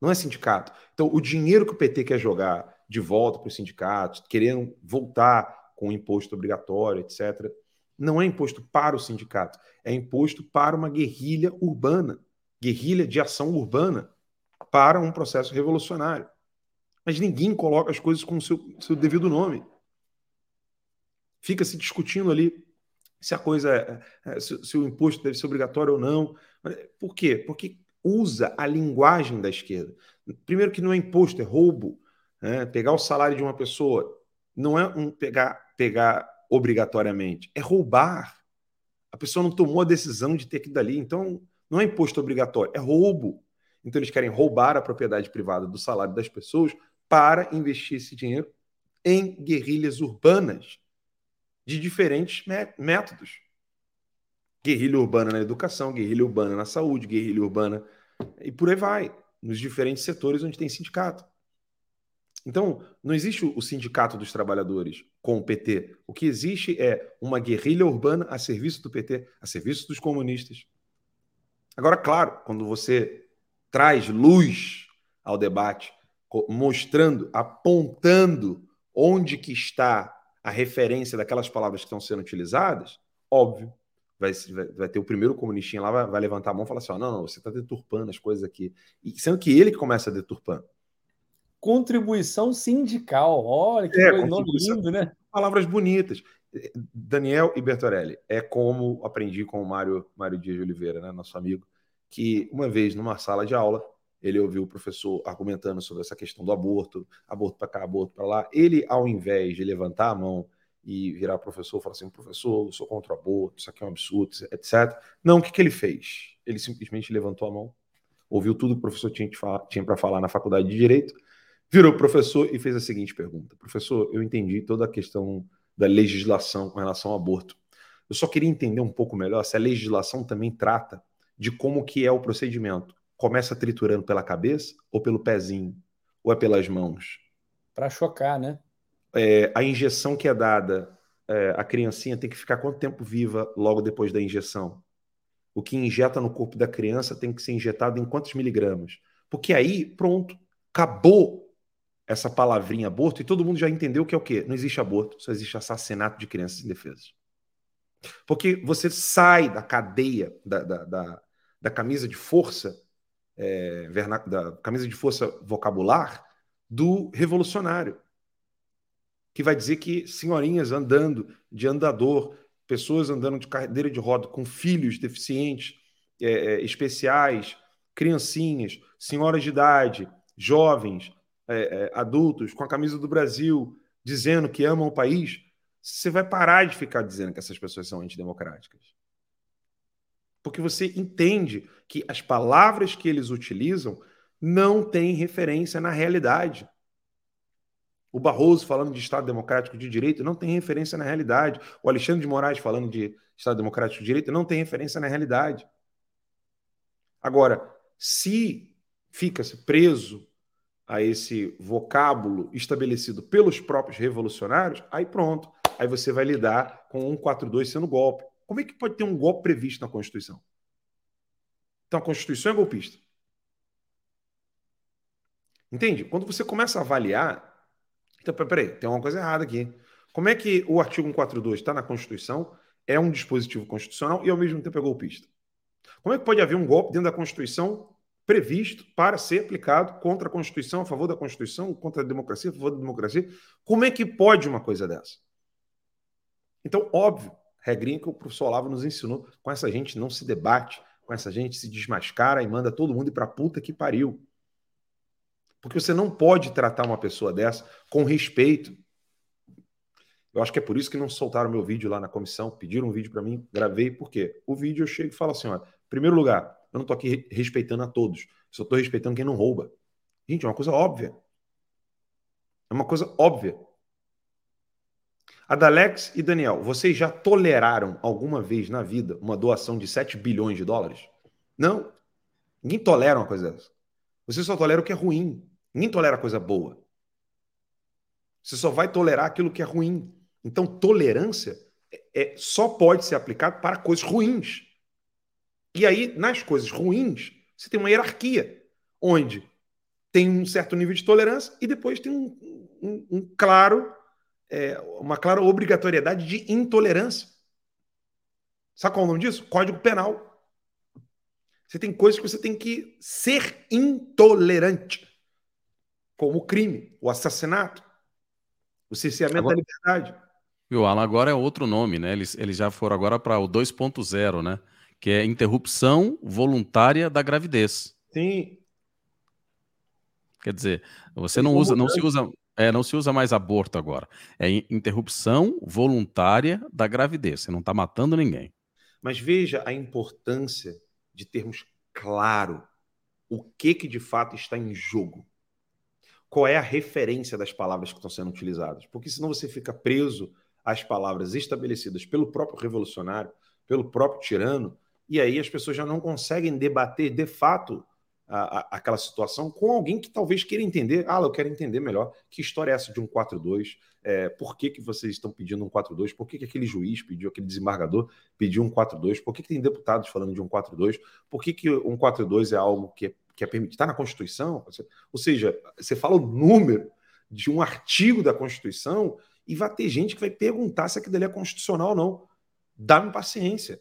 não é sindicato. Então, o dinheiro que o PT quer jogar de volta para os sindicatos, querendo voltar com imposto obrigatório, etc., não é imposto para o sindicato, é imposto para uma guerrilha urbana, guerrilha de ação urbana para um processo revolucionário. Mas ninguém coloca as coisas com o seu, seu devido nome. Fica se discutindo ali se a coisa é, é, se, se, o imposto deve ser obrigatório ou não. Por quê? Porque usa a linguagem da esquerda. Primeiro que não é imposto, é roubo. Né? Pegar o salário de uma pessoa não é um pegar, pegar obrigatoriamente, é roubar. A pessoa não tomou a decisão de ter que ir dali. Então, não é imposto obrigatório, é roubo. Então eles querem roubar a propriedade privada do salário das pessoas para investir esse dinheiro em guerrilhas urbanas de diferentes métodos. Guerrilha urbana na educação, guerrilha urbana na saúde, guerrilha urbana e por aí vai, nos diferentes setores onde tem sindicato. Então, não existe o sindicato dos trabalhadores com o PT. O que existe é uma guerrilha urbana a serviço do PT, a serviço dos comunistas. Agora, claro, quando você traz luz ao debate, mostrando, apontando onde que está a referência daquelas palavras que estão sendo utilizadas, óbvio, vai, vai, ter o primeiro comunistinha lá, vai, vai, levantar a mão e falar assim: ó, não, não, você está deturpando as coisas aqui. E sendo que ele que começa deturpando. Contribuição sindical, olha que é, nome lindo, né? Palavras bonitas. Daniel e Bertorelli, é como aprendi com o Mário, Mário Dias de Oliveira, né, nosso amigo, que uma vez numa sala de aula, ele ouviu o professor argumentando sobre essa questão do aborto, aborto para cá, aborto para lá. Ele, ao invés de levantar a mão e virar professor, falar assim: professor, eu sou contra o aborto, isso aqui é um absurdo, etc. Não, o que, que ele fez? Ele simplesmente levantou a mão, ouviu tudo que o professor tinha, tinha para falar na faculdade de Direito, virou professor e fez a seguinte pergunta: Professor, eu entendi toda a questão da legislação com relação ao aborto. Eu só queria entender um pouco melhor se a legislação também trata de como que é o procedimento começa triturando pela cabeça ou pelo pezinho? Ou é pelas mãos? Para chocar, né? É, a injeção que é dada, é, a criancinha tem que ficar quanto tempo viva logo depois da injeção? O que injeta no corpo da criança tem que ser injetado em quantos miligramas? Porque aí, pronto, acabou essa palavrinha aborto e todo mundo já entendeu que é o quê? Não existe aborto, só existe assassinato de crianças indefesas. Porque você sai da cadeia, da, da, da, da camisa de força é, da camisa de força vocabular do revolucionário, que vai dizer que senhorinhas andando de andador, pessoas andando de cadeira de roda com filhos deficientes, é, é, especiais, criancinhas, senhoras de idade, jovens, é, é, adultos com a camisa do Brasil, dizendo que amam o país, você vai parar de ficar dizendo que essas pessoas são antidemocráticas. Porque você entende que as palavras que eles utilizam não têm referência na realidade. O Barroso falando de Estado Democrático de Direito não tem referência na realidade. O Alexandre de Moraes falando de Estado Democrático de Direito não tem referência na realidade. Agora, se fica-se preso a esse vocábulo estabelecido pelos próprios revolucionários, aí pronto. Aí você vai lidar com 142 sendo golpe. Como é que pode ter um golpe previsto na Constituição? Então a Constituição é golpista. Entende? Quando você começa a avaliar. Então, peraí, tem uma coisa errada aqui. Como é que o artigo 142 está na Constituição, é um dispositivo constitucional e ao mesmo tempo é golpista? Como é que pode haver um golpe dentro da Constituição previsto para ser aplicado contra a Constituição, a favor da Constituição, contra a democracia, a favor da democracia? Como é que pode uma coisa dessa? Então, óbvio, regrinha que o professor Olavo nos ensinou. Com essa gente não se debate, com essa gente se desmascara e manda todo mundo ir para puta que pariu. Porque você não pode tratar uma pessoa dessa com respeito. Eu acho que é por isso que não soltaram meu vídeo lá na comissão, pediram um vídeo para mim, gravei, por quê? O vídeo eu chego e falo assim: ó, primeiro lugar, eu não estou aqui respeitando a todos, só estou respeitando quem não rouba. Gente, é uma coisa óbvia. É uma coisa óbvia. Adalex e Daniel, vocês já toleraram alguma vez na vida uma doação de 7 bilhões de dólares? Não. Ninguém tolera uma coisa dessa. Você só tolera o que é ruim. Ninguém tolera coisa boa. Você só vai tolerar aquilo que é ruim. Então, tolerância é, é, só pode ser aplicado para coisas ruins. E aí, nas coisas ruins, você tem uma hierarquia, onde tem um certo nível de tolerância e depois tem um, um, um claro é, uma clara obrigatoriedade de intolerância. Sabe qual é o nome disso? Código Penal. Você tem coisas que você tem que ser intolerante, como o crime, o assassinato, o cerceamento agora, da liberdade. Viu, Alan, agora é outro nome, né? Eles, eles já foram agora para o 2.0, né? Que é interrupção voluntária da gravidez. Sim. Quer dizer, você não usa, não se usa, é, não se usa mais aborto agora. É interrupção voluntária da gravidez. Você não está matando ninguém. Mas veja a importância de termos claro o que que de fato está em jogo. Qual é a referência das palavras que estão sendo utilizadas? Porque senão você fica preso às palavras estabelecidas pelo próprio revolucionário, pelo próprio tirano, e aí as pessoas já não conseguem debater de fato a, a, aquela situação com alguém que talvez queira entender. Ah, eu quero entender melhor que história é essa de um 4-2, é, por que, que vocês estão pedindo um 4-2, por que, que aquele juiz pediu, aquele desembargador pediu um 4-2, por que, que tem deputados falando de um 4-2, por que, que um 4-2 é algo que é, que é permitido, está na Constituição? Ou seja, você fala o número de um artigo da Constituição e vai ter gente que vai perguntar se aquilo ali é constitucional ou não. Dá-me paciência.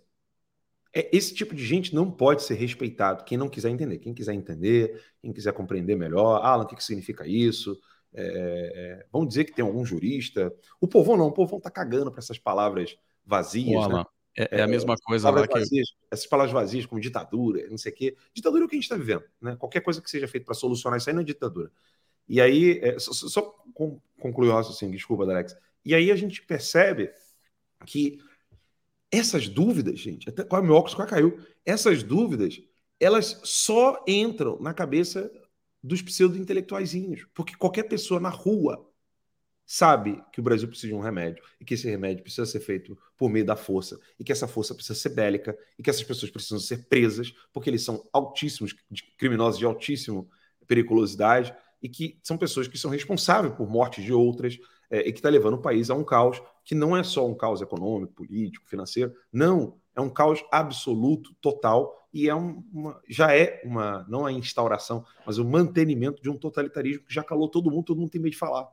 É, esse tipo de gente não pode ser respeitado. Quem não quiser entender, quem quiser entender, quem quiser compreender melhor, Alan, o que, que significa isso? É, é, vamos dizer que tem algum jurista. O povão não, o povão tá cagando para essas palavras vazias. Alan, né? é, é, a mesma coisa lá que. Vazias, essas palavras vazias, como ditadura, não sei o quê. Ditadura é o que a gente está vivendo. Né? Qualquer coisa que seja feita para solucionar isso aí não é ditadura. E aí, é, só, só concluir o raciocínio, desculpa, Alex. E aí a gente percebe que essas dúvidas, gente, até qual meu óculos quase caiu. Essas dúvidas, elas só entram na cabeça dos pseudo-intelectuaizinhos, porque qualquer pessoa na rua sabe que o Brasil precisa de um remédio e que esse remédio precisa ser feito por meio da força e que essa força precisa ser bélica e que essas pessoas precisam ser presas porque eles são altíssimos criminosos de altíssima periculosidade e que são pessoas que são responsáveis por mortes de outras, é, e que está levando o país a um caos que não é só um caos econômico, político, financeiro, não, é um caos absoluto, total, e é uma, já é uma, não a instauração, mas o mantenimento de um totalitarismo que já calou todo mundo, todo mundo tem medo de falar.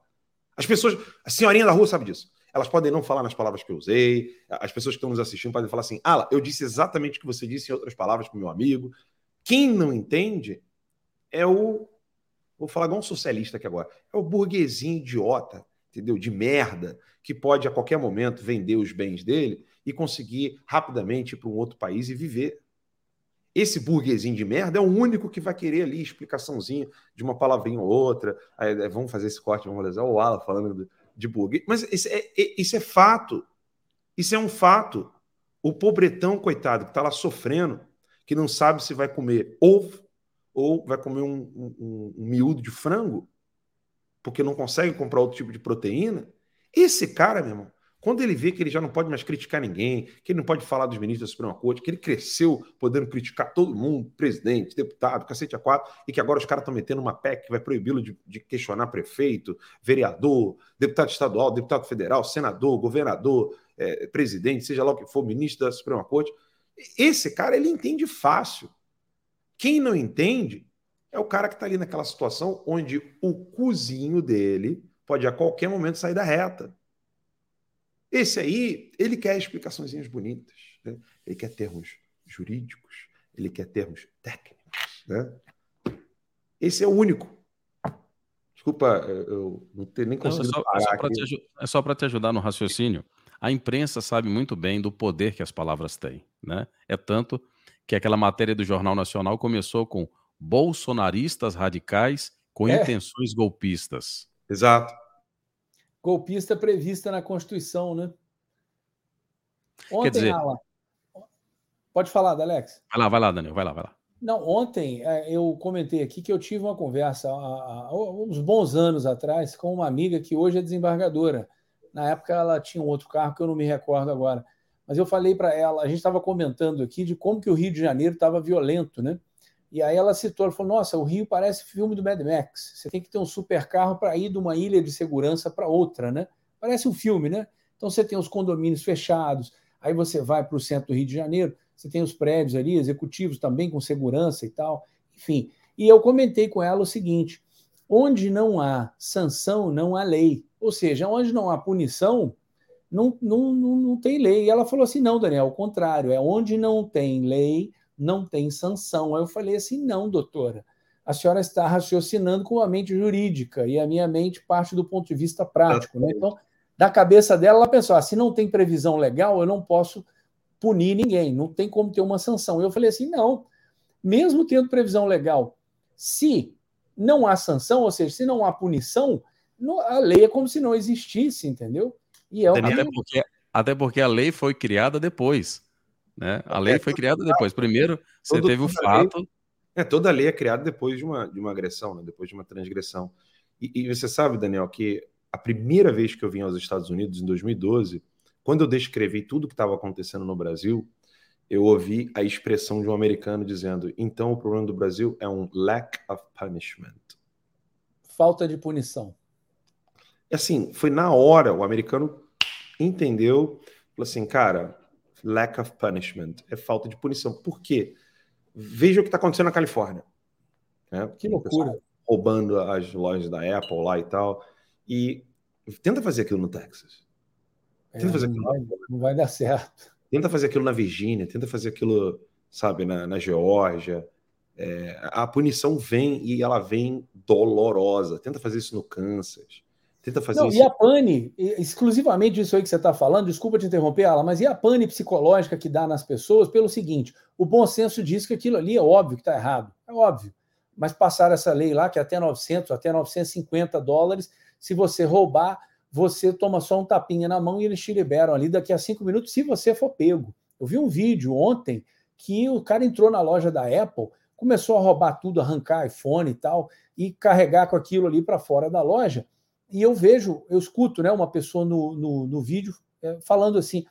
As pessoas, a senhorinha da rua sabe disso. Elas podem não falar nas palavras que eu usei, as pessoas que estão nos assistindo podem falar assim: ah, eu disse exatamente o que você disse em outras palavras para meu amigo. Quem não entende é o. Vou falar igual um socialista aqui agora. É o burguesinho idiota entendeu? De merda, que pode a qualquer momento vender os bens dele e conseguir rapidamente ir para um outro país e viver. Esse burguesinho de merda é o único que vai querer ali explicaçãozinha de uma palavrinha ou outra. Aí, é, vamos fazer esse corte, vamos fazer o Ala falando de burguês. Mas isso é, é, isso é fato. Isso é um fato. O pobretão, coitado, que está lá sofrendo, que não sabe se vai comer ovo ou vai comer um, um, um miúdo de frango, porque não consegue comprar outro tipo de proteína, esse cara, meu irmão, quando ele vê que ele já não pode mais criticar ninguém, que ele não pode falar dos ministros da Suprema Corte, que ele cresceu podendo criticar todo mundo, presidente, deputado, cacete a quatro, e que agora os caras estão metendo uma PEC que vai proibi-lo de, de, questionar prefeito, vereador, deputado estadual, deputado federal, senador, governador, é, presidente, seja lá o que for, ministro da Suprema Corte. Esse cara, ele entende fácil. Quem não entende é o cara que está ali naquela situação onde o cozinho dele pode a qualquer momento sair da reta. Esse aí, ele quer explicações bonitas, né? ele quer termos jurídicos, ele quer termos técnicos. Né? Esse é o único. Desculpa, eu não tenho nem conseguido não, é só, para te, te ajudar no raciocínio. A imprensa sabe muito bem do poder que as palavras têm. Né? É tanto que aquela matéria do Jornal Nacional começou com bolsonaristas radicais com é. intenções golpistas. Exato. Golpista prevista na Constituição, né? Ontem, Quer dizer... Alan, pode falar, Alex. Vai lá, vai lá, Daniel, vai lá, vai lá. Não, ontem é, eu comentei aqui que eu tive uma conversa há, uns bons anos atrás com uma amiga que hoje é desembargadora. Na época ela tinha um outro carro que eu não me recordo agora. Mas eu falei para ela, a gente estava comentando aqui de como que o Rio de Janeiro estava violento, né? E aí ela citou, ela falou: Nossa, o Rio parece filme do Mad Max. Você tem que ter um super carro para ir de uma ilha de segurança para outra, né? Parece um filme, né? Então você tem os condomínios fechados, aí você vai para o centro do Rio de Janeiro, você tem os prédios ali, executivos também com segurança e tal, enfim. E eu comentei com ela o seguinte: onde não há sanção, não há lei. Ou seja, onde não há punição, não, não, não, não tem lei. E ela falou assim: não, Daniel, ao contrário, é onde não tem lei, não tem sanção. Aí eu falei assim: não, doutora, a senhora está raciocinando com a mente jurídica e a minha mente parte do ponto de vista prático. Né? Então, da cabeça dela, ela pensou: ah, se não tem previsão legal, eu não posso punir ninguém, não tem como ter uma sanção. Eu falei assim: não, mesmo tendo previsão legal, se não há sanção, ou seja, se não há punição, a lei é como se não existisse, entendeu? E é até, porque, até porque a lei foi criada depois. Né? A lei foi criada depois. Primeiro, você teve o fato. É, toda lei é criada depois de uma, de uma agressão, né? depois de uma transgressão. E, e, você sabe, Daniel, que a primeira vez que eu vim aos Estados Unidos, em 2012, quando eu descrevi tudo o que estava acontecendo no Brasil, eu ouvi a expressão de um americano dizendo: então o problema do Brasil é um lack of punishment. Falta de punição. Assim, foi na hora, o americano entendeu, falou assim, cara, lack of punishment é falta de punição. Por quê? Veja o que está acontecendo na Califórnia. Né? Que loucura. Roubando as lojas da Apple lá e tal. E tenta fazer aquilo no Texas. Tenta é, fazer não, vai, não vai dar certo. Tenta fazer aquilo na Virgínia, tenta fazer aquilo, sabe, na, na Geórgia. É, a punição vem e ela vem dolorosa. Tenta fazer isso no Kansas. Tenta fazer Não, isso. E a pane, exclusivamente isso aí que você está falando, desculpa te interromper, Alan, mas e a pane psicológica que dá nas pessoas pelo seguinte: o bom senso diz que aquilo ali é óbvio que está errado, é óbvio. Mas passar essa lei lá, que é até 900, até 950 dólares, se você roubar, você toma só um tapinha na mão e eles te liberam ali daqui a cinco minutos, se você for pego. Eu vi um vídeo ontem que o cara entrou na loja da Apple, começou a roubar tudo, arrancar iPhone e tal, e carregar com aquilo ali para fora da loja. E eu vejo, eu escuto né, uma pessoa no, no, no vídeo é, falando assim: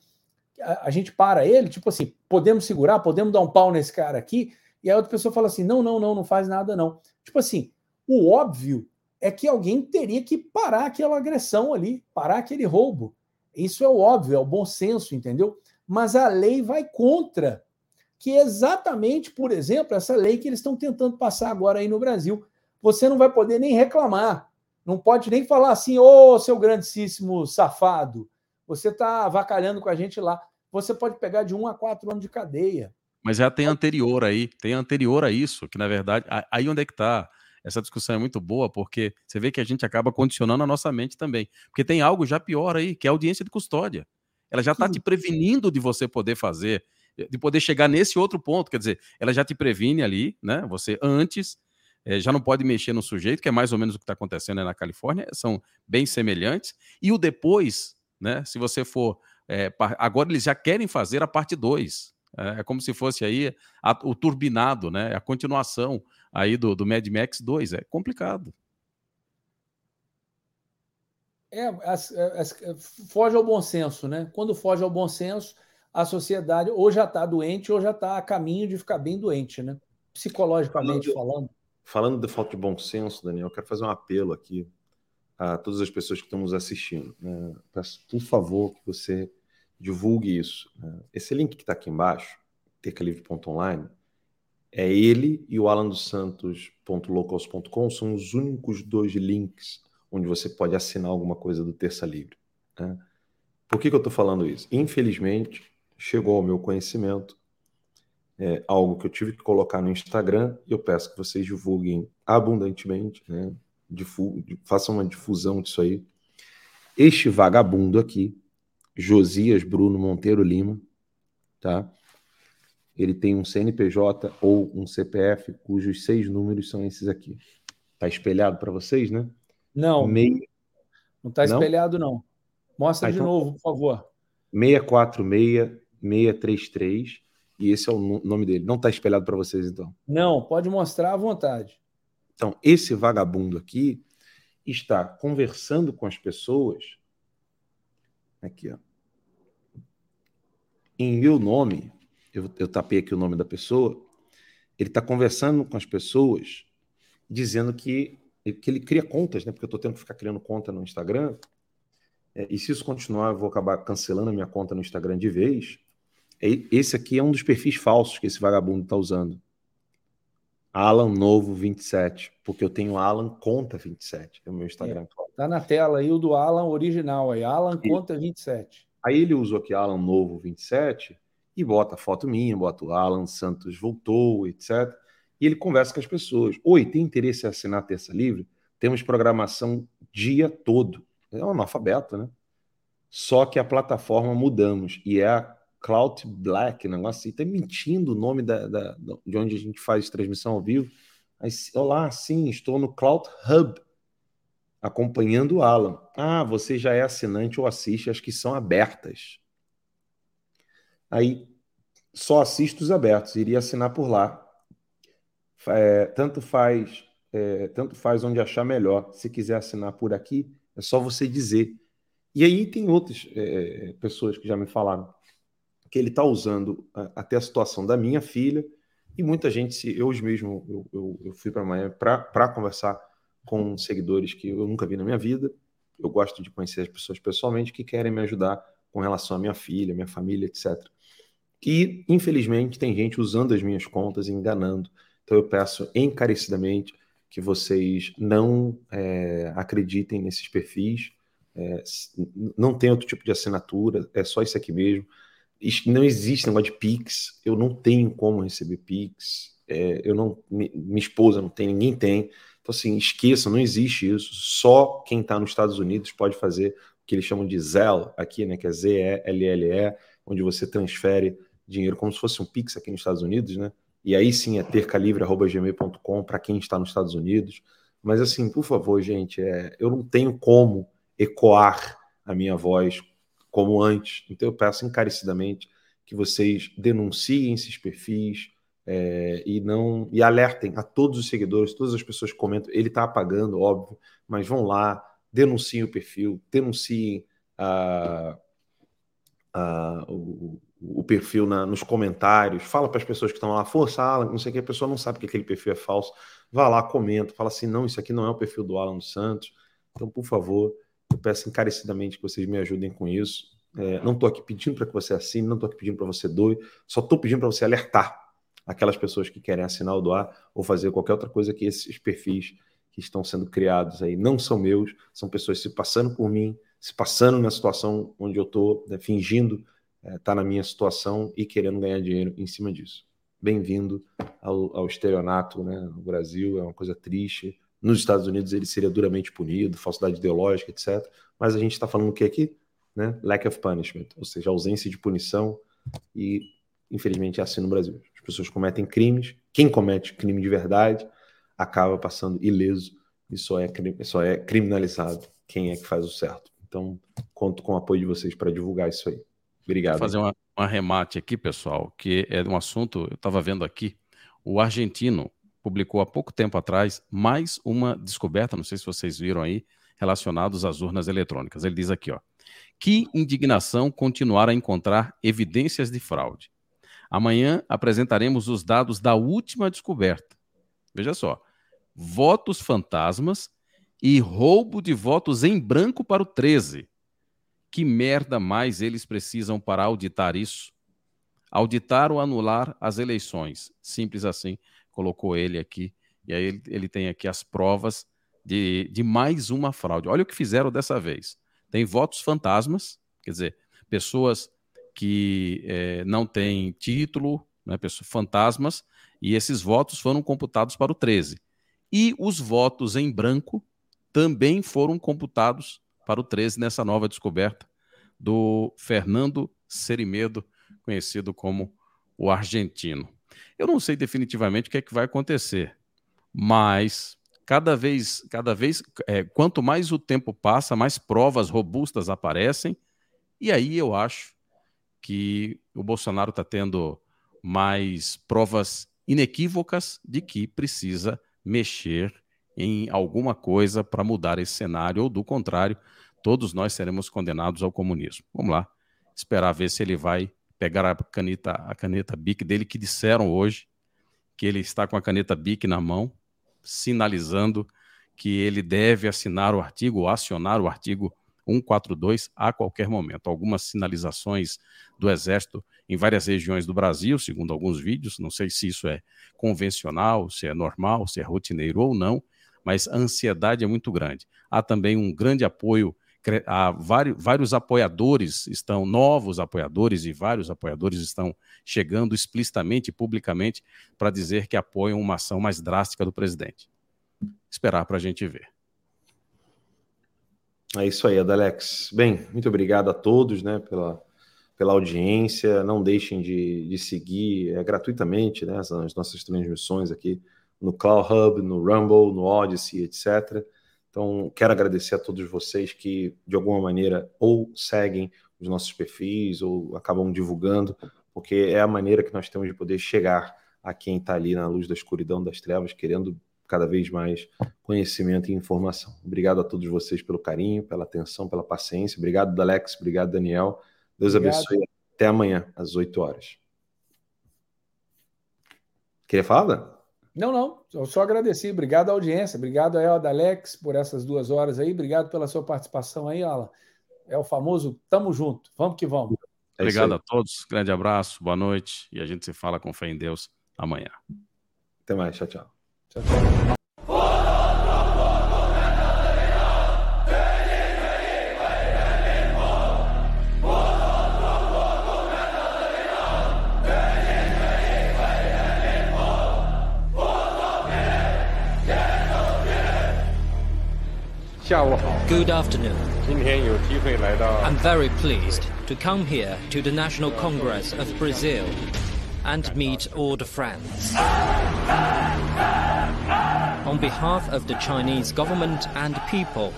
a, a, gente para ele, tipo assim, podemos segurar, podemos dar um pau nesse cara aqui. E a outra pessoa fala assim: não, não, não, não faz nada, não. Tipo assim, o óbvio é que alguém teria que parar aquela agressão ali, parar aquele roubo. Isso é o óbvio, é o bom senso, entendeu? Mas a lei vai contra, que é exatamente, por exemplo, essa lei que eles estão tentando passar agora aí no Brasil. Você não vai poder nem reclamar, não pode nem falar assim, ô oh, seu grandíssimo safado, você está avacalhando com a gente lá. Você pode pegar de um a quatro anos de cadeia. Mas já tem anterior aí, tem anterior a isso, que na verdade, aí onde é que está? essa discussão é muito boa, porque você vê que a gente acaba condicionando a nossa mente também. Porque tem algo já pior aí, que é a audiência de custódia. Ela já está te prevenindo de você poder fazer, de poder chegar nesse outro ponto. Quer dizer, ela já te previne ali, né? Você antes é, já não pode mexer no sujeito, que é mais ou menos o que está acontecendo na Califórnia, são bem semelhantes. E o depois, né? Se você for. É, agora eles já querem fazer a parte 2. É, é, como se fosse aí a, o turbinado, né? A continuação aí do, do Mad Max 2. É complicado. É, as, as, foge ao bom senso, né? Quando foge ao bom senso, a sociedade ou já está doente ou já está a caminho de ficar bem doente, né? Psicologicamente falando. Falando, falando de falta de bom senso, Daniel, eu quero fazer um apelo aqui a todas as pessoas que estão nos assistindo. Né? Peço, por favor, que você divulgue isso. Né? Esse link que está aqui embaixo, tercalivre.online, é ele e o Alan dos Santos.locals.com são os únicos dois links onde você pode assinar alguma coisa do Terça Livre. Né? Por que, que eu estou falando isso? Infelizmente, chegou ao meu conhecimento é, algo que eu tive que colocar no Instagram e eu peço que vocês divulguem abundantemente, né? Difu façam uma difusão disso aí. Este vagabundo aqui, Josias Bruno Monteiro Lima, tá? Ele tem um CNPJ ou um CPF cujos seis números são esses aqui. Tá espelhado para vocês, né? Não. Meio... Não tá espelhado, não. não. Mostra ah, de então... novo, por favor. 646 633 e esse é o nome dele. Não tá espelhado para vocês, então? Não, pode mostrar à vontade. Então, esse vagabundo aqui está conversando com as pessoas. Aqui, ó em meu nome, eu, eu tapei aqui o nome da pessoa, ele está conversando com as pessoas, dizendo que, que ele cria contas, né? Porque eu estou tendo que ficar criando conta no Instagram. É, e se isso continuar, eu vou acabar cancelando a minha conta no Instagram de vez. É, esse aqui é um dos perfis falsos que esse vagabundo está usando. Alan Novo 27, porque eu tenho Alan Conta 27, é o meu Instagram. É, tá na tela aí o do Alan original aí, Alan Conta 27. Aí ele usa aqui Alan Novo 27 e bota a foto minha, bota o Alan Santos voltou, etc. E ele conversa com as pessoas. Oi, tem interesse em assinar a Terça Livre? Temos programação dia todo. É um analfabeto, né? Só que a plataforma mudamos e é a Cloud Black, negócio assim. Tá mentindo o nome da, da, de onde a gente faz transmissão ao vivo. Aí, olá, sim, estou no Cloud Hub acompanhando o Alan. Ah, você já é assinante ou assiste as que são abertas. Aí só assisto os abertos, iria assinar por lá. É, tanto faz, é, tanto faz onde achar melhor. Se quiser assinar por aqui, é só você dizer. E aí tem outras é, pessoas que já me falaram que ele está usando até a situação da minha filha e muita gente, se eu mesmo eu, eu, eu fui para Miami para conversar com seguidores que eu nunca vi na minha vida. Eu gosto de conhecer as pessoas pessoalmente que querem me ajudar com relação à minha filha, minha família, etc. E, infelizmente, tem gente usando as minhas contas e enganando. Então, eu peço encarecidamente que vocês não é, acreditem nesses perfis. É, não tem outro tipo de assinatura, é só isso aqui mesmo. Não existe negócio de Pix, eu não tenho como receber Pix, é, eu não, minha esposa não tem, ninguém tem. Então, assim, esqueça, não existe isso. Só quem está nos Estados Unidos pode fazer o que eles chamam de Zelle aqui, né? Que é Z-E-L-L-E, onde você transfere dinheiro como se fosse um Pix aqui nos Estados Unidos, né? E aí sim é tercalivre.gmail.com para quem está nos Estados Unidos. Mas assim, por favor, gente, é, eu não tenho como ecoar a minha voz como antes. Então eu peço encarecidamente que vocês denunciem esses perfis é, e não e alertem a todos os seguidores, todas as pessoas que comentam. Ele está apagando, óbvio, mas vão lá, denunciem o perfil, denunciem a, a, o, o perfil na, nos comentários, fala para as pessoas que estão lá, força Alan, não sei o que, a pessoa não sabe que aquele perfil é falso, vá lá, comenta, fala assim, não, isso aqui não é o perfil do Alan dos Santos, então, por favor, eu peço encarecidamente que vocês me ajudem com isso, é, não estou aqui pedindo para que você assine, não estou aqui pedindo para você doe, só estou pedindo para você alertar aquelas pessoas que querem assinar o doar ou fazer qualquer outra coisa que esses perfis que estão sendo criados aí não são meus, são pessoas se passando por mim, se passando na situação onde eu estou, né, fingindo estar é, tá na minha situação e querendo ganhar dinheiro em cima disso. Bem-vindo ao, ao né, no Brasil, é uma coisa triste. Nos Estados Unidos ele seria duramente punido, falsidade ideológica, etc. Mas a gente está falando o que aqui? Né? Lack of punishment, ou seja, ausência de punição e, infelizmente, é assim no Brasil. As pessoas cometem crimes, quem comete crime de verdade acaba passando ileso e só é, só é criminalizado quem é que faz o certo. Então, conto com o apoio de vocês para divulgar isso aí. Obrigado. Vou fazer um arremate aqui, pessoal, que é um assunto, eu estava vendo aqui, o argentino publicou há pouco tempo atrás mais uma descoberta, não sei se vocês viram aí, relacionados às urnas eletrônicas. Ele diz aqui, ó, que indignação continuar a encontrar evidências de fraude. Amanhã apresentaremos os dados da última descoberta. Veja só, votos fantasmas e roubo de votos em branco para o 13. Que merda mais eles precisam para auditar isso? Auditar ou anular as eleições. Simples assim, colocou ele aqui. E aí ele, ele tem aqui as provas de, de mais uma fraude. Olha o que fizeram dessa vez. Tem votos fantasmas, quer dizer, pessoas que é, não têm título, né, pessoas, fantasmas, e esses votos foram computados para o 13. E os votos em branco também foram computados para o 13 nessa nova descoberta do Fernando Serimedo, conhecido como o argentino. Eu não sei definitivamente o que é que vai acontecer, mas cada vez, cada vez, é, quanto mais o tempo passa, mais provas robustas aparecem, e aí eu acho que o Bolsonaro está tendo mais provas inequívocas de que precisa mexer em alguma coisa para mudar esse cenário, ou do contrário, todos nós seremos condenados ao comunismo. Vamos lá, esperar ver se ele vai pegar a caneta, a caneta BIC dele, que disseram hoje que ele está com a caneta BIC na mão, sinalizando que ele deve assinar o artigo, ou acionar o artigo 142 a qualquer momento. Algumas sinalizações do Exército em várias regiões do Brasil, segundo alguns vídeos, não sei se isso é convencional, se é normal, se é rotineiro ou não, mas a ansiedade é muito grande. Há também um grande apoio, há vários, vários apoiadores estão, novos apoiadores e vários apoiadores estão chegando explicitamente publicamente para dizer que apoiam uma ação mais drástica do presidente. Esperar para a gente ver. É isso aí, Adalex. Bem, muito obrigado a todos né, pela, pela audiência. Não deixem de, de seguir é, gratuitamente né, as, as nossas transmissões aqui no Cloud Hub, no Rumble, no Odyssey, etc. Então, quero agradecer a todos vocês que, de alguma maneira, ou seguem os nossos perfis ou acabam divulgando, porque é a maneira que nós temos de poder chegar a quem está ali na luz da escuridão das trevas, querendo cada vez mais conhecimento e informação. Obrigado a todos vocês pelo carinho, pela atenção, pela paciência. Obrigado, Alex. Obrigado, Daniel. Deus Obrigado. abençoe. Até amanhã, às 8 horas. Queria falar? Não, não, eu só agradeci. Obrigado à audiência, obrigado a Elda Alex por essas duas horas aí, obrigado pela sua participação aí, Alan. É o famoso tamo junto, vamos que vamos. É Obrigado a todos, grande abraço, boa noite e a gente se fala com fé em Deus amanhã. Até mais, tchau, tchau. Tchau, tchau. Good afternoon. 今天有机会来到 I'm very pleased to come here to the National Congress of Brazil and meet all the friends. On behalf of the Chinese government and people,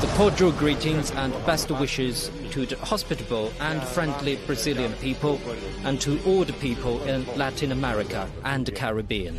the cordial greetings and best wishes to the hospitable and friendly Brazilian people and to all the people in Latin America and the Caribbean.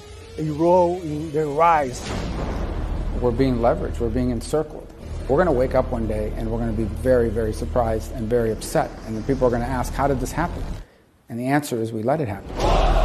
a role in their rise. We're being leveraged, we're being encircled. We're going to wake up one day and we're going to be very, very surprised and very upset. And the people are going to ask, How did this happen? And the answer is, we let it happen.